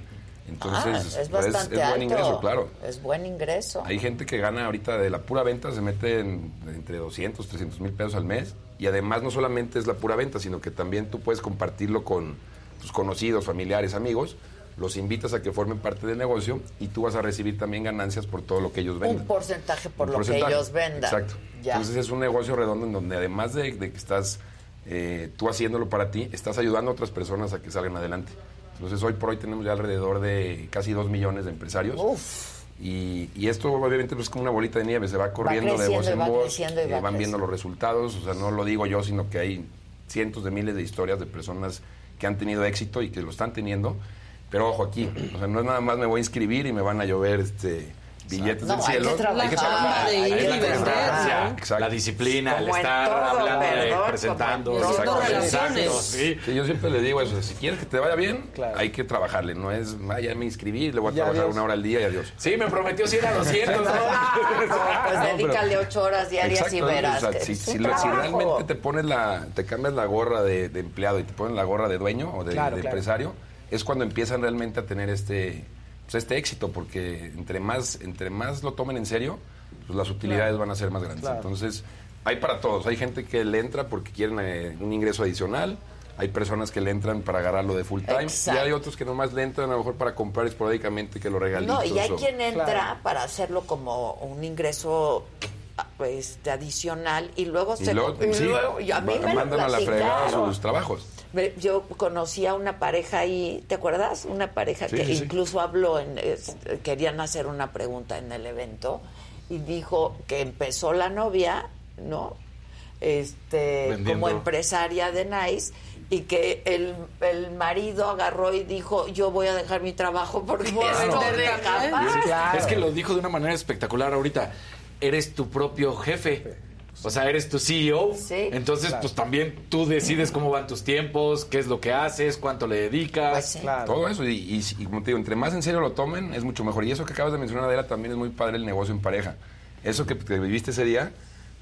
Entonces, Ah, es pues, bastante es buen alto. ingreso, claro. Es buen ingreso. Hay gente que gana ahorita de la pura venta, se mete en, entre 200, 300 mil pesos al mes. Y además no solamente es la pura venta, sino que también tú puedes compartirlo con tus conocidos, familiares, amigos. Los invitas a que formen parte del negocio y tú vas a recibir también ganancias por todo lo que ellos venden. Un porcentaje por Un lo porcentaje. que ellos vendan. Exacto. Ya. Entonces es un negocio redondo en donde además de, de que estás eh, tú haciéndolo para ti, estás ayudando a otras personas a que salgan adelante. Entonces hoy por hoy tenemos ya alrededor de casi dos millones de empresarios. Y, y esto obviamente pues, es como una bolita de nieve, se va corriendo de voz en va voz, eh, va van viendo los resultados, o sea, no lo digo yo, sino que hay cientos de miles de historias de personas que han tenido éxito y que lo están teniendo. Pero ojo aquí, o sea, no es nada más me voy a inscribir y me van a llover este billetes No, del hay que cielo. trabajar, hay que la trabajar. constancia, la disciplina, el estar todo, hablando, de- perdón, presentando. sí. Sí, yo siempre le digo eso, si quieres que te vaya bien, hay que trabajarle, no es, ah, ya me inscribí, le voy a Ya, trabajar adiós. una hora al día y adiós. Sí, me prometió 100 a 200. ¿no? (laughs) Pues No, dedícale pero- ocho horas diarias y verás. si, realmente te pones la, te cambias la gorra de, de empleado y te pones la gorra de dueño o de, Claro, de claro. empresario, es cuando empiezan realmente a tener este, pues, este éxito, porque entre más, entre más lo tomen en serio, pues las utilidades Claro. van a ser más grandes. Claro. Entonces, hay para todos. Hay gente que le entra porque quieren eh, un ingreso adicional. Hay personas que le entran para agarrarlo de full time. Exacto. Y hay otros que nomás le entran a lo mejor para comprar esporádicamente que lo regalitos. No, y hay o- quien entra Claro. para hacerlo como un ingreso este, adicional y luego Y se luego, y sí, luego- y a mí me lo mandan a la fregada sus trabajos. Yo conocí a una pareja ahí, ¿te acuerdas? Una pareja Sí, que sí, sí. incluso habló, en, es- querían hacer una pregunta en el evento y dijo que empezó la novia, ¿no? Este, Vendiendo. como empresaria de Nice y que el, el marido agarró y dijo, yo voy a dejar mi trabajo porque Voy a esto vender deja también. más". Es que lo dijo de una manera espectacular ahorita. Eres tu propio jefe. O sea, eres tu CEO. Sí. Entonces, Claro. pues también tú decides cómo van tus tiempos, qué es lo que haces, cuánto le dedicas. Todo eso, y, y- y como te digo, entre más en serio lo tomen, es mucho mejor. Y eso que acabas de mencionar, Adela, también es muy padre el negocio en pareja. Eso que, que viviste ese día,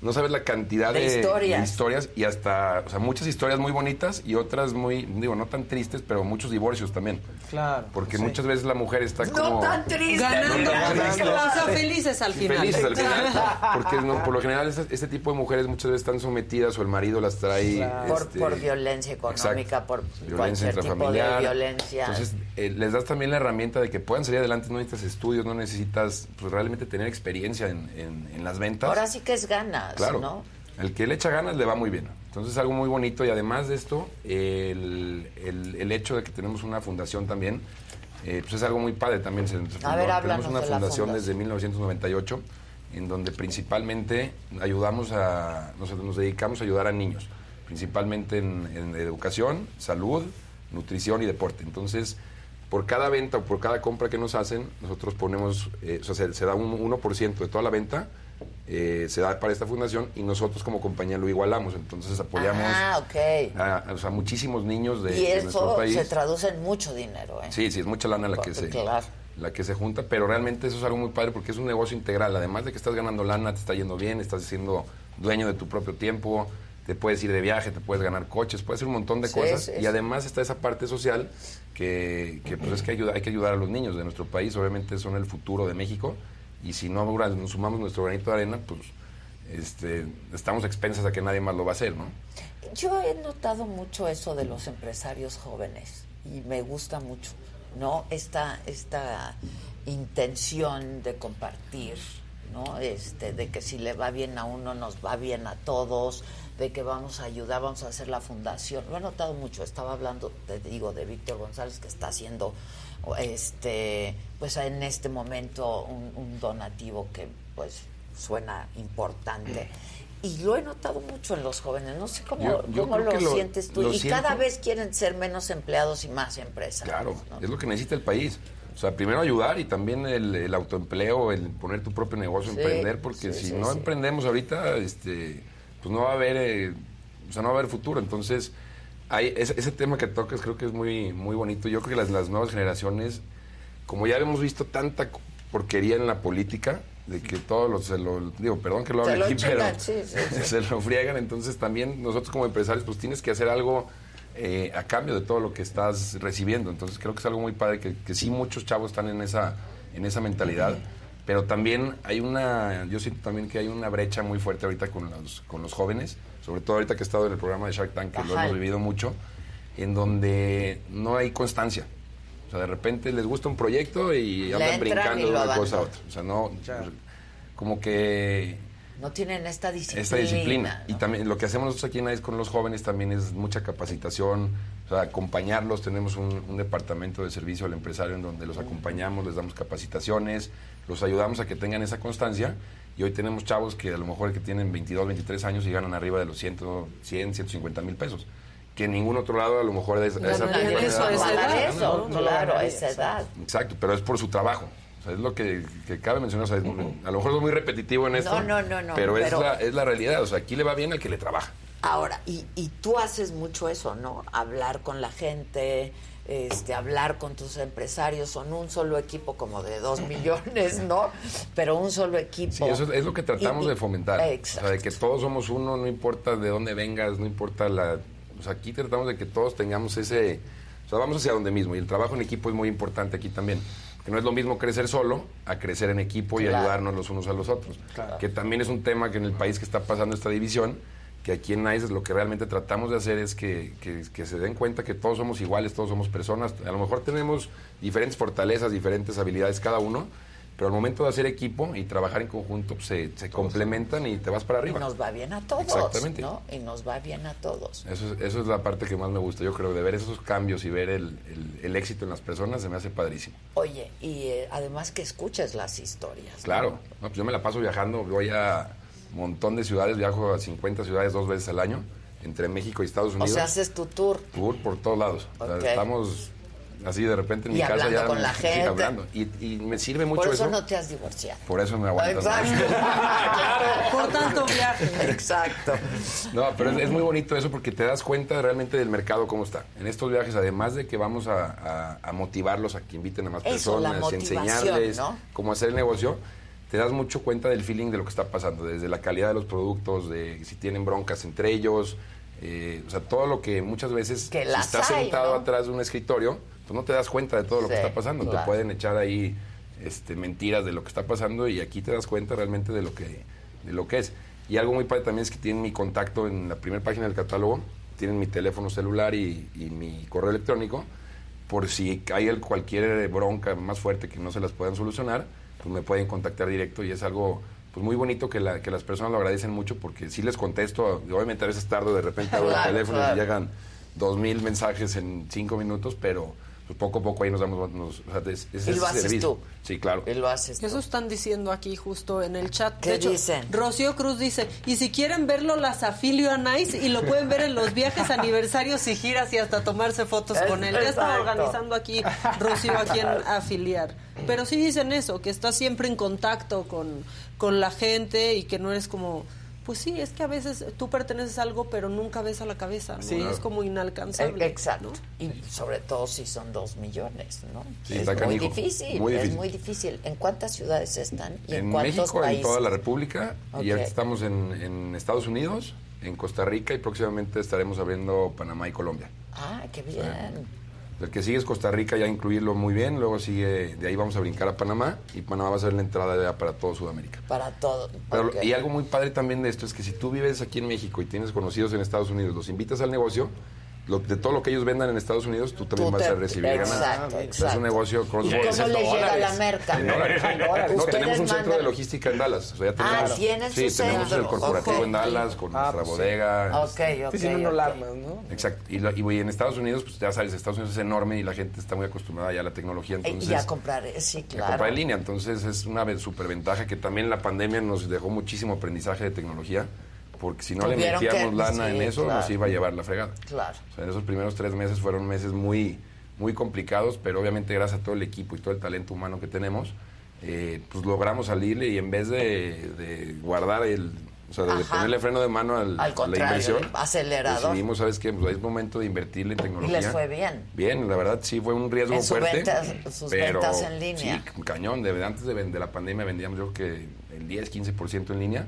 no sabes la cantidad De de, historias. de historias y hasta, o sea, muchas historias muy bonitas y otras muy, digo, no tan tristes, pero muchos divorcios también. Claro. Porque muchas veces la mujer está No como... tan triste. Ganando. No tan O triste. sea, felices al final. Felices al final. Porque no, por lo general este, este tipo de mujeres muchas veces están sometidas o el marido las trae... Por, este, por violencia económica, exacto. por violencia cualquier tipo de violencia. Entonces, eh, les das también la herramienta de que puedan salir adelante, no necesitas estudios, no necesitas pues, realmente tener experiencia en, en- en las ventas. Ahora sí que es ganas, Claro. ¿no? El que le echa ganas le va muy bien. Entonces es algo muy bonito y además de esto, el, el- el hecho de que tenemos una fundación también, eh, pues es algo muy padre también. Se- se fundó- ver, tenemos una de fundación fundación. desde 1998 en donde principalmente ayudamos a, nos, nos dedicamos a ayudar a niños, principalmente en, en educación, salud, nutrición y deporte. Entonces, por cada venta o por cada compra que nos hacen, nosotros ponemos, eh, o sea, se, se da un 1% de toda la venta, eh, se da para esta fundación y nosotros como compañía lo igualamos. Entonces apoyamos Ah, a, muchísimos niños de, y de nuestro país. se traduce en mucho dinero, ¿eh? Sí, sí, es mucha lana la que se Claro. la que se junta, pero realmente eso es algo muy padre porque es un negocio integral. Además de que estás ganando lana, te está yendo bien, estás siendo dueño de tu propio tiempo, te puedes ir de viaje, te puedes ganar coches, puedes hacer un montón de Sí, cosas. sí, y sí. además está esa parte social que, que, pues es que ayuda, hay que ayudar a los niños de nuestro país. Obviamente son el futuro de México y si no nos sumamos nuestro granito de arena, pues este, estamos expensas a que nadie más lo va a hacer, ¿no? Yo he notado mucho eso de los empresarios jóvenes y me gusta mucho, ¿no? Esta, esta intención de compartir, ¿no? Este, de que si le va bien a uno, nos va bien a todos, de que vamos a ayudar, vamos a hacer la fundación. Lo he notado mucho. Estaba hablando, te digo, de Víctor González, que está haciendo, este, pues en este momento un, un donativo que, pues, suena importante. Y lo he notado mucho en los jóvenes. No sé cómo, Yo- yo cómo lo, sientes tú. lo y cada vez quieren ser menos empleados y más empresas. Claro, es lo que necesita el país. O sea, primero ayudar y también el, el autoempleo, el poner tu propio negocio, Sí, emprender, porque sí, si sí, no emprendemos ahorita, este, pues no va a haber, eh, o sea, no va a haber futuro. Entonces, hay, ese, ese tema que tocas creo que es muy, muy bonito. Yo creo que las, las nuevas generaciones, como ya hemos visto tanta porquería en la política, de que todos los, se lo, digo, perdón que lo hable aquí, pero sí, sí. (laughs) se lo friegan. Entonces también nosotros como empresarios, pues tienes que hacer algo eh, a cambio de todo lo que estás recibiendo. Entonces creo que es algo muy padre, que, que sí muchos chavos están en esa, en esa mentalidad. Pero también hay una, yo siento también que hay una brecha muy fuerte ahorita con los, con los jóvenes, sobre todo ahorita que he estado en el programa de Shark Tank, que lo Ajá. hemos vivido mucho, en donde no hay constancia. O sea, de repente les gusta un proyecto y Le andan brincando de lo una cosa a otra. O sea, no, como que No tienen esta disciplina. esta disciplina. Y también lo que hacemos nosotros aquí en AIS con los jóvenes también es mucha capacitación, acompañarlos. Tenemos un, un departamento de servicio al empresario en donde los acompañamos, les damos capacitaciones, los ayudamos a que tengan esa constancia. Y hoy tenemos chavos que a lo mejor que tienen 22, 23 años y ganan arriba de los 100, 100 150 mil pesos. Que en ningún otro lado a lo mejor de esa, No, esa no, temprana eso, edad esa no lo edad, ganan, eso, ¿no? no lo claro, a esa edad. Exacto, pero es por su trabajo. O sea, es lo que, que cabe mencionar. O sea, es- a lo mejor es muy repetitivo en esto. No, no, no, no, Pero, es, pero- la, es la realidad. O sea, aquí le va bien al que le trabaja. Ahora, y, y tú haces mucho eso, ¿no? Hablar con la gente, este, hablar con tus empresarios, son un solo equipo como de dos (laughs) millones, ¿no? Pero un solo equipo. Sí, eso es, lo que tratamos Y- y- de fomentar. O Exacto. sea, de que todos somos uno, no importa de dónde vengas, no importa la... O sea, aquí tratamos de que todos tengamos ese... O sea, vamos hacia donde mismo. Y el trabajo en equipo es muy importante aquí también. Que no es lo mismo crecer solo a crecer en equipo y Claro. ayudarnos los unos a los otros. Claro. Que también es un tema que en el país que está pasando esta división, que aquí en NICE lo que realmente tratamos de hacer es que, que- que se den cuenta que todos somos iguales, todos somos personas. A lo mejor tenemos diferentes fortalezas, diferentes habilidades cada uno, pero al momento de hacer equipo y trabajar en conjunto pues, se, se complementan y te vas para Y arriba. nos va bien a todos, Exactamente. ¿no? Y nos va bien a todos. Eso es, eso es la parte que más me gusta, yo creo, de ver esos cambios y ver el, el- el éxito en las personas se me hace padrísimo. Oye, y eh, además que escuches las historias. Claro, no, pues yo me la paso viajando, voy a montón de ciudades, viajo a 50 ciudades dos veces al año, entre México y Estados O Unidos. sea, haces tu tour. Tour por todos lados. O sea, estamos Así de repente en Y mi casa hablando ya con la gente. hablando. Y, y me sirve mucho Por eso, eso. no te has divorciado. Por eso me aguanto. (laughs) Por tanto viaje. Exacto. No, pero es, es muy bonito eso porque te das cuenta realmente del mercado cómo está. En estos viajes, además de que vamos a, a- a motivarlos a que inviten a más Eso, personas, enseñarles ¿no? cómo hacer el negocio, te das mucho cuenta del feeling de lo que está pasando, desde la calidad de los productos, de si tienen broncas entre ellos, eh, o sea, todo lo que muchas veces, Que si estás hay, sentado ¿no? atrás de un escritorio, pues no te das cuenta de todo lo que está pasando. claro. Te pueden echar ahí este, mentiras de lo que está pasando y aquí te das cuenta realmente de lo que, de lo que es. Y algo muy padre también es que tienen mi contacto en la primera página del catálogo, tienen mi teléfono celular y, y mi correo electrónico, por si hay el- cualquier bronca más fuerte que no se las puedan solucionar, pues me pueden contactar directo y es algo pues muy bonito que, la- que las personas lo agradecen mucho porque si les contesto, obviamente a veces tardo, de repente abro (laughs) Claro, el teléfono claro. y llegan dos mil mensajes en cinco minutos, pero pues poco a poco ahí nos damos, nos, o sea, es, es Y lo ese haces servicio. tú. Sí, claro. Y lo haces Eso están diciendo aquí justo en el chat. ¿Qué de hecho, dicen? Rocío Cruz dice, y si quieren verlo, las afilio a Nice y lo pueden ver en los viajes, aniversarios y giras y hasta tomarse fotos con él. Ya está organizando aquí Rocío a quien afiliar. Pero sí dicen eso, que estás siempre en contacto con, con la gente y que no eres como... Pues sí, es que a veces tú perteneces a algo, pero nunca ves a la cabeza, ¿no? Sí. Es como inalcanzable. Eh, Exacto. Y sobre todo si son dos millones, ¿no? Sí, es muy difícil, Muy es muy difícil. ¿En cuántas ciudades están y en, en cuántos México, países? en toda la República, y ahorita estamos en, en Estados Unidos, en Costa Rica y próximamente estaremos abriendo Panamá y Colombia. Ah, qué bien. El que sigue es Costa Rica, ya incluirlo muy bien, luego sigue, de ahí vamos a brincar a Panamá y Panamá va a ser la entrada ya para todo Sudamérica. Para todo. Pero. Y algo muy padre también de esto es que si tú vives aquí en México y tienes conocidos en Estados Unidos, los invitas al negocio, lo- de todo lo que ellos vendan en Estados Unidos, tú también Tú vas te- a recibir exacto, sea, exacto. Es un negocio cross ¿Y cómo les llega la merca? En dólares. No, Ustedes tenemos un centro de logística en Dallas. O sea, ya Ah, tenemos, ¿tienen sí, su tenemos centro? el corporativo en Dallas con Ah, nuestra pues sí. bodega. Ok, ok, Oficina en ok. alarmas, ¿no? Exacto. Y, lo- y, en Estados Unidos, pues ya sabes, Estados Unidos es enorme y la gente está muy acostumbrada ya a la tecnología. Entonces, y a comprar, eh, sí, a claro. comprar en línea. Entonces es una ve- superventaja que también la pandemia nos dejó muchísimo aprendizaje de tecnología, porque si no le Tuvieron que- metíamos lana sí, en eso, claro. nos iba a llevar la fregada. Claro. O sea, en esos primeros tres meses fueron meses muy, muy complicados, pero obviamente gracias a todo el equipo y todo el talento humano que tenemos, eh, pues logramos salirle y en vez de, de guardar el... O sea, de Ajá. ponerle freno de mano al- Al a la inversión, acelerador. decidimos, ¿sabes qué? Pues es momento de invertirle en Y tecnología. les fue bien. Bien, la verdad sí fue un riesgo En su fuerte. ventas- sus pero, ventas en línea. Sí, cañón. De, antes de, de la pandemia vendíamos yo creo que el 10, 15% en línea.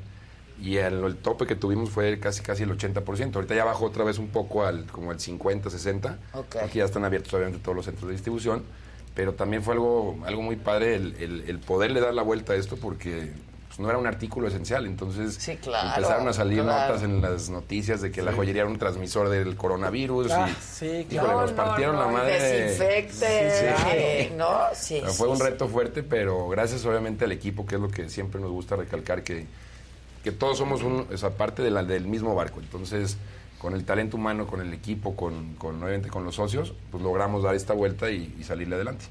Y el, el tope que tuvimos fue casi casi el 80%. Ahorita ya bajó otra vez un poco al como el 50, 60. Ok. Aquí ya están abiertos obviamente todos los centros de distribución. Pero también fue algo, algo muy padre el, el, el poderle dar la vuelta a esto porque pues, no era un artículo esencial. Entonces claro, empezaron a salir claro. notas en las noticias de que la joyería era un transmisor del coronavirus. Ah, y, sí, híjole, claro. nos No, no, partieron no, la madre. desinfecte, Sí, sí. eh, (laughs) ¿no? Sí, O sea, sí, fue un sí. reto fuerte, pero gracias obviamente al equipo, que es lo que siempre nos gusta recalcar, que, que todos somos un, esa parte de la, del mismo barco. Entonces, con el talento humano, con el equipo, con, con con los socios, pues logramos dar esta vuelta y, y salirle adelante.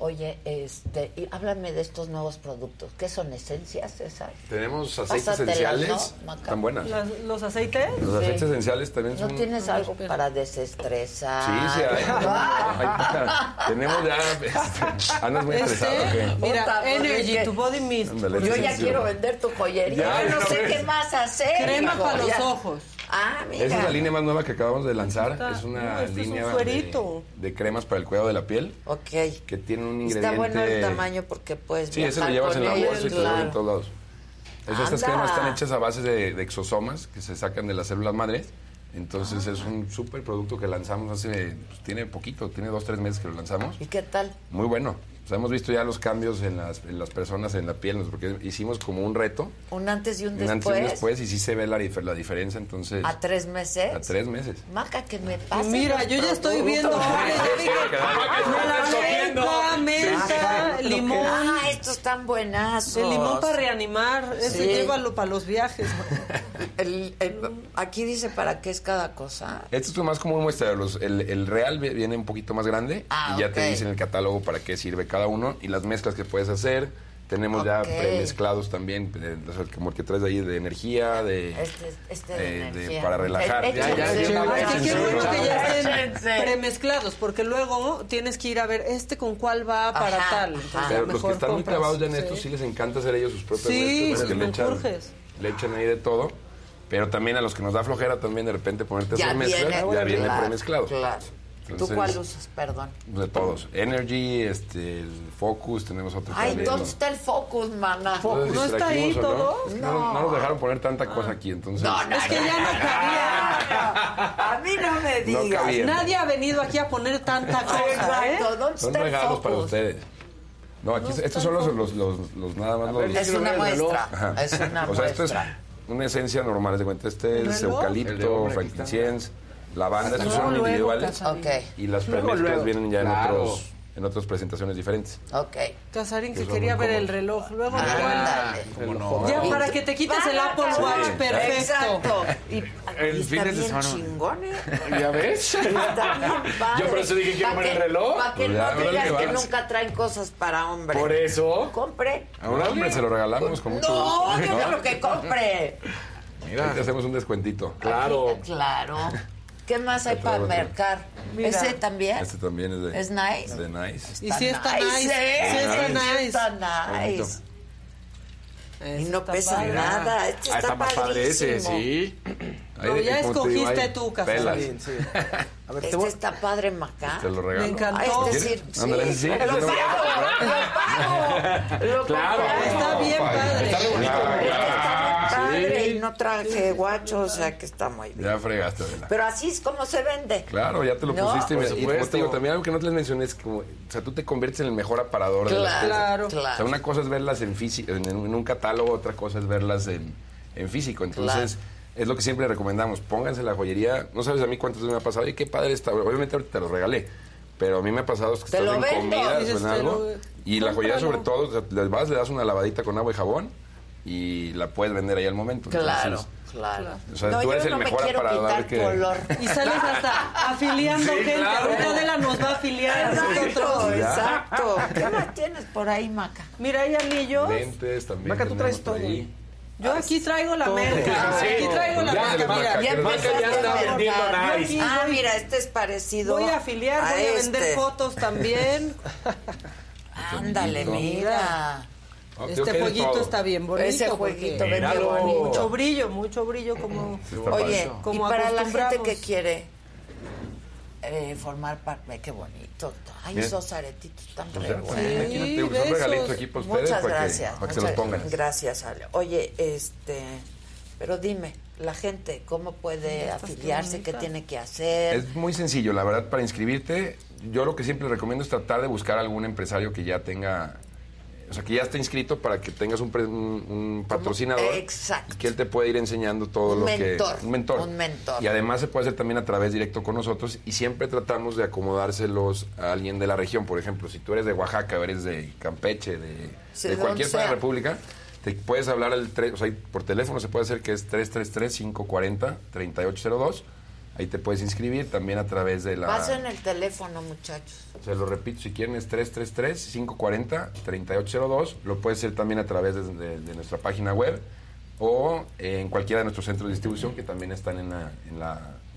Oye, este, y háblame de estos nuevos productos. ¿Qué son esencias, César? Tenemos aceites Pásatelas, esenciales, ¿no, tan buenas. Las- ¿Los aceites? Los aceites esenciales también ¿No son... tienes algo para desestresar? Sí, sí, hay. (laughs) Hay- tenemos ya... este, andas muy Este, estresado. ¿o qué? mira, Puta, Energy, que- tu body mist. Yo sí, ya sí, quiero sí. vender tu joyería. Ya, no sé qué más hacer. Crema hijo, para los ya. ojos. Ah, mira. Esa es la línea más nueva que acabamos de lanzar. Está- Es una no, este es un línea de, de cremas para el cuidado de la piel Ok. que tiene un Está ingrediente... bueno el tamaño porque puedes Sí, ese lo llevas en la bolsa y te lo en todos lados. Es- estas cremas están hechas a base de, de exosomas que se sacan de las células madres. Entonces Ah. es un súper producto que lanzamos hace... pues, tiene poquito, tiene dos, tres meses que lo lanzamos. ¿Y qué tal? Muy bueno. O sea, hemos visto ya los cambios en las, en las personas, en la piel, porque hicimos como un reto. Un antes y un Un después. antes y un después, y sí se ve la, la diferencia, entonces... A tres meses. a tres meses. Maca, que me pase. Mira, yo ya estoy viendo. Naranja, menta, limón. Ah, estos están buenazos. El limón para reanimar. Sí. llévalo para los viajes. (laughs) El- el- aquí dice para qué es cada cosa. Esto es más como un muestreo. Los- el, el real vi- viene un poquito más grande Ah, y ya ok. te dicen el catálogo para qué sirve cada uno y las mezclas que puedes hacer. Tenemos ya premezclados también, eh, como el que traes ahí de energía, de, Este, este de eh, de- energía. para relajar. Eh, Ya, ya, ya, Ay, que qué bueno que ya premezclados, porque luego tienes que ir a ver este con cuál va para Ajá, tal. Entonces, ajá. Pero los que mejor están muy compras. clavados ya en esto Sí. les encanta hacer ellos sus propios Sí, mezclas, sus que le echan, le echan ahí de todo. Pero también a los que nos da flojera también de repente ponerte a hacer mezclas, ya viene premezclado. Claro. ¿Tú cuál usas? Perdón. De todos. Energy, este, el Focus, tenemos otro Ay. ¿dónde está el focus, mana? ¿No nos distrajimos o no? Es que No, No. no nos dejaron poner tanta cosa aquí, entonces. No, no, Es que ya no cabía. A mí no me No digas. cabía. Nadie ha venido aquí a poner tanta cosa, ¿eh? Exacto. ¿Dónde Son está el regalos para focus? ustedes. No, aquí estos son los, los, los, los nada más los. Es una muestra. Es una o sea, esto es muestra. una esencia normal, de cuenta. Este es eucalipto, hombre, lavanda, estos Luego, son luego, individuales. Y las premezclas luego. vienen ya en, Claro. otros, en otras presentaciones diferentes. Ok. Casarín Que quería ver el reloj. Luego Ah, cómo no. Ya para que te quites el Apple Watch, perfecto. Exacto. Y, El y fin está de bien semana. chingón, ¿eh? (laughs) ¿Ya ves? Está bien padre. Yo por eso dije, ¿quiero ver el reloj? Para que Pues ya, no digas que nunca traen cosas para hombre. Por eso. Compre. Ahora, hombre, se lo regalamos con mucho No, gusto. diga lo que compre. Mira, te hacemos un descuentito. Aquí, claro. ¿Qué más hay para mercar? Mira. ¿Ese también? Este también es de. ¿Es nice? De nice. Y sí está nice, ¿eh? sí está Sí nice. está nice. Y no pesa padre. nada. Este Ah, está, está más padre ese, sí. No, Ahí, ya escogiste hay tú, Casarín. pelas. Sí. A ver, te Este voy- está padre, Macá. Te lo regalo. Me encantó. Ah, este sí, Ándale, sí. sí, Lo pago, lo pago. Lo Claro. pago. Está bien padre. Está re bonito. Padre, Sí. y no traje guacho, o sea que está muy bien. Ya fregaste, Adela. Pero así es como se vende. Claro, ya te lo No, pusiste. me- y como supuesto. te digo, también algo que no te les mencioné es como, o sea, tú te conviertes en el mejor aparador de las Claro, cosas. Claro. claro. O sea, una cosa es verlas en, físico, en, en un catálogo, otra cosa es verlas en, en físico. Entonces, es lo que siempre recomendamos. Pónganse la joyería. No sabes a mí cuántas veces me ha pasado. Oye, qué padre está. Obviamente ahorita te lo regalé. Pero a mí me ha pasado es que Te estás lo en comidas o en algo. lo- Y la joyería, sobre todo, o sea, les vas, le das una lavadita con agua y jabón y la puedes vender ahí al momento. Claro, Entonces, claro. O sea, no, tú yo eres el no me mejor quiero aparador quitar que- color. Y sales hasta afiliando Sí, gente. claro. Ahorita Adela nos va a afiliar a Exacto, exacto. ¿Qué más tienes por ahí, Maca? Mira, hay anillos. Lentes también. Maca, tú traes todo. ahí. Yo aquí traigo la merca. Sí. Aquí traigo la merca, mira. Ya ya está vendiendo nice. Ah, mira, este es parecido. Voy a afiliar, a voy a vender este. fotos también. Ándale, mira. Este de jueguito está bien bonito. Ese jueguito vende bonito. Mucho brillo, mucho brillo como... Sí, está Oye, padre. y Como para la gente que quiere eh, formar parte, qué bonito. Ay, Bien. esos aretitos están Pues buenos. son regalitos aquí para ustedes Muchas para, gracias. que, para que se los muchas pongan. Gracias, Ale. Oye, este, pero dime, la gente, ¿cómo puede afiliarse? ¿Qué tiene que hacer? Es muy sencillo, la verdad, para inscribirte, yo lo que siempre recomiendo es tratar de buscar algún empresario que ya tenga, o sea, que ya esté inscrito para que tengas un, pre- un- un patrocinador. Exacto. Y que él te pueda ir enseñando todo Un lo mentor, que... Un mentor. un mentor. Y además se puede hacer también a través directo con nosotros y siempre tratamos de acomodárselos a alguien de la región. Por ejemplo, si tú eres de Oaxaca, o eres de Campeche, de, Sí, de de cualquier parte de la. República, te puedes hablar al tre- o sea, por teléfono se puede hacer que es 333-540-3802. Ahí te puedes inscribir también a través de la... Pasen el teléfono, muchachos. Se lo repito, si quieren es 333-540-3802. Lo puede hacer también a través de, de- de nuestra página web o en cualquiera de nuestros centros de distribución que también están en, la- en la-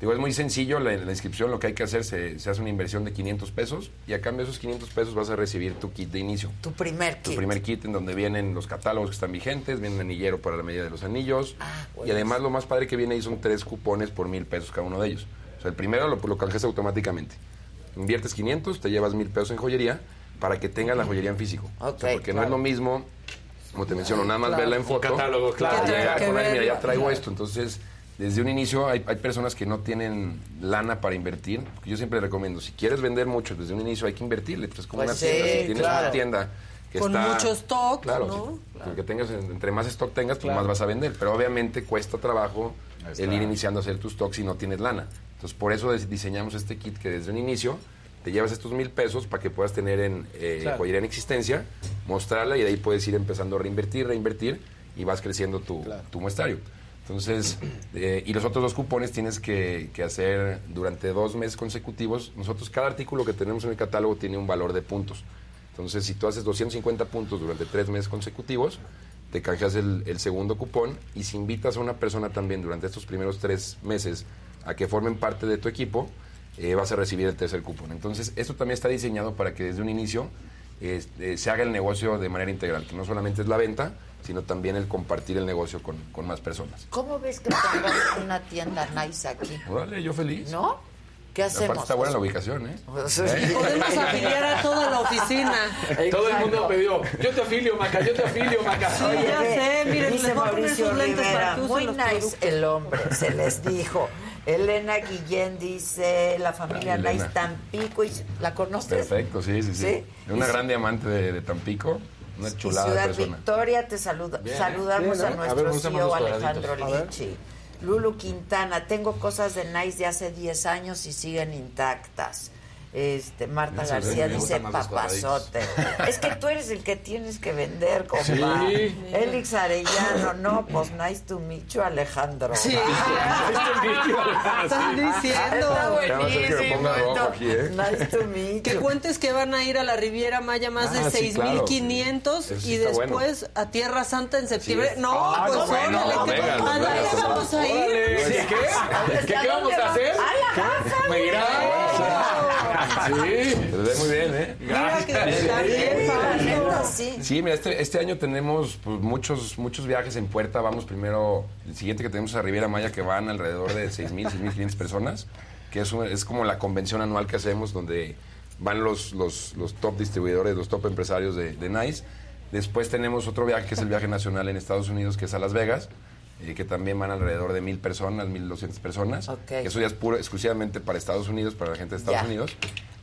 Digo, es muy sencillo la, la inscripción, lo que hay que hacer, se, se hace una inversión de 500 pesos y a cambio de esos 500 pesos vas a recibir tu kit de inicio. Tu primer Tu kit. primer kit en donde vienen los catálogos que están vigentes, viene un anillero para la medida de los anillos. y además lo más padre que viene ahí son tres cupones por mil pesos cada uno de ellos. O sea, el primero lo, lo canjeas automáticamente. Inviertes 500, te llevas mil pesos en joyería para que tengas la joyería en físico. O sea, porque no es lo mismo, como te menciono, nada más Claro. verla en Un foto. catálogo, claro. llegar él, mira, ya traigo claro. esto. Entonces, desde un inicio hay, hay personas que no tienen lana para invertir. Yo siempre recomiendo, si quieres vender mucho desde un inicio hay que invertirle. Pues es como Pues una sí, tienda. Si tienes claro. una tienda que Con está... mucho stock, Claro, ¿no? Porque tengas, entre más stock tengas, pues Claro. más vas a vender. Pero obviamente cuesta trabajo el ir iniciando a hacer tus stocks si no tienes lana. Entonces, por eso diseñamos este kit que desde un inicio te llevas estos mil pesos para que puedas tener en eh, Claro. joyería en existencia, mostrarla y de ahí puedes ir empezando a reinvertir, reinvertir y vas creciendo tu, tu muestrario. Entonces, eh, y los otros dos cupones tienes que, que hacer durante dos meses consecutivos. Nosotros, cada artículo que tenemos en el catálogo tiene un valor de puntos. Entonces, si tú haces 250 puntos durante tres meses consecutivos, te canjeas el, el segundo cupón y si invitas a una persona también durante estos primeros tres meses a que formen parte de tu equipo, eh, vas a recibir el tercer cupón. Entonces, esto también está diseñado para que desde un inicio este, se haga el negocio de manera integral, que no solamente es la venta, sino también el compartir el negocio con, con más personas. ¿Cómo ves que pongamos una tienda nice aquí? Órale, yo feliz. ¿No? ¿Qué Aparte hacemos? está buena la ubicación, ¿eh? Pues, ¿Eh? Podemos afiliar a toda la oficina. Todo el mundo pidió, yo te afilio, Maca, yo te afilio, Maca. Sí, ya sé, miren, Dice les voy a poner sus lentes para que usen muy los nice productos. el hombre, se les dijo. Elena Guillén dice, la familia. Nice Tampico, y ¿la conoces? Perfecto, sí, sí, sí. ¿Sí? Una Y- gran diamante de, de Tampico, una de Ciudad persona. Victoria, te saluda. Bien, ¿eh? Saludamos Bien, a ¿eh? A nuestro ver, CEO Alejandro. Lichi. Lulu Quintana, tengo cosas de Nice de hace 10 años y siguen intactas. Este, Marta Eso, García dice papazote. es que tú eres el que tienes que vender, compa. Sí. Elix Arellano, no, pues nice to meet you, Alejandro. Sí. (laughs) Están diciendo. Está a que buenísimo. ponga rojo esto. aquí, ¿eh? Nice to meet Que you. cuentes que van a ir a la Riviera Maya más Ah, de sí, claro. 6.500 Eso sí y después a Tierra Santa en septiembre. No, Ah, pues no, bueno, Las ¿qué- Vegas, ¿a Las dónde vamos a ir? Órale, ¿sí, ¿Qué? ¿Qué, qué vamos a hacer? Me irá. Sí. Se ve muy bien, ¿eh? Mira que está bien, Fausto. Sí. Sí, mira, este, este año tenemos pues, muchos, muchos viajes en puerta. Vamos primero, el siguiente que tenemos es a Riviera Maya, que van alrededor de 6.000, 6.500 personas, que es, un- es como la convención anual que hacemos, donde van los, los, los top distribuidores, los top empresarios de, de Nice. Después tenemos otro viaje, que es el viaje nacional en Estados Unidos, que es a Las Vegas, eh, que también van alrededor de 1.000 personas, 1.200 personas. Ok. Eso ya es puro, exclusivamente para Estados Unidos, para la gente de Estados. Unidos.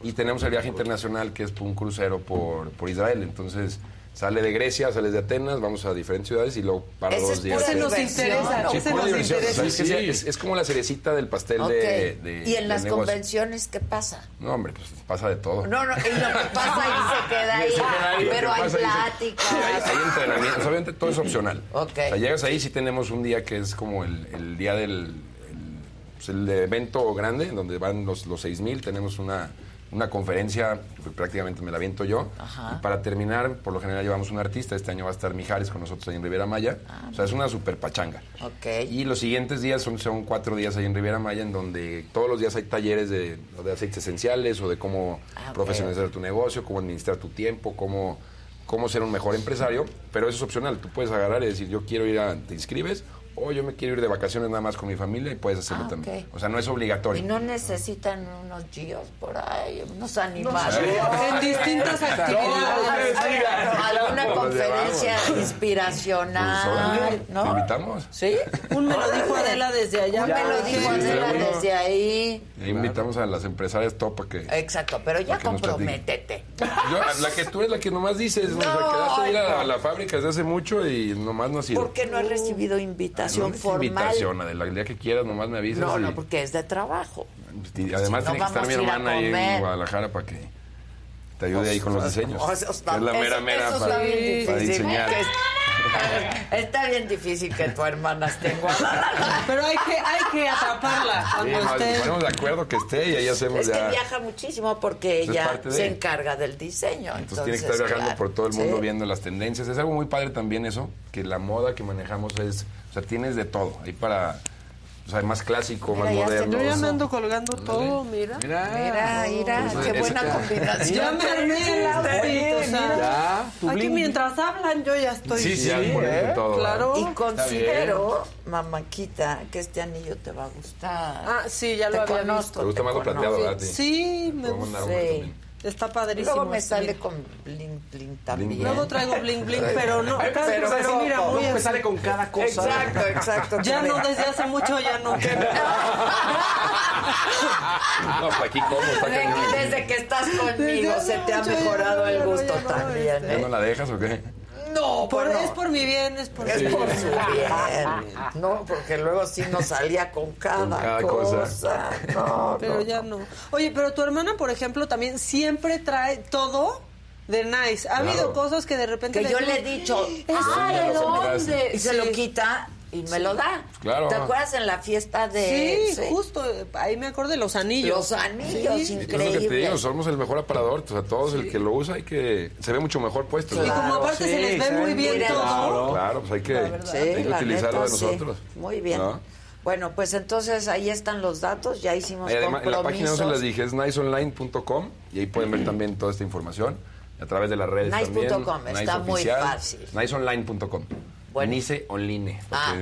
Y tenemos el viaje internacional, que es un crucero por, por Israel. Entonces, sale de Grecia, sales de Atenas, vamos a diferentes ciudades y luego para Ese dos días. Ese nos interesa, ¿no? Sí, ese pura nos interesa. O sea, es, que Sí. sea- es- es como la cerecita del pastel Ok. de, de- ¿Y en del las negocio. convenciones qué pasa? No, hombre, pues pasa de todo. No, no, y lo que pasa ahí se queda ahí. (laughs) Se queda ahí, Pero hay se- pláticas. Sí, hay, hay entrenamientos. Obviamente todo es opcional. Ok. O sea, llegas ahí, sí tenemos un día que es como el, el día del el, pues, el evento grande, donde van los, los 6.000. Tenemos una, una conferencia, que prácticamente me la viento yo. Ajá. Y para terminar, por lo general llevamos un artista. Este año va a estar Mijares con nosotros ahí en Riviera Maya. o sea, es una super pachanga. Y los siguientes días son, son cuatro días ahí en Riviera Maya, en donde todos los días hay talleres de, de aceites esenciales o de cómo Ah, profesionalizar tu negocio, cómo administrar tu tiempo, cómo, cómo ser un mejor empresario. Pero eso es opcional. Tú puedes agarrar y decir, yo quiero ir a, te inscribes, o yo me quiero ir de vacaciones nada más con mi familia y puedes hacerlo Ah, también. O sea, no es Y obligatorio. no necesitan unos gios por ahí, unos animales. En distintas actividades. Alguna conferencia llevamos. Pues, inspiracional, órale, ¿Te ¿no? invitamos? ¿Sí? Un me lo dijo Adela desde allá. Un me lo dijo Adela desde ahí. Invitamos a las empresarias top para que... Exacto, pero ya comprométete. Yo, la que tú eres la que nomás dices, ¿no? o sea, No, quedaste de ir a la, no. a la fábrica desde hace mucho y nomás no has ido. ¿Por qué no has recibido No invitación es formal? invitación, Adela, el día que quieras nomás me avisas. No, y- no, porque es de trabajo. y además Si no tiene que estar mi hermana ahí en. Guadalajara para que te ayude ahí con los diseños. O sea, está- es la mera eso- mera eso para, está bien para difícil, diseñar. que es- Está bien difícil que tu hermana esté en Guadalajara. Pero hay que, hay que atraparla Sí, cuando nos esté. ponemos de acuerdo que esté y ahí hacemos Es que ya. viaja muchísimo porque Pues es ella se encarga del diseño. Entonces, Entonces, tiene que estar viajando claro, por todo el mundo sí. viendo las tendencias. Es algo muy padre también eso, que la moda que manejamos es, o sea, tienes de todo. Ahí para, hay más clásico, Mira, más ya moderno. Yo ya me ando colgando todo, mira. Mira, mira, Pues, qué buena combinación. Ya me armé sea, tu aquí mientras hablan yo ya estoy. Sí, sí, ponerte todo, Claro. Y considero, mamáquita, que este anillo te va a gustar. Ah, sí, ya Te lo había conozco, visto. ¿Te gusta más lo conozco. plateado, verdad? Sí, me Te gusta. Sí. Está padrísimo. Luego me este, sale con bling bling también. Luego traigo bling bling, pero no. Pero, pero, pero mira, muy Me sale con cada cosa. Exacto, exacto. Ya no, desde hace mucho ya no. (laughs) No, pues aquí como, está Desde, que estás conmigo Desde se te ha mejorado ya el gusto ya no, también. ¿Ya ¿eh? no la dejas o qué? No, Por- bueno, Es por mi bien, es por es mi por bien. su bien. No, porque luego sí nos salía con cada, Con cada cosa. cosa. No, Pero no, ya no. Oye, pero tu hermana, por ejemplo, también siempre trae todo de nice. Ha habido cosas que de repente Que yo digo, le he dicho, ¿eso "Ay, de ¿de dónde? Y se Sí. lo quita y me lo da. Claro. ¿Te acuerdas en la fiesta de... Sí, justo. Ahí me acuerdo de los anillos. Los anillos, Sí. Y es lo que te increíble. digo, somos el mejor aparador. O sea, todos el que lo usa hay que... Se ve mucho mejor puesto. Y como aparte se les ve muy bien todo. Claro, claro, pues hay que, Sí, hay que utilizarlo neta, de sí. nosotros. Muy bien. ¿no? Bueno, pues entonces ahí están los datos, ya hicimos además, en la página no se las compromisos. dije, es niceonline.com y ahí pueden ver también toda esta información a través de las redes también. Nice.com, está muy fácil. Niceonline.com. Bueno. Nice Online, Ah, (laughs)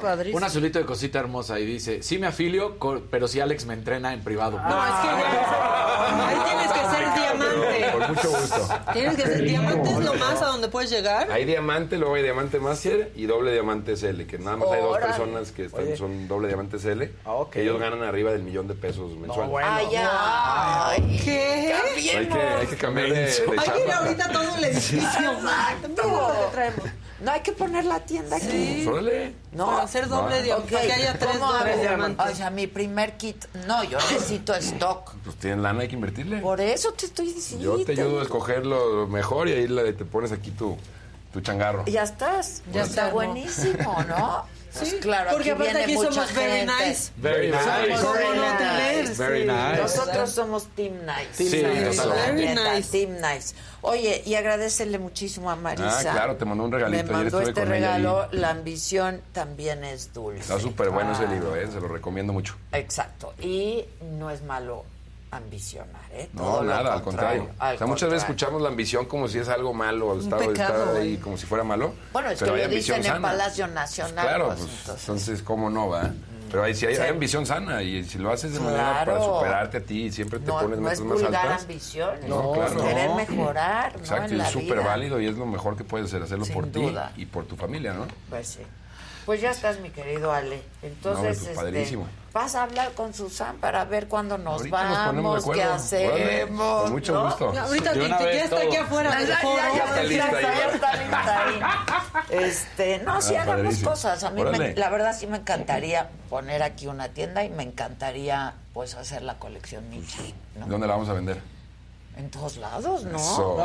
padrísimo. Un azulito de cosita hermosa y dice, sí me afilio, pero si Alex me entrena en privado. No, es que ya. Ahí tienes que ser mucho gusto. Tienes que ser diamante es lo más a donde puedes llegar. Hay diamante, luego hay diamante master y doble diamante SL, que nada más hay dos Órale. personas que están- son doble diamante SL, Ah, ok. que ellos ganan arriba del millón de pesos mensuales. Ay, ay. ¿Qué? hay, que, hay que cambiar de, de Hay que ir chamba. ahorita todo el (laughs) edificio. Exacto. Mira lo que traemos. No hay que poner la tienda aquí. Pues, órale. No. Para hacer doble Ah. diamante. Para que haya tres ¿Cómo dobles diamantes. O sea, mi primer kit. No, yo necesito stock. (clears throat) Pues tienen lana, hay que invertirle. Por eso te estoy diciendo. Yo te ayudo a escoger lo mejor y ahí te pones aquí tu, tu changarro. Ya estás. Ya está buenísimo, ¿no? (laughs) Pues claro, Porque aquí aparte viene aquí mucha somos very gente. nice. Very nice. Somos very nice. Very sí. nice. Nosotros somos Team Nice. Team Sí, nice. La Very nice. Team Nice. Oye, y agradecele muchísimo a Marisa. Ah, claro, te mandó un Me regalito. Ayer mandó este con regalo. ahí. La ambición también es dulce. Está súper bueno ese Ah, libro, ¿eh? se lo recomiendo mucho. Exacto. Y no es malo ambicionar, ¿eh? No, Todo nada, al contrario. al o sea, muchas veces escuchamos la ambición como si es algo malo, está, pecado, está ahí güey. como si fuera malo. Bueno, es pero que hay lo dicen ambición en sana. Palacio Nacional. Claro, pues, pues, entonces. entonces, ¿cómo no va? Pero ahí sí hay, Sí. hay ambición sana y si lo haces de manera para superarte a ti y siempre te no, pones no es más altas. ambición, No, claro. querer No. mejorar, ¿no? Exacto, En y es súper válido y es lo mejor que puedes hacer, hacerlo Sin por ti y por tu familia, ¿no? Pues sí. Pues ya estás, mi querido Ale. Entonces, No, pues, este, padrísimo. Vas a hablar con Susan para ver cuándo nos Ahorita nos vamos, de qué hacemos. con mucho ¿no? gusto. Ahorita te, ya está todo. aquí afuera Ya, del ya, foro. ya, ya, está lista ya ahí. está lista ahí. Este, no, sí Ah, hagamos padrísimo. cosas. A mí, me- la verdad, sí me encantaría poner aquí una tienda y me encantaría, pues, hacer la colección Nietzsche. ¿no? ¿Dónde la vamos a vender? En todos lados, ¿no? Eso. (laughs)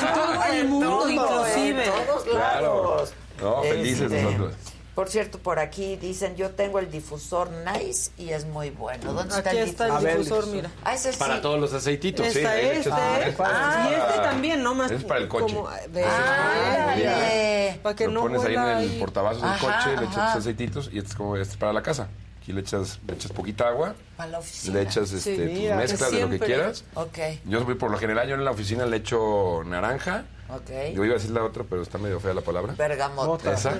En todo el mundo, inclusive. En todos Claro. lados. No, felices Este, nosotros. Por cierto, por aquí dicen, yo tengo el difusor Nice y es muy bueno. ¿Dónde está Aquí el está difusor? el difusor, mira. Ah, ese sí. Para todos los aceititos. Está sí, este. Ah, es para- y este también, ¿no? Más Es para el coche. como- ve- Ándale. Para que lo no pones ahí en el portavasos del Ajá, coche, le echas ajá. tus aceititos y este es como este es para la casa. Aquí le echas, le echas poquita agua, Para la oficina. le echas este, tus mira, mezclas de lo que quieras. Ok, Yo voy por lo general, yo en la oficina le echo naranja. Ok. Yo iba a decir la otra, pero está medio fea la palabra. Bergamota. Esa.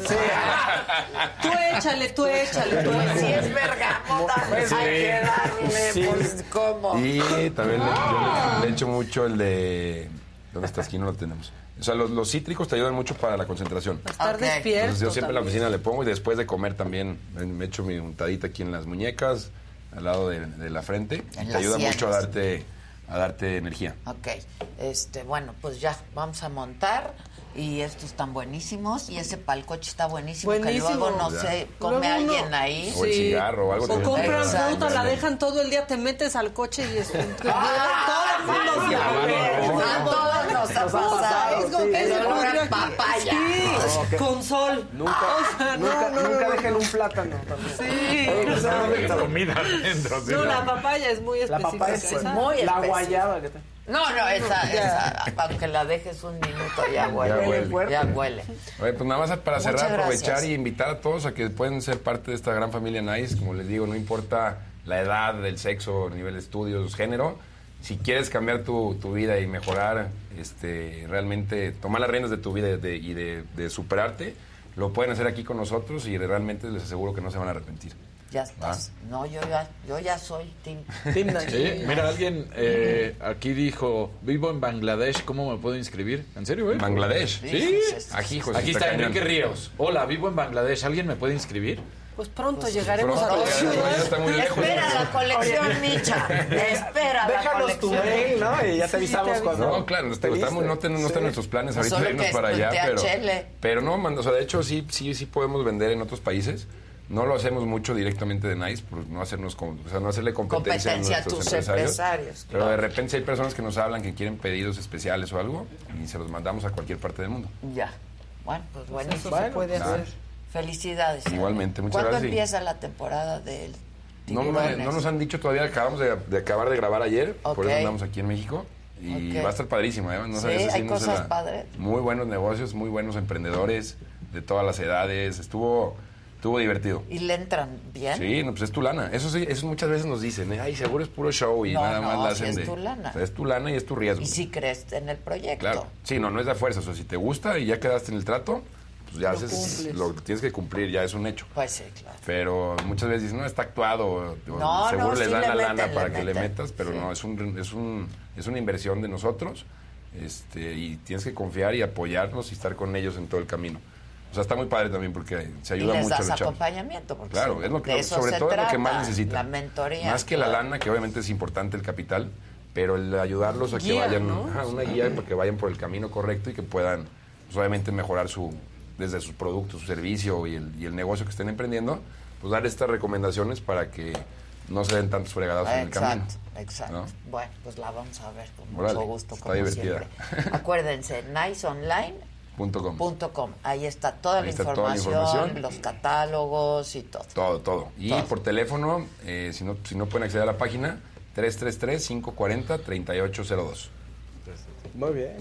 Tú échale, tú échale, tú si es bergamota, pues Sí. hay que darle, Sí. pues, ¿cómo? Y también le, yo le- le echo mucho el de... ¿Dónde está? Aquí no lo tenemos. O sea, los, los cítricos te ayudan mucho para la concentración. Estar despierto. Entonces yo siempre en la oficina le pongo y después de comer también me- me echo mi untadita aquí en las muñecas, al lado de, de la frente. En te ayuda sienes. mucho a darte, a darte energía. Ok, este, bueno, pues ya, vamos a montar y estos están buenísimos y ese palcoche está buenísimo, que Buenísimo. luego, no Ya. sé, come Luego uno- alguien ahí. O el Sí. cigarro o algo. O te- compran fruta, la dejan todo el día, te metes al coche y es... (laughs) todo el mundo va a todos nos ha pasado. que papaya. Sí, que- con sol. Nunca, nunca, dejen un plátano también. Sí. Comida adentro. sí, No, la papaya es muy La específica. papaya es muy La específica. guayaba. ¿qué tal? No, no, esa, esa, aunque la dejes un minuto ya huele. Ya huele. Ya huele. Oye, pues nada más para cerrar, aprovechar y invitar a todos a que pueden ser parte de esta gran familia Nice. Como les digo, no importa la edad, el sexo, nivel de estudios, género. Si quieres cambiar tu, tu vida y mejorar, este, realmente tomar las riendas de tu vida y de, y de- de superarte, lo pueden hacer aquí con nosotros y realmente les aseguro que no se van a arrepentir. Ya estás. No, yo ya, yo ya soy. Team Nice. Sí, mira, alguien eh, aquí dijo, vivo en Bangladesh, ¿cómo me puedo inscribir? ¿En serio, eh? Bangladesh. Sí. Aquí, hijo, Aquí está. Enrique Ríos. Hola, vivo en Bangladesh, ¿alguien me puede inscribir? Pues pronto llegaremos pronto a la llegaremos, ciudad. ya está muy lejos. Espera la colección, Micha. Espera la Déjanos tu mail, ¿no? Y ya te avisamos cuando. No, claro, no, está- estamos- no, ten- no están en nuestros planes ahorita irnos que para allá, a pero, pero no, man, o sea, de hecho sí, sí, sí podemos vender en otros países. No lo hacemos mucho directamente de Nice, por no hacernos, o sea, no hacerle competencia, Competencia a a nuestros tus empresarios. empresarios, Pero claro. de repente si hay personas que nos hablan que quieren pedidos especiales o algo y se los mandamos a cualquier parte del mundo. Ya. Bueno, pues bueno. Eso se puede hacer. Felicidades. Igualmente, muchas ¿Cuándo gracias. empieza la temporada del No, no nos han dicho todavía, acabamos de, de acabar de grabar ayer, por eso andamos aquí en México. Y va a estar padrísimo, ¿eh? No Sí, ese hay cosas la- padres. Muy buenos negocios, muy buenos emprendedores de todas las edades. Estuvo, estuvo divertido. ¿Y le entran bien? Sí, no, pues es tu lana. Eso sí, eso muchas veces nos dicen, ay, seguro es puro show y No, nada más la hacen es de... tu lana. O sea, es tu lana y es tu riesgo. Y si crees en el proyecto. Claro. Sí, no, no es de fuerza. O sea, si te gusta y ya quedaste en el trato, pues ya Lo haces cumples. lo que tienes que cumplir, ya es un hecho. Pues sí, claro. Pero muchas veces dicen, no, está actuado. No, seguro les sí dan le la meten, lana le para que le metas, pero Sí. no, es, un, es, un, es una inversión de nosotros. Este, y tienes que confiar y apoyarlos y estar con ellos en todo el camino. O sea, está muy padre también porque se Y ayuda les mucho a das los chavos. acompañamiento. Porque Claro, es lo que, eso sobre todo es lo que más necesitan. La mentoría. Más que la lana, que obviamente es importante el capital, pero el ayudarlos a que vayan, ¿no? ajá, una guía para que vayan por el camino correcto y que puedan, pues, obviamente, mejorar su desde sus productos, su servicio y el, y el negocio que estén emprendiendo, pues dar estas recomendaciones para que no se den tantos fregados en el camino. Exacto, exacto. ¿no? Bueno, pues la vamos a ver con mucho gusto, como divertida. siempre. Acuérdense, niceonline.com. Punto com. Ahí está toda, Ahí la, está toda la información, información. los catálogos y todo. Todo, todo. Y Todo. por teléfono, eh, si, no, si no pueden acceder a la página, 333-540-3802. Muy bien.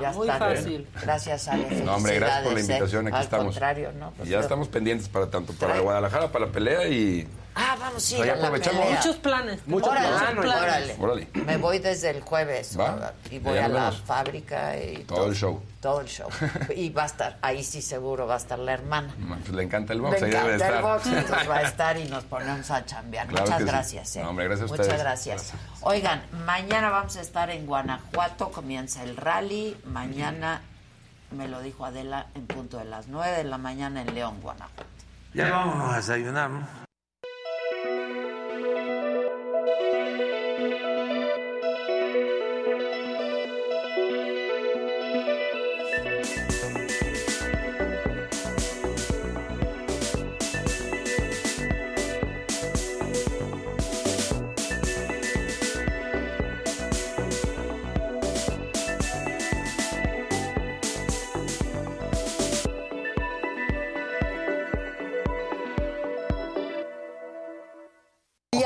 Ya muy está. fácil. Gracias, Ale. No, hombre, gracias por la ¿eh? invitación. Aquí Al estamos. contrario, ¿no? Pues y ya yo- estamos pendientes para tanto para Guadalajara, para la pelea y. Ah, vamos a ir a la aprovechamos. pelea. Muchos planes. Muchos órale, planes. órale. Órale. Me voy desde el jueves Va. y voy a la vemos. fábrica y Todo el show. Todo el show. Y va a estar, ahí sí seguro va a estar la hermana. Pues le encanta el Me box, ahí debe de encanta el estar. box, entonces va a (laughs) estar y nos ponemos a chambear. Claro Muchas que sí. gracias. ¿eh? No, hombre, gracias a Muchas ustedes. gracias. Oigan, mañana vamos a estar en Guanajuato, comienza el rally. Mañana, me lo dijo Adela, en punto de las 9 de la mañana en León, Guanajuato. Ya vámonos a desayunar, ¿no?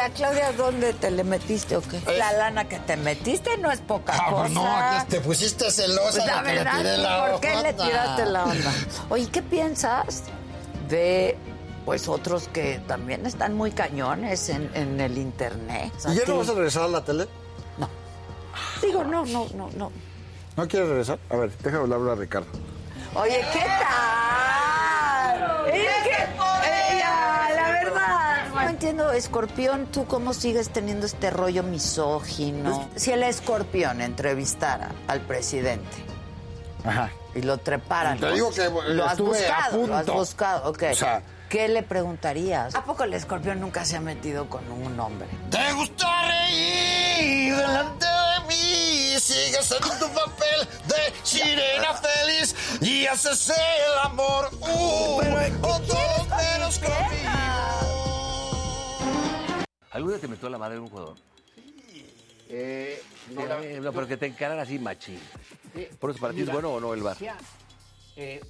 ¿Y a Claudia dónde te le metiste o qué? La lana que te metiste no es poca Ah, cosa. no, aquí te pusiste celosa Pues la de que le verdad, tiré la ¿por qué le tiraste la (laughs) onda? Oye, ¿qué piensas de pues otros que también están muy cañones en, en el internet? ¿Y ya no vas a regresar a la tele? Digo, no, no, no, no. ¿No quieres regresar? A ver, déjame hablar a Ricardo. Oye, ¿qué tal? La verdad. No entiendo, escorpión, ¿tú cómo sigues teniendo este rollo misógino? Si el escorpión entrevistara al presidente Ajá. y lo treparan. Te digo que, eh, lo has estuve a buscado, lo has punto. buscado, ok. O sea- ¿Qué le preguntarías? ¿A poco el escorpión nunca se ha metido con un hombre? ¿Te gusta reír delante de mí? Sigues en tu papel de sirena feliz y haces el amor. Uh, o todos menos conmigo. ¿Alguna te metió la madre de un jugador? Eh, no, Eh, no, pero que te encaran así machín. Por eso, ¿para ti es bueno o no el bar? Eh,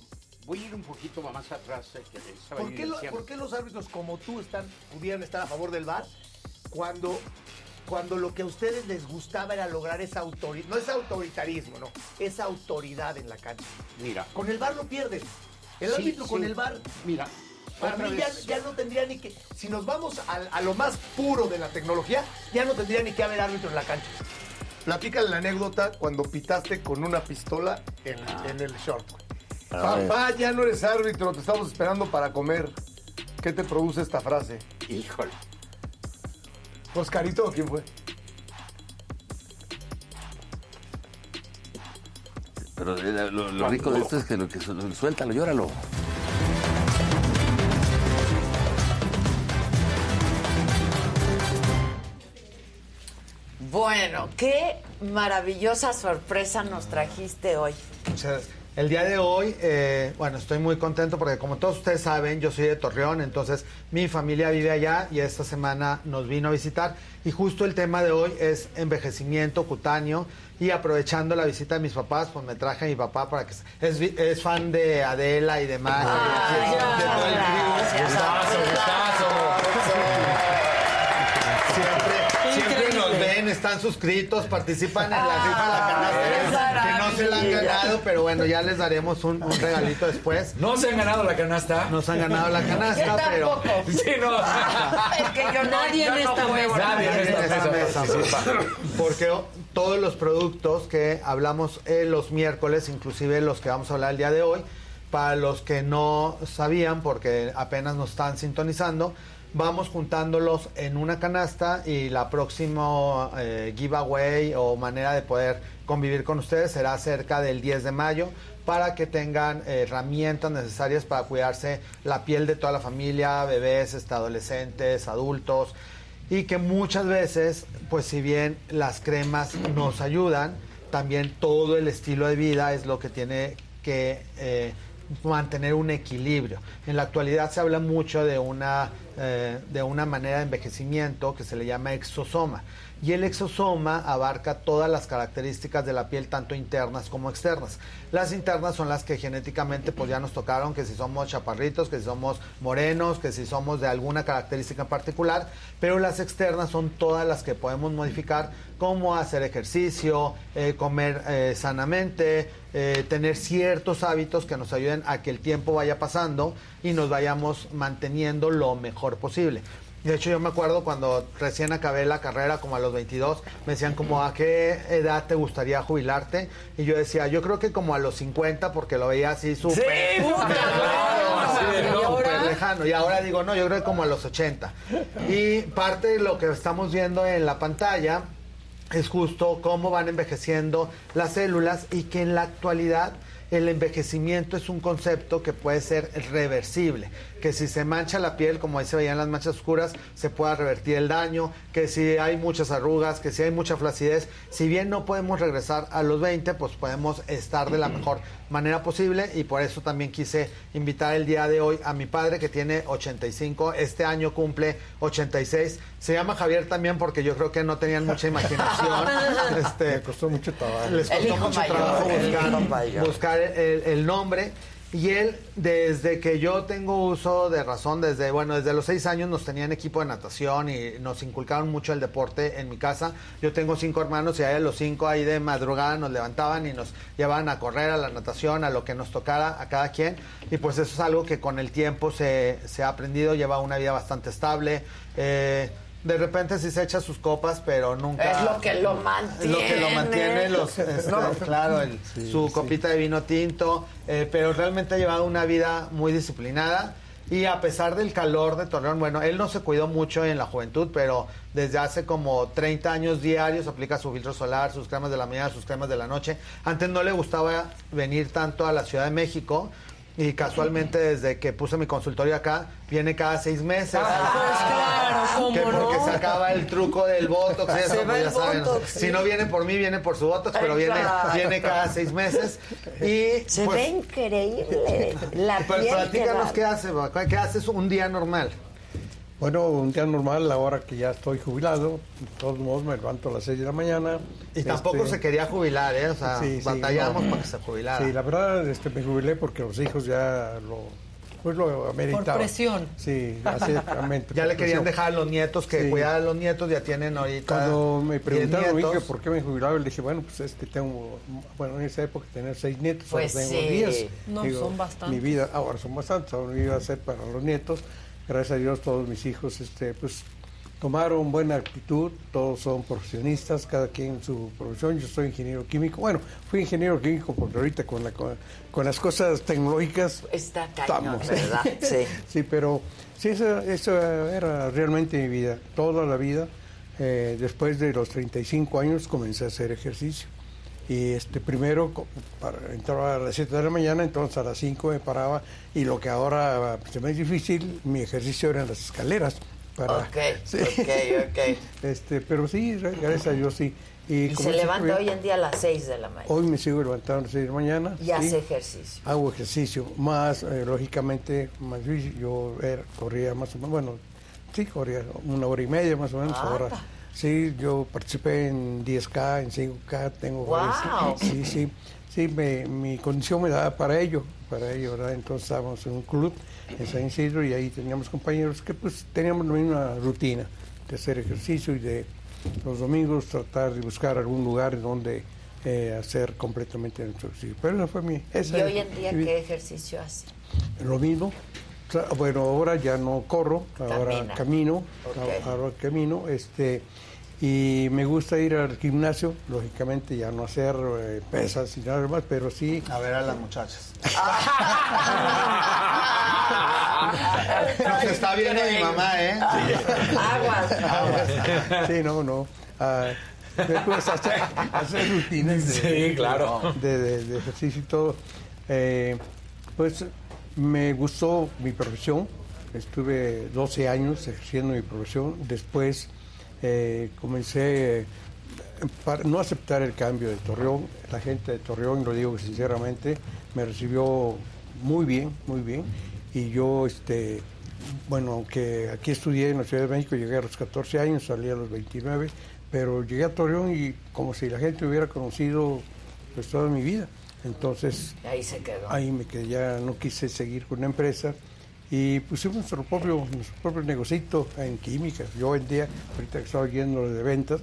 voy a ir un poquito más atrás. eh, que estaba ¿Por qué, lo- evidenciando. por qué los árbitros como tú están, pudieran estar a favor del VAR cuando, cuando lo que a ustedes les gustaba era lograr esa autoridad? No es autoritarismo, no. Esa autoridad en la cancha. Mira. Con el VAR lo pierden. El Sí, árbitro con el VAR. Mira. Para mí ya, ya no tendría ni que. Si nos vamos a, lo más puro de la tecnología, ya no tendría ni que haber árbitro en la cancha. Platícale la anécdota cuando pitaste con una pistola en, en el short. Papá, ya no eres árbitro, te estamos esperando para comer. ¿Qué te produce esta frase? Híjole. ¿Oscarito o quién fue? Pero eh, lo, lo rico de esto es que lo que su- suéltalo, llóralo. Bueno, qué maravillosa sorpresa nos trajiste hoy. Muchas- El día de hoy, eh, bueno, estoy muy contento porque como todos ustedes saben, yo soy de Torreón, entonces mi familia vive allá y esta semana nos vino a visitar y justo el tema de hoy es envejecimiento cutáneo y aprovechando la visita de mis papás, pues me traje a mi papá para que es, es fan de Adela y demás. Ay, de todo el gracias. tribu. Gustazo, gustazo. Siempre, siempre nos ven, están suscritos, participan en la rifa de la canasta, que no se la han ganado, pero bueno, ya les daremos un, un regalito después. ¿No se han ganado la canasta? Nos han ganado la canasta, pero... Sí, no. (laughs) Es que yo no- Nadie yo en no esta mesa. Nadie en esta mesa. Porque todos los productos que hablamos eh, los miércoles, inclusive los que vamos a hablar el día de hoy, para los que no sabían, porque apenas nos están sintonizando, vamos juntándolos en una canasta y la próxima eh, giveaway o manera de poder convivir con ustedes será cerca del 10 de mayo para que tengan herramientas necesarias para cuidarse la piel de toda la familia, bebés, adolescentes, adultos. Y que muchas veces, pues si bien las cremas nos ayudan, también todo el estilo de vida es lo que tiene que eh, mantener un equilibrio. En la actualidad se habla mucho de una, eh, de una manera de envejecimiento que se le llama exosoma. Y el exosoma abarca todas las características de la piel, tanto internas como externas. Las internas son las que genéticamente pues ya nos tocaron, que si somos chaparritos, que si somos morenos, que si somos de alguna característica en particular, pero las externas son todas las que podemos modificar, como hacer ejercicio, eh, comer eh, sanamente, eh, tener ciertos hábitos que nos ayuden a que el tiempo vaya pasando y nos vayamos manteniendo lo mejor posible. De hecho, yo me acuerdo cuando recién acabé la carrera, como a los 22, me decían como a qué edad te gustaría jubilarte. Y yo decía, yo creo que como a los 50, porque lo veía así súper súper lejano. Y ahora digo, no, yo creo que como a los 80. Y parte de lo que estamos viendo en la pantalla es justo cómo van envejeciendo las células y que en la actualidad el envejecimiento es un concepto que puede ser reversible, que si se mancha la piel, como ahí se veían las manchas oscuras, se pueda revertir el daño, que si hay muchas arrugas, que si hay mucha flacidez, si bien no podemos regresar a los 20, pues podemos estar de la mejor manera posible y por eso también quise invitar el día de hoy a mi padre que tiene 85, este año cumple 86, se llama Javier también porque yo creo que no tenían mucha imaginación. (laughs) este, Me costó mucho trabajo. Les costó mucho mayor, trabajo buscar, buscar el, el nombre. Y él, desde que yo tengo uso de razón, desde, bueno, desde los seis años nos tenían equipo de natación y nos inculcaron mucho el deporte en mi casa. Yo tengo cinco hermanos y a los cinco ahí de madrugada nos levantaban y nos llevaban a correr, a la natación, a lo que nos tocara a cada quien. Y pues eso es algo que con el tiempo se, se ha aprendido, lleva una vida bastante estable. Eh, de repente sí se echa sus copas, pero nunca... Es lo que lo mantiene. Lo que lo mantiene, los, este, No. claro, el- su copita de vino tinto, eh, pero realmente ha llevado una vida muy disciplinada. Y a pesar del calor de Torreón, bueno, él no se cuidó mucho en la juventud, pero desde hace como 30 años diarios aplica su filtro solar, sus cremas de la mañana, sus cremas de la noche. Antes no le gustaba venir tanto a la Ciudad de México. Y casualmente desde que puse mi consultorio acá, viene cada seis meses. claro, ¿cómo que porque no? se acaba el truco del Botox. y eso, Se va pues, el saben. Botox, Si no viene por mí, viene por su Botox, pero viene, viene cada seis meses. Y Se pues, ve increíble. La pues, piel platícanos que qué hace, qué haces un día normal. Bueno, un día normal, ahora que ya estoy jubilado, de todos modos me levanto a las 6 de la mañana. Y tampoco Este, se quería jubilar, ¿eh? O sea, Sí, sí, batallamos no. para que se jubilara. Sí, la verdad este, me jubilé porque los hijos ya lo, pues lo ameritaban. presión. Sí, exactamente. (laughs) Ya por le querían presión. dejar a los nietos que Sí. cuidar a los nietos, ya tienen ahorita. Cuando me 10 preguntaron que por qué me jubilaba, le dije, bueno, pues es que tengo, bueno, en esa época tenía seis nietos, Pues ahora tengo sí. diez. No, son bastantes. Mi vida, ahora son bastantes, ahora mi vida va a ser para los nietos. Gracias a Dios todos mis hijos, este, pues tomaron buena actitud, todos son profesionistas, cada quien en su profesión. Yo soy ingeniero químico. Bueno, fui ingeniero químico porque ahorita con, la, con, con las cosas tecnológicas Está cañón, estamos. ¿verdad? (laughs) Sí. Sí, pero sí, eso, eso era realmente mi vida, toda la vida. Eh, después de los 35 años comencé a hacer ejercicio. Y este primero para, entraba a las 7 de la mañana, entonces a las 5 me paraba y lo que ahora se me es difícil, mi ejercicio era en las escaleras. Para, Ok, (laughs) Sí. ok, ok. Este, pero sí, gracias a Dios sí. Y se levanta bien. hoy en día a las 6 de la mañana. Hoy me sigo levantando a las 6 de la mañana. Y sí. hace ejercicio. Hago ejercicio, más eh, lógicamente, más difícil. yo era- corría más o menos, bueno, sí, corría una hora y media más o menos. Anda. Ahora, sí, yo participé en 10K, en 5K, tengo varios- ¡Guau! Sí, sí, sí, me- mi condición me daba para ello, para ello, ¿verdad? Entonces estábamos en un club en San Isidro y ahí teníamos compañeros que pues teníamos la misma rutina de hacer ejercicio y de los domingos tratar de buscar algún lugar donde eh, hacer completamente nuestro ejercicio. Pero esa fue mi... esa ¿Y hoy en día qué ejercicio hace? Lo mismo. Bueno, ahora ya no corro, ahora Camina. camino, ahora camino, este, y me gusta ir al gimnasio, lógicamente ya no hacer eh, pesas y nada más, pero sí. A ver a las muchachas. (laughs) Se está viendo mi mamá, ¿eh? Aguas. Sí, no, no. Ah, me gusta hacer, hacer rutinas de, Sí, claro. de, de- de ejercicio y todo. Eh, pues me gustó mi profesión. Estuve 12 años ejerciendo mi profesión. Después eh, comencé para no aceptar el cambio de Torreón. La gente de Torreón, lo digo sinceramente, me recibió muy bien, muy bien. Y yo, este, bueno, aunque aquí estudié en la Ciudad de México, llegué a los 14 años, salí a los 29, pero llegué a Torreón y como si la gente hubiera conocido pues toda mi vida. Entonces, Ahí se quedó. ahí me quedé, ya no quise seguir con la empresa y pusimos nuestro propio, nuestro propio negocito en química. Yo hoy en día, ahorita que estaba yendo de ventas,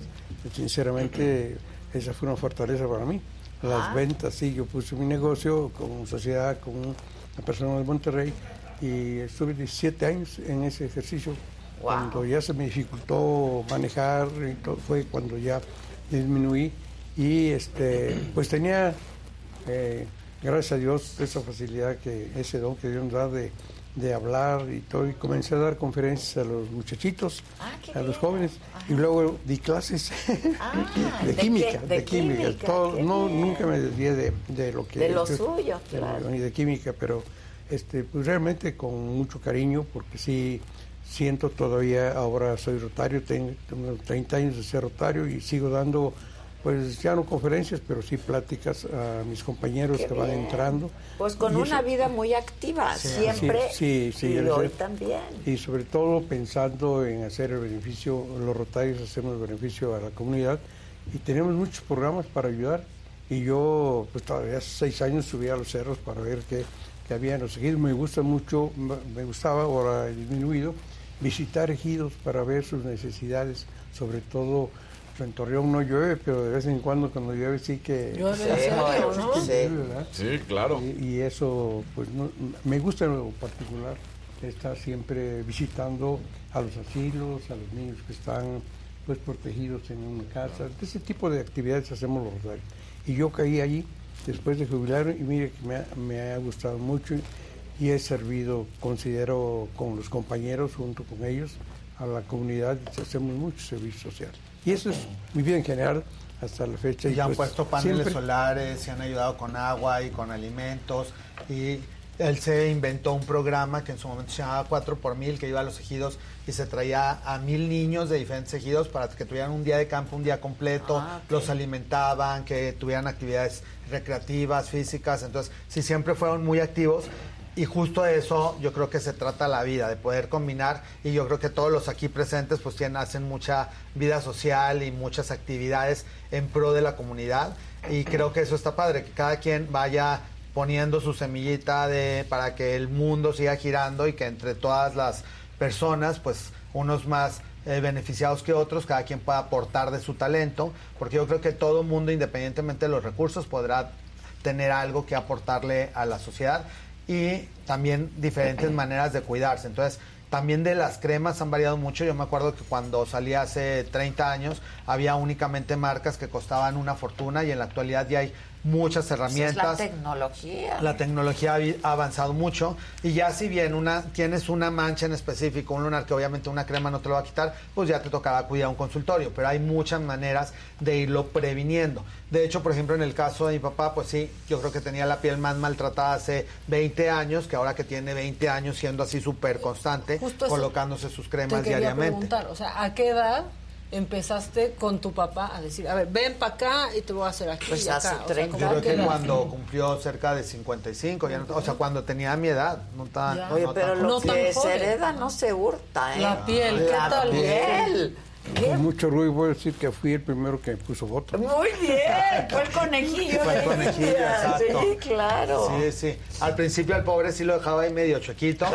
sinceramente esa fue una fortaleza para mí. Las Ah. ventas, sí, yo puse mi negocio con sociedad, con una persona de Monterrey y estuve 17 años en ese ejercicio. Wow. Cuando ya se me dificultó manejar, y todo, fue cuando ya disminuí y este, pues tenía eh, gracias a Dios esa facilidad que ese don que Dios nos da de, de hablar y todo y comencé a dar conferencias a los muchachitos a los jóvenes y luego di clases (laughs) de, ¿de química de, De química, química, todo no bien. nunca me desvié de, de lo que De lo yo- suyo, claro. y de química pero este pues realmente con mucho cariño porque sí siento todavía ahora soy rotario tengo, tengo 30 años de ser rotario y sigo dando pues ya no conferencias, pero sí pláticas a mis compañeros Qué que van entrando. Pues con Y una eso- vida muy activa, Sí, siempre. sí, sí, y hoy también. Y sobre todo pensando en hacer el beneficio, los rotarios hacemos beneficio a la comunidad y tenemos muchos programas para ayudar. Y yo, pues todavía hace seis años subí a los cerros para ver qué, qué había en los ejidos. Me gusta mucho, me me gustaba, ahora he disminuido, visitar ejidos para ver sus necesidades, sobre todo en Torreón no llueve, pero de vez en cuando cuando llueve sí que... Llueve sí, serio, sí ¿no? Sí. llueve, ¿verdad? Sí, claro. Y, y eso, pues, no- me gusta en lo particular estar siempre visitando a los asilos, a los niños que están pues protegidos en una casa. Ese tipo de actividades hacemos los rosarios. Y yo caí allí después de jubilar y mire que me ha, me ha gustado mucho y he servido, considero, con los compañeros, junto con ellos, a la comunidad, hacemos mucho servicio social. Y eso es mi vida en general hasta la fecha. Y ya han pues, puesto paneles siempre- solares, se han ayudado con agua y con alimentos. Y él se inventó un programa que en su momento se llamaba 4 por mil, que iba a los ejidos y se traía a mil niños de diferentes ejidos para que tuvieran un día de campo, un día completo, Ah, los alimentaban, que tuvieran actividades recreativas, físicas. Entonces, sí, siempre fueron muy activos. Y justo eso yo creo que se trata la vida, de poder combinar. Y yo creo que todos los aquí presentes pues tienen, hacen mucha vida social y muchas actividades en pro de la comunidad. Y creo que eso está padre, que cada quien vaya poniendo su semillita de para que el mundo siga girando y que entre todas las personas pues unos más eh, beneficiados que otros, cada quien pueda aportar de su talento, porque yo creo que todo mundo, independientemente de los recursos, podrá tener algo que aportarle a la sociedad y también diferentes (clears throat) maneras de cuidarse. Entonces, también de las cremas han variado mucho. Yo me acuerdo que cuando salí hace 30 años había únicamente marcas que costaban una fortuna y en la actualidad ya hay muchas herramientas. Pues es la tecnología. La tecnología ha avanzado mucho y ya si bien una tienes una mancha en específico, un lunar que obviamente una crema no te lo va a quitar, pues ya te tocará cuidar un consultorio, pero hay muchas maneras de irlo previniendo. De hecho, por ejemplo, en el caso de mi papá, pues sí, yo creo que tenía la piel más maltratada hace 20 años, que ahora que tiene 20 años siendo así súper constante, colocándose sus cremas diariamente. o sea, ¿a qué edad empezaste con tu papá a decir, a ver, ven para acá y te voy a hacer aquí pues y acá. yo creo que cuando cumplió cerca de 55, ya o sea, cuando tenía mi edad, no tan Oye, pero lo que se hereda no se hurta, ¿eh? La piel, ¿qué la tal? piel. Con mucho ruido voy a decir que fui el primero que puso voto. Muy bien, fue el conejillo. Fue el conejillo, exacto. Sí, claro. Sí, sí. Al principio al pobre sí lo dejaba ahí medio choquito.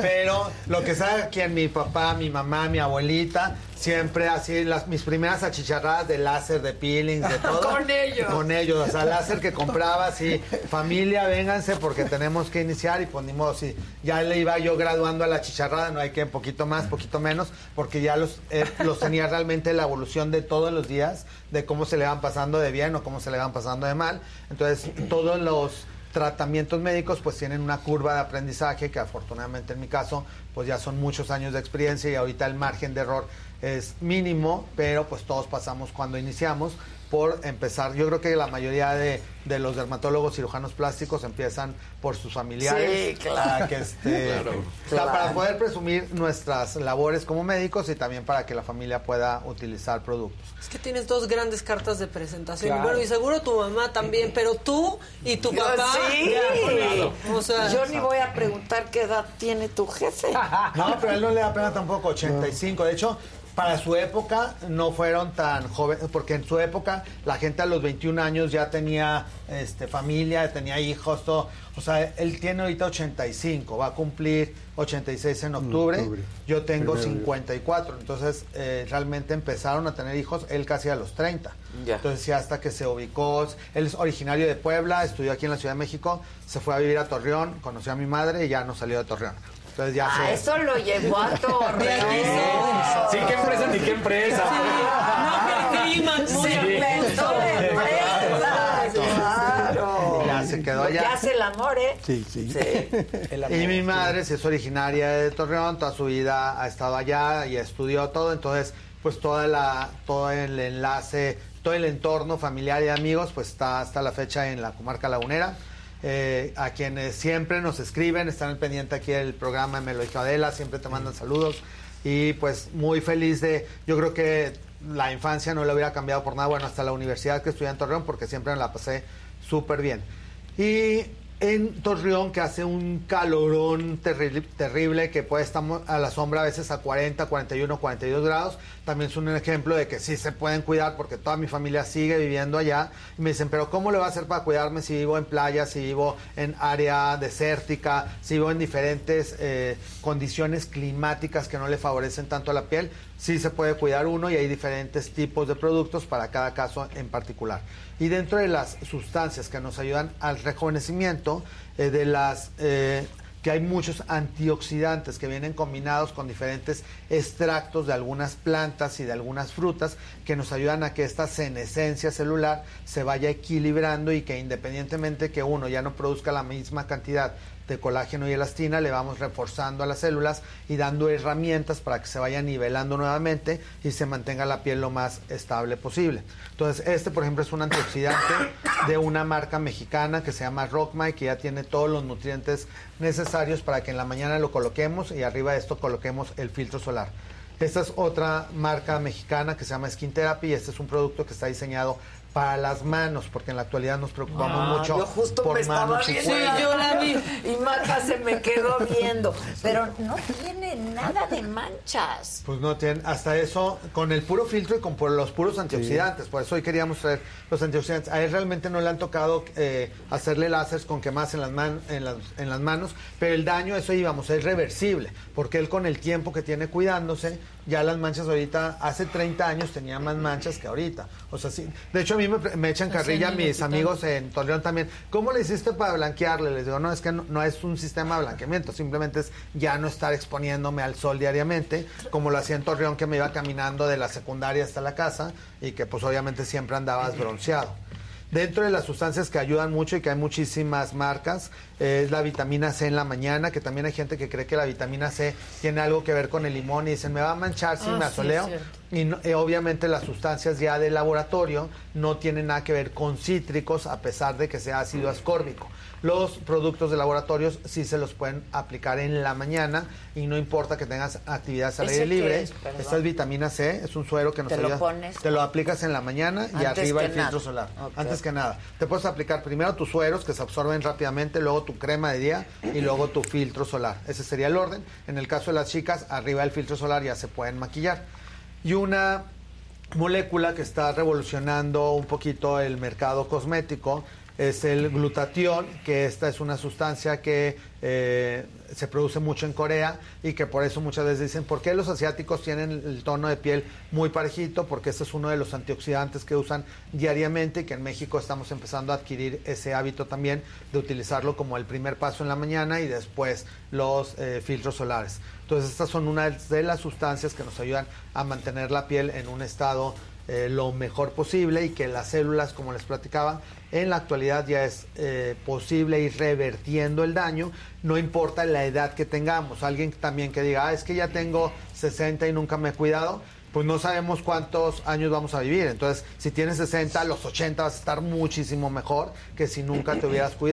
pero lo que sabe aquí mi papá, mi mamá, mi abuelita, siempre así las mis primeras achicharradas de láser, de peelings, de (laughs) todo. con ellos. Con ellos, o sea, láser que compraba así, familia, vénganse porque tenemos que iniciar y ponimos así, ya le iba yo graduando a la chicharrada, no hay que un poquito más, poquito menos, porque ya los, eh, los tenía realmente la evolución de todos los días, de cómo se le van pasando de bien o cómo se le van pasando de mal. Entonces, todos los tratamientos médicos pues tienen una curva de aprendizaje que afortunadamente en mi caso pues ya son muchos años de experiencia y ahorita el margen de error es mínimo, pero pues todos pasamos cuando iniciamos por empezar. Yo creo que la mayoría de, de los dermatólogos cirujanos plásticos empiezan por sus familiares. Sí, claro. Para, este, (laughs) para poder presumir nuestras labores como médicos y también para que la familia pueda utilizar productos. Es que tienes dos grandes cartas de presentación. Y bueno, y seguro tu mamá también, pero tú y tu papá. Sí. o sea, Yo ni voy a preguntar qué edad tiene tu jefe. (laughs) No, pero a él no le da pena tampoco, 85. De hecho, para su época no fueron tan jóvenes, porque en su época la gente a los 21 años ya tenía este, familia, tenía hijos, todo. O sea, él tiene ahorita 85, va a cumplir 86 en octubre. Yo tengo 54, entonces eh, realmente empezaron a tener hijos él casi a los 30. Entonces ya hasta que se ubicó, él es originario de Puebla, estudió aquí en la Ciudad de México, se fue a vivir a Torreón, conoció a mi madre y ya no salió de Torreón. Entonces ya ah, se... eso lo llevó a Torreón. Sí, qué empresa ni qué empresa. no, que clima muy Se Claro. Ya se quedó allá. Ya hace el amor, ¿eh? Sí, sí. Y mi madre, si es originaria de Torreón, toda su vida ha estado allá y estudió todo, entonces pues toda la, todo el enlace, todo el entorno familiar y amigos, pues está hasta la fecha en la comarca lagunera. Eh, a quienes siempre nos escriben, están al pendiente aquí del programa Me lo dijo Adela, siempre te mandan saludos y pues muy feliz de, yo creo que la infancia no la hubiera cambiado por nada, bueno, hasta la universidad que estudié en Torreón porque siempre me la pasé súper bien. Y en Torreón, que hace un calorón terrible, que puede estar a la sombra a veces a 40, 41, 42 grados, también es un ejemplo de que sí se pueden cuidar porque toda mi familia sigue viviendo allá. Y me dicen, pero ¿cómo le va a hacer para cuidarme si vivo en playa, si vivo en área desértica, si vivo en diferentes eh, condiciones climáticas que no le favorecen tanto a la piel? Sí se puede cuidar uno y hay diferentes tipos de productos para cada caso en particular. Y dentro de las sustancias que nos ayudan al rejuvenecimiento, eh, de las eh, que hay muchos antioxidantes que vienen combinados con diferentes extractos de algunas plantas y de algunas frutas que nos ayudan a que esta senescencia celular se vaya equilibrando y que independientemente que uno ya no produzca la misma cantidad de colágeno y elastina, le vamos reforzando a las células y dando herramientas para que se vaya nivelando nuevamente y se mantenga la piel lo más estable posible. Entonces, este, por ejemplo, es un antioxidante de una marca mexicana que se llama Rockmike, que ya tiene todos los nutrientes necesarios para que en la mañana lo coloquemos y arriba de esto coloquemos el filtro solar. Esta es otra marca mexicana que se llama Skin Therapy y este es un producto que está diseñado para las manos, porque en la actualidad nos preocupamos ah, mucho yo justo por me estaba viendo, sí, yo la vi y Marta se me quedó viendo, (laughs) pero no tiene nada de manchas. Pues no tiene, hasta eso, con el puro filtro y con los puros antioxidantes, por eso hoy queríamos traer los antioxidantes. A él realmente no le han tocado eh, hacerle láseres con quemas en las, en, las, en las manos, pero el daño, eso íbamos, es reversible, porque él con el tiempo que tiene cuidándose, ya las manchas ahorita, hace 30 años tenía más manchas que ahorita. O sea, sí. De hecho, a mí me, echan carrilla mis amigos en Torreón también. ¿Cómo le hiciste para blanquearle? Les digo, no, es que no, es un sistema de blanqueamiento, simplemente es ya no estar exponiéndome al sol diariamente, como lo hacía en Torreón, que me iba caminando de la secundaria hasta la casa y que pues obviamente siempre andabas bronceado. Dentro de las sustancias que ayudan mucho y que hay muchísimas marcas, es la vitamina C en la mañana, que también hay gente que cree que la vitamina C tiene algo que ver con el limón y dicen, me va a manchar si ah, me asoleo. Y eh, obviamente las sustancias ya de laboratorio no tienen nada que ver con cítricos, a pesar de que sea ácido ascórbico. Los productos de laboratorios sí se los pueden aplicar en la mañana y no importa que tengas actividades al aire libre. Esta es vitamina C, es un suero que nos ¿Te ayuda. Lo pones? Te lo aplicas en la mañana y arriba el filtro solar. Antes que nada. Te puedes aplicar primero tus sueros que se absorben rápidamente, luego tu crema de día y luego tu filtro solar. Ese sería el orden. En el caso de las chicas, arriba del filtro solar ya se pueden maquillar. Y una molécula que está revolucionando un poquito el mercado cosmético es el glutatión, que esta es una sustancia que eh, se produce mucho en Corea y que por eso muchas veces dicen, ¿por qué los asiáticos tienen el tono de piel muy parejito? Porque este es uno de los antioxidantes que usan diariamente y que en México estamos empezando a adquirir ese hábito también de utilizarlo como el primer paso en la mañana y después los eh, filtros solares. Entonces estas son una de las sustancias que nos ayudan a mantener la piel en un estado eh, lo mejor posible y que las células, como les platicaba, en la actualidad ya es eh, posible ir revertiendo el daño, no importa la edad que tengamos. Alguien también que diga, ah, es que ya tengo 60 y nunca me he cuidado, pues no sabemos cuántos años vamos a vivir. Entonces, si tienes 60, los 80 vas a estar muchísimo mejor que si nunca te hubieras cuidado.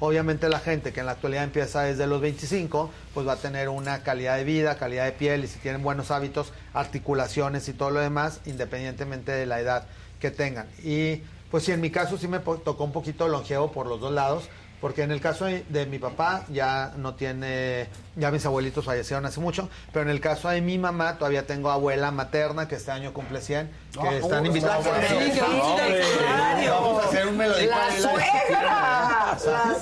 Obviamente la gente que en la actualidad empieza desde los 25, pues va a tener una calidad de vida, calidad de piel y si tienen buenos hábitos, articulaciones y todo lo demás, independientemente de la edad que tengan. Y pues sí, en mi caso sí me tocó un poquito longevo por los dos lados, porque en el caso de mi papá ya no tiene, ya mis abuelitos fallecieron hace mucho, pero en el caso de mi mamá todavía tengo abuela materna que este año cumple 100, que ah, están invitados. Vamos a hacer un melodía. La suegra, la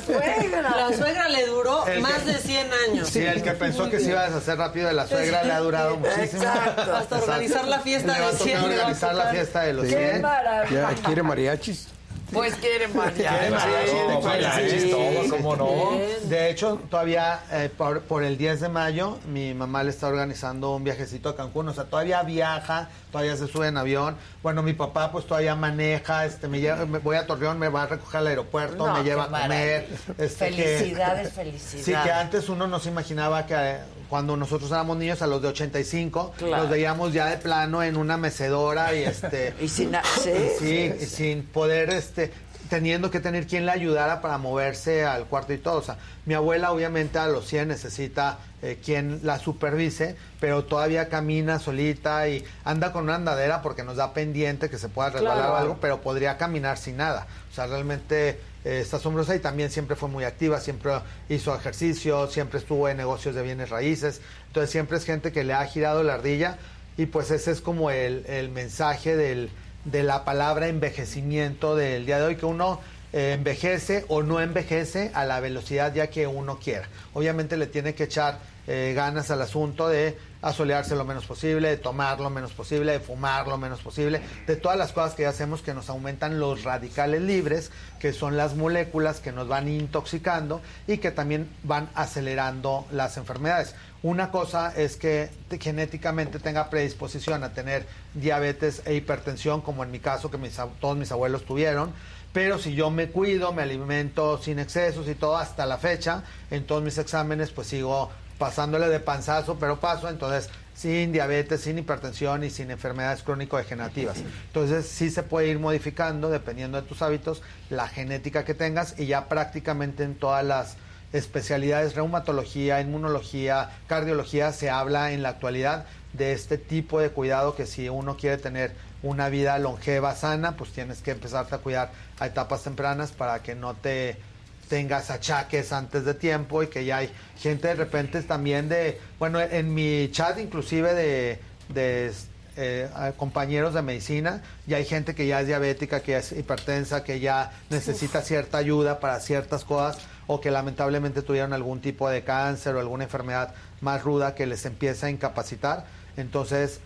suegra. La suegra le duró más de 100 años. Sí, el que pensó que se iba a deshacer rápido de la suegra le ha durado muchísimo. Exacto. Hasta organizar la fiesta de 100. organizar la fiesta de los 100. Ya quiere mariachis. Pues quiere mariachi. todo, ¿cómo no? De hecho, todavía eh, por, el 10 de mayo, mi mamá le está organizando un viajecito a Cancún. O sea, todavía viaja, todavía se sube en avión. Bueno, mi papá pues todavía maneja, este, me, lleva, me voy a Torreón, me va a recoger al aeropuerto, me lleva a comer. Este, felicidades, felicidades. Sí, que antes uno no se imaginaba que eh, cuando nosotros éramos niños, a los de 85, nos veíamos ya de plano en una mecedora y (laughs) este... y sin, sí, sin poder, este, teniendo que tener quien le ayudara para moverse al cuarto y todo. O sea, mi abuela obviamente a los 100 necesita eh, quien la supervise, pero todavía camina solita y anda con una andadera porque nos da pendiente que se pueda resbalar o algo, pero podría caminar sin nada. O sea, realmente está asombrosa y también siempre fue muy activa, siempre hizo ejercicio, siempre estuvo en negocios de bienes raíces. Entonces siempre es gente que le ha girado la ardilla y pues ese es como el, el mensaje del, de la palabra envejecimiento del día de hoy, que uno eh, envejece o no envejece a la velocidad ya que uno quiera. Obviamente le tiene que echar eh, ganas al asunto de asolearse lo menos posible, de tomar lo menos posible, de fumar lo menos posible, de todas las cosas que ya hacemos que nos aumentan los radicales libres, que son las moléculas que nos van intoxicando y que también van acelerando las enfermedades. Una cosa es que genéticamente tenga predisposición a tener diabetes e hipertensión, como en mi caso, que mis, todos mis abuelos tuvieron, pero si yo me cuido, me alimento sin excesos y todo hasta la fecha, en todos mis exámenes pues sigo pasándole de panzazo, pero paso, entonces sin diabetes, sin hipertensión y sin enfermedades crónico-degenerativas. Entonces sí se puede ir modificando, dependiendo de tus hábitos, la genética que tengas y ya prácticamente en todas las especialidades, reumatología, inmunología, cardiología, se habla en la actualidad de este tipo de cuidado que si uno quiere tener una vida longeva, sana, pues tienes que empezarte a cuidar a etapas tempranas para que no te tengas achaques antes de tiempo y que ya hay gente de repente también de, bueno, en mi chat inclusive de, de eh, compañeros de medicina, ya hay gente que ya es diabética, que ya es hipertensa, que ya necesita cierta ayuda para ciertas cosas o que lamentablemente tuvieron algún tipo de cáncer o alguna enfermedad más ruda que les empieza a incapacitar. Entonces,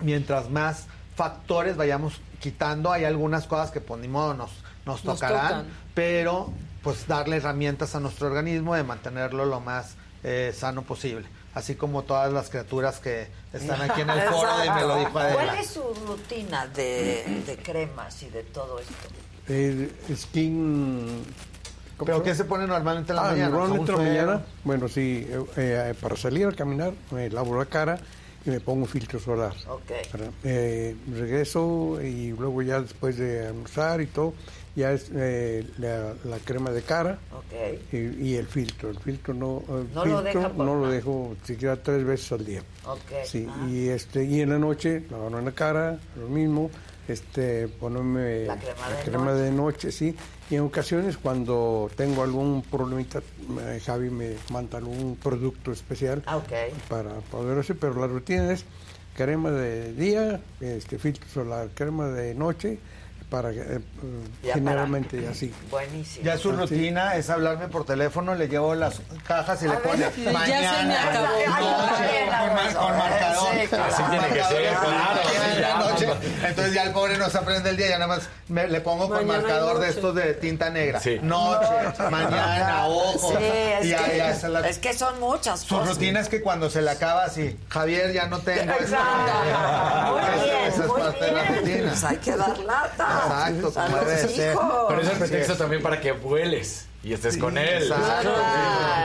mientras más factores vayamos quitando, hay algunas cosas que por nos, nos tocarán, pero pues darle herramientas a nuestro organismo de mantenerlo lo más eh, sano posible. Así como todas las criaturas que están aquí en el (laughs) foro de Me lo dijo ¿Cuál es su rutina de, de cremas y de todo esto? El skin ¿Pero qué se pone normalmente en la ah, mañana? Normalmente en la mañana, bueno, sí, eh, eh, para salir a caminar me lavo la cara y me pongo filtro solar. Okay. Eh, regreso y luego ya después de almorzar y todo, ya es eh, la, crema de cara y, el filtro. El filtro no, no, filtro, lo, no lo dejo siquiera tres veces al día. Sí, ah. y este y en la noche la mano en la cara, lo mismo, este ponerme la crema, de, crema noche. de noche, sí. Y en ocasiones cuando tengo algún problemita, eh, Javi me manda algún producto especial ah, para poder hacer, pero la rutina es crema de día, este filtro solar, crema de noche para eh, generalmente así. Buenísimo. Ya su rutina es hablarme por teléfono, le llevo las cajas y le pone mañana, ya se me acabó. con, marcador. así tiene que ser, claro. Entonces ya el pobre no se aprende el día, ya nada más le pongo con marcador de estos de tinta negra. Noche, mañana, ojo. es, que, es que son muchas Su rutina es que cuando se le acaba así, Javier ya no tengo. Exacto. Muy bien, esa es parte de la rutina. Pues hay que dar lata. Exacto, como debe ser. Pero es el pretexto también para que vueles y estés con él. Claro.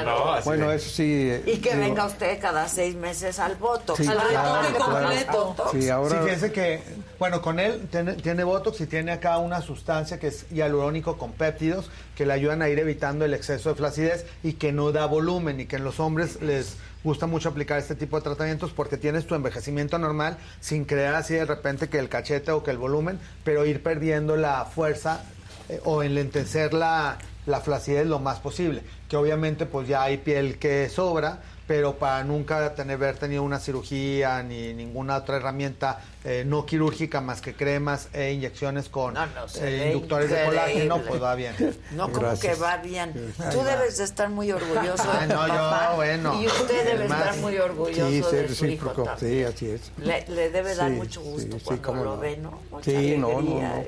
No, bueno, eso sí. Y que venga usted cada seis meses al voto. Sí, al claro, completo. Sí, ahora... Sí, fíjese que, bueno, con él tiene, tiene Botox y tiene acá una sustancia que es hialurónico con péptidos que le ayudan a ir evitando el exceso de flacidez y que no da volumen y que en los hombres les gusta mucho aplicar este tipo de tratamientos porque tienes tu envejecimiento normal sin crear así de repente que el cachete o que el volumen, pero ir perdiendo la fuerza eh, o enlentecer la, la flacidez lo más posible. Que obviamente pues ya hay piel que sobra, pero para nunca tener, haber tenido una cirugía ni ninguna otra herramienta eh, no quirúrgica más que cremas e inyecciones con eh, inductores de colágeno, pues va bien. No, como que va bien. Tú debes de estar muy orgulloso de no, papá. Yo, bueno, y usted debe estar muy orgulloso de su hijo también. Sí, así es. Le, le debe dar mucho gusto cuando lo ve, ¿no? Mucha sí, alegría. no, no, no.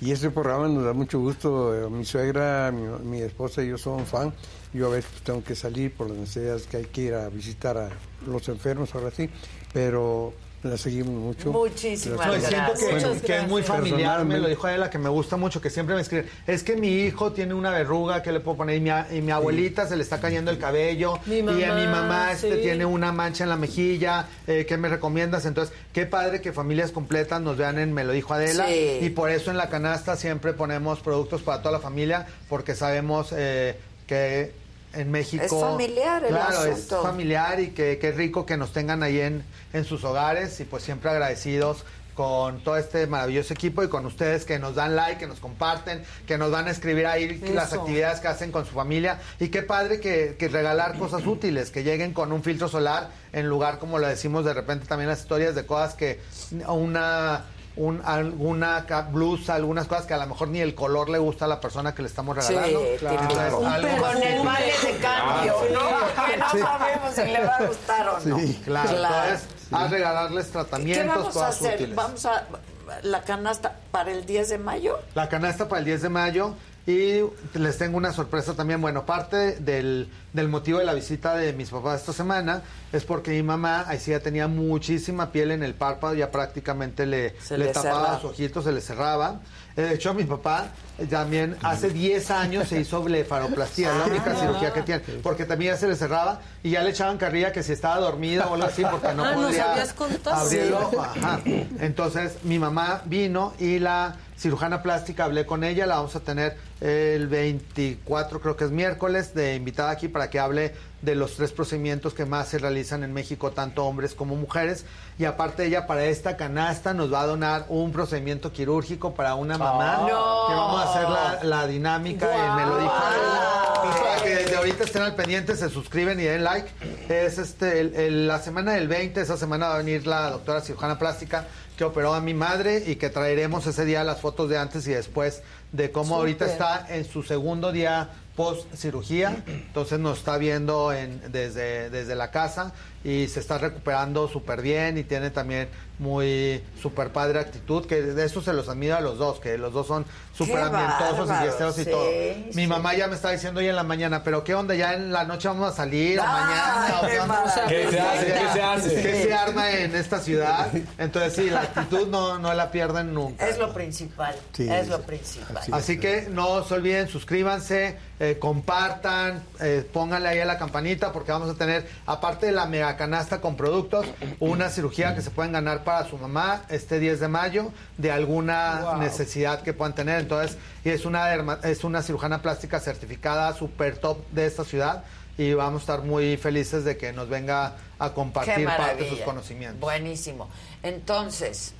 Y este programa nos da mucho gusto. Mi suegra, mi, mi esposa y yo somos fan. Yo a veces tengo que salir por las necesidades que hay que ir a visitar a los enfermos, ahora sí. Pero la seguimos mucho. Muchísimas No, gracias. siento que, que es muy familiar, me lo dijo ella, que me gusta mucho, que siempre me escribe, es que mi hijo tiene una verruga, que le puedo poner? Y mi, y mi abuelita se le está cayendo el cabello, Mi y a mi mamá, mamá este, sí. tiene una mancha en la mejilla, eh, ¿qué me recomiendas? Entonces, qué padre que familias completas nos vean en Me lo dijo Adela, Sí. y por eso en la canasta siempre ponemos productos para toda la familia, porque sabemos eh, que en México... Es familiar el Claro, es familiar y que, que rico que nos tengan ahí en, en sus hogares y pues siempre agradecidos con todo este maravilloso equipo y con ustedes que nos dan like, que nos comparten, que nos van a escribir ahí las actividades que hacen con su familia. Y qué padre que, que regalar cosas útiles, que lleguen con un filtro solar en lugar, como lo decimos de repente también las historias de cosas que una... un- alguna blusa, algunas cosas que a lo mejor ni el color le gusta a la persona que le estamos regalando. Sí, Entonces, tipo, algo con el vale de cambio, ¿no? (laughs) Que no Sí. sabemos si le va a gustar o no. Sí, claro. Entonces, a regalarles ¿Qué tratamientos, vamos a cosas hacer? útiles. Vamos a la canasta para el 10 de mayo. La canasta para el 10 de mayo. Y les tengo una sorpresa también. Bueno, parte del, del motivo de la visita de mis papás esta semana es porque mi mamá, ahí sí ya tenía muchísima piel en el párpado, ya prácticamente le, Se le le tapaba los ojitos, se le cerraba. Eh, De hecho, mi papá también hace 10 años se hizo blefaroplastía, es la única Ah. cirugía que tiene, porque también ya se le cerraba y ya le echaban carrilla que si estaba dormida o algo así, porque no Ah, ¿nos podía habías contado? abrir el Sí. ojo. Ajá. Entonces, mi mamá vino y la cirujana plástica, hablé con ella, la vamos a tener el 24, creo que es miércoles, de invitada aquí para que hable de los tres procedimientos que más se realizan en México, tanto hombres como mujeres. Y aparte ella para esta canasta nos va a donar un procedimiento quirúrgico para una mamá, ¡No! que vamos a hacer la, la dinámica, y me lo dijo ella. Entonces, para que desde ahorita estén al pendiente, se suscriben y den like. Es este el- el- la semana del 20, esa semana va a venir la doctora cirujana plástica que operó a mi madre y que traeremos ese día las fotos de antes y después de cómo ahorita Súper. está en su segundo día post cirugía. Entonces nos está viendo en, desde, desde la casa y se está recuperando súper bien y tiene también muy súper padre actitud, que de eso se los admiro a los dos, que los dos son súper ambientosos y bárbaro, fiesteros y todo. sí. Mi mamá ya me está diciendo hoy en la mañana, pero ¿qué onda? ¿Ya en la noche vamos a salir? ¿O Ay, mañana? ¿O qué se hace? ¿Qué se hace? ¿Qué se arma en esta ciudad? Entonces sí, la actitud no, no la pierden nunca. Es lo principal. Sí, es lo principal. Así que no se olviden, suscríbanse, eh, compartan, eh, pónganle ahí a la campanita porque vamos a tener, aparte de la mega canasta con productos, una cirugía que se pueden ganar para su mamá este 10 de mayo de alguna Wow. necesidad que puedan tener. Entonces, y es una, derma- es una cirujana plástica certificada super top de esta ciudad y vamos a estar muy felices de que nos venga a compartir parte de sus conocimientos. Buenísimo. Entonces,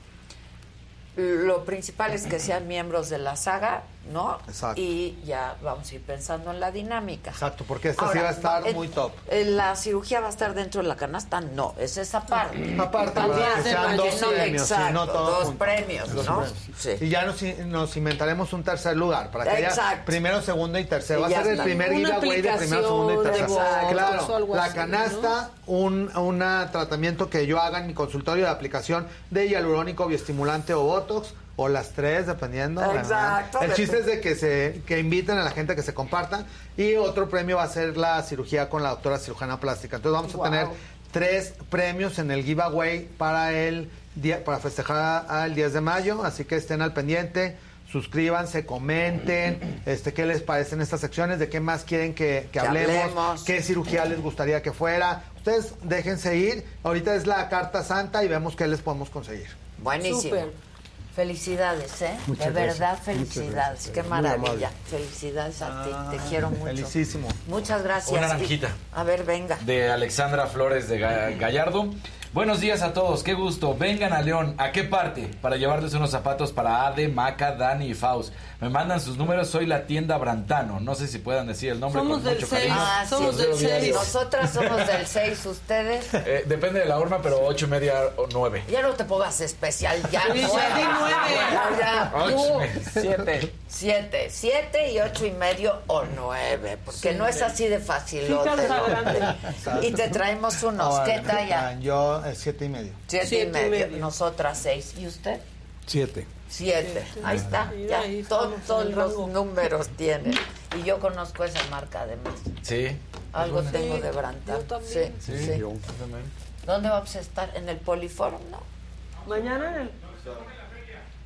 lo principal es que sean miembros de la saga, ¿no? Exacto. Y ya vamos a ir pensando en la dinámica. Exacto, porque esta sí va a estar en- muy top. ¿La cirugía va a estar dentro de la canasta? No, es esa parte. Aparte, sean dos premios, exacto, dos premios, ¿no? Sí. Y ya nos, nos inventaremos un tercer lugar para que haya primero, segundo y tercero. Va a ser el primer giveaway de primero, segundo y tercero. claro, la canasta, un una tratamiento que yo haga en mi consultorio de aplicación de hialurónico, bioestimulante o botox. O las tres, dependiendo. ¿verdad? Exacto, El chiste es de que se que inviten a la gente a que se compartan. Y otro premio va a ser la cirugía con la doctora cirujana plástica. Entonces vamos Wow. a tener tres premios en el giveaway para el día, para festejar al 10 de mayo, así que estén al pendiente, suscríbanse, comenten, (clears throat) este qué les parecen estas secciones, de qué más quieren que, que Que hablemos, hablemos. qué cirugía les gustaría que fuera. Ustedes déjense ir, ahorita es la carta santa y vemos qué les podemos conseguir. Buenísimo. Felicidades, ¿eh? Muchas de gracias. verdad, felicidades. Qué maravilla. Felicidades a ti. Ah, Te quiero mucho. felicísimo. Muchas gracias. Una Y- naranjita. A ver, venga. de Alexandra Flores de Ga- Gallardo. Buenos días a todos, qué gusto. Vengan a León. ¿A qué parte? Para llevarles unos zapatos para Ade, Maca, Dani y Faust. Me mandan sus números, soy la tienda Brantano. No sé si puedan decir el nombre Somos con del mucho seis. cariño. Ah, Somos del (laughs) seis. Nosotras somos del 6, ustedes. Eh, depende de la horma, pero ocho y media o nueve. Ya no te pongas especial, ya. Sí, ya di nueve. Bueno, ya, Ocho tú. y media. Siete. Siete, siete y ocho y medio o nueve, porque no es así de fácil. Sí. (laughs) Y te traemos unos, ¿qué talla? Yo, eh, siete y medio. Siete, y Siete y medio. medio. Nosotras seis. ¿Y usted? Siete. Siete. Ahí está. Mira, Ya ahí todos los números tienen. Y yo conozco esa marca además. Sí. Algo tengo Sí, de Branta. yo también. Sí, Sí, sí. yo ¿Dónde vamos a estar? ¿En el Poliforum? No. Mañana en el...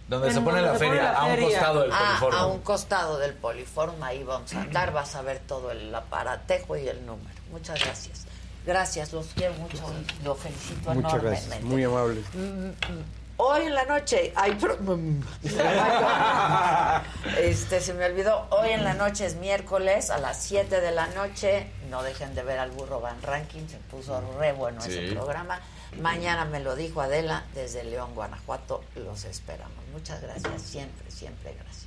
Donde se pone la donde se feria, pone la a un feria. costado del Ah, Poliforum. a un costado del Poliforum, ahí vamos a andar, vas a ver todo el aparatejo y el número. Muchas gracias. Gracias, los quiero mucho y lo felicito Muchas enormemente. gracias. Muy amables. Mm, mm. Hoy en la noche hay pro- mm. (laughs) Este, se me olvidó, hoy en la noche es miércoles, a las 7 de la noche. No dejen de ver al burro Van Ranking, se puso re bueno ese programa. Mañana me lo dijo Adela desde León, Guanajuato. Los esperamos. Muchas gracias, siempre, siempre gracias.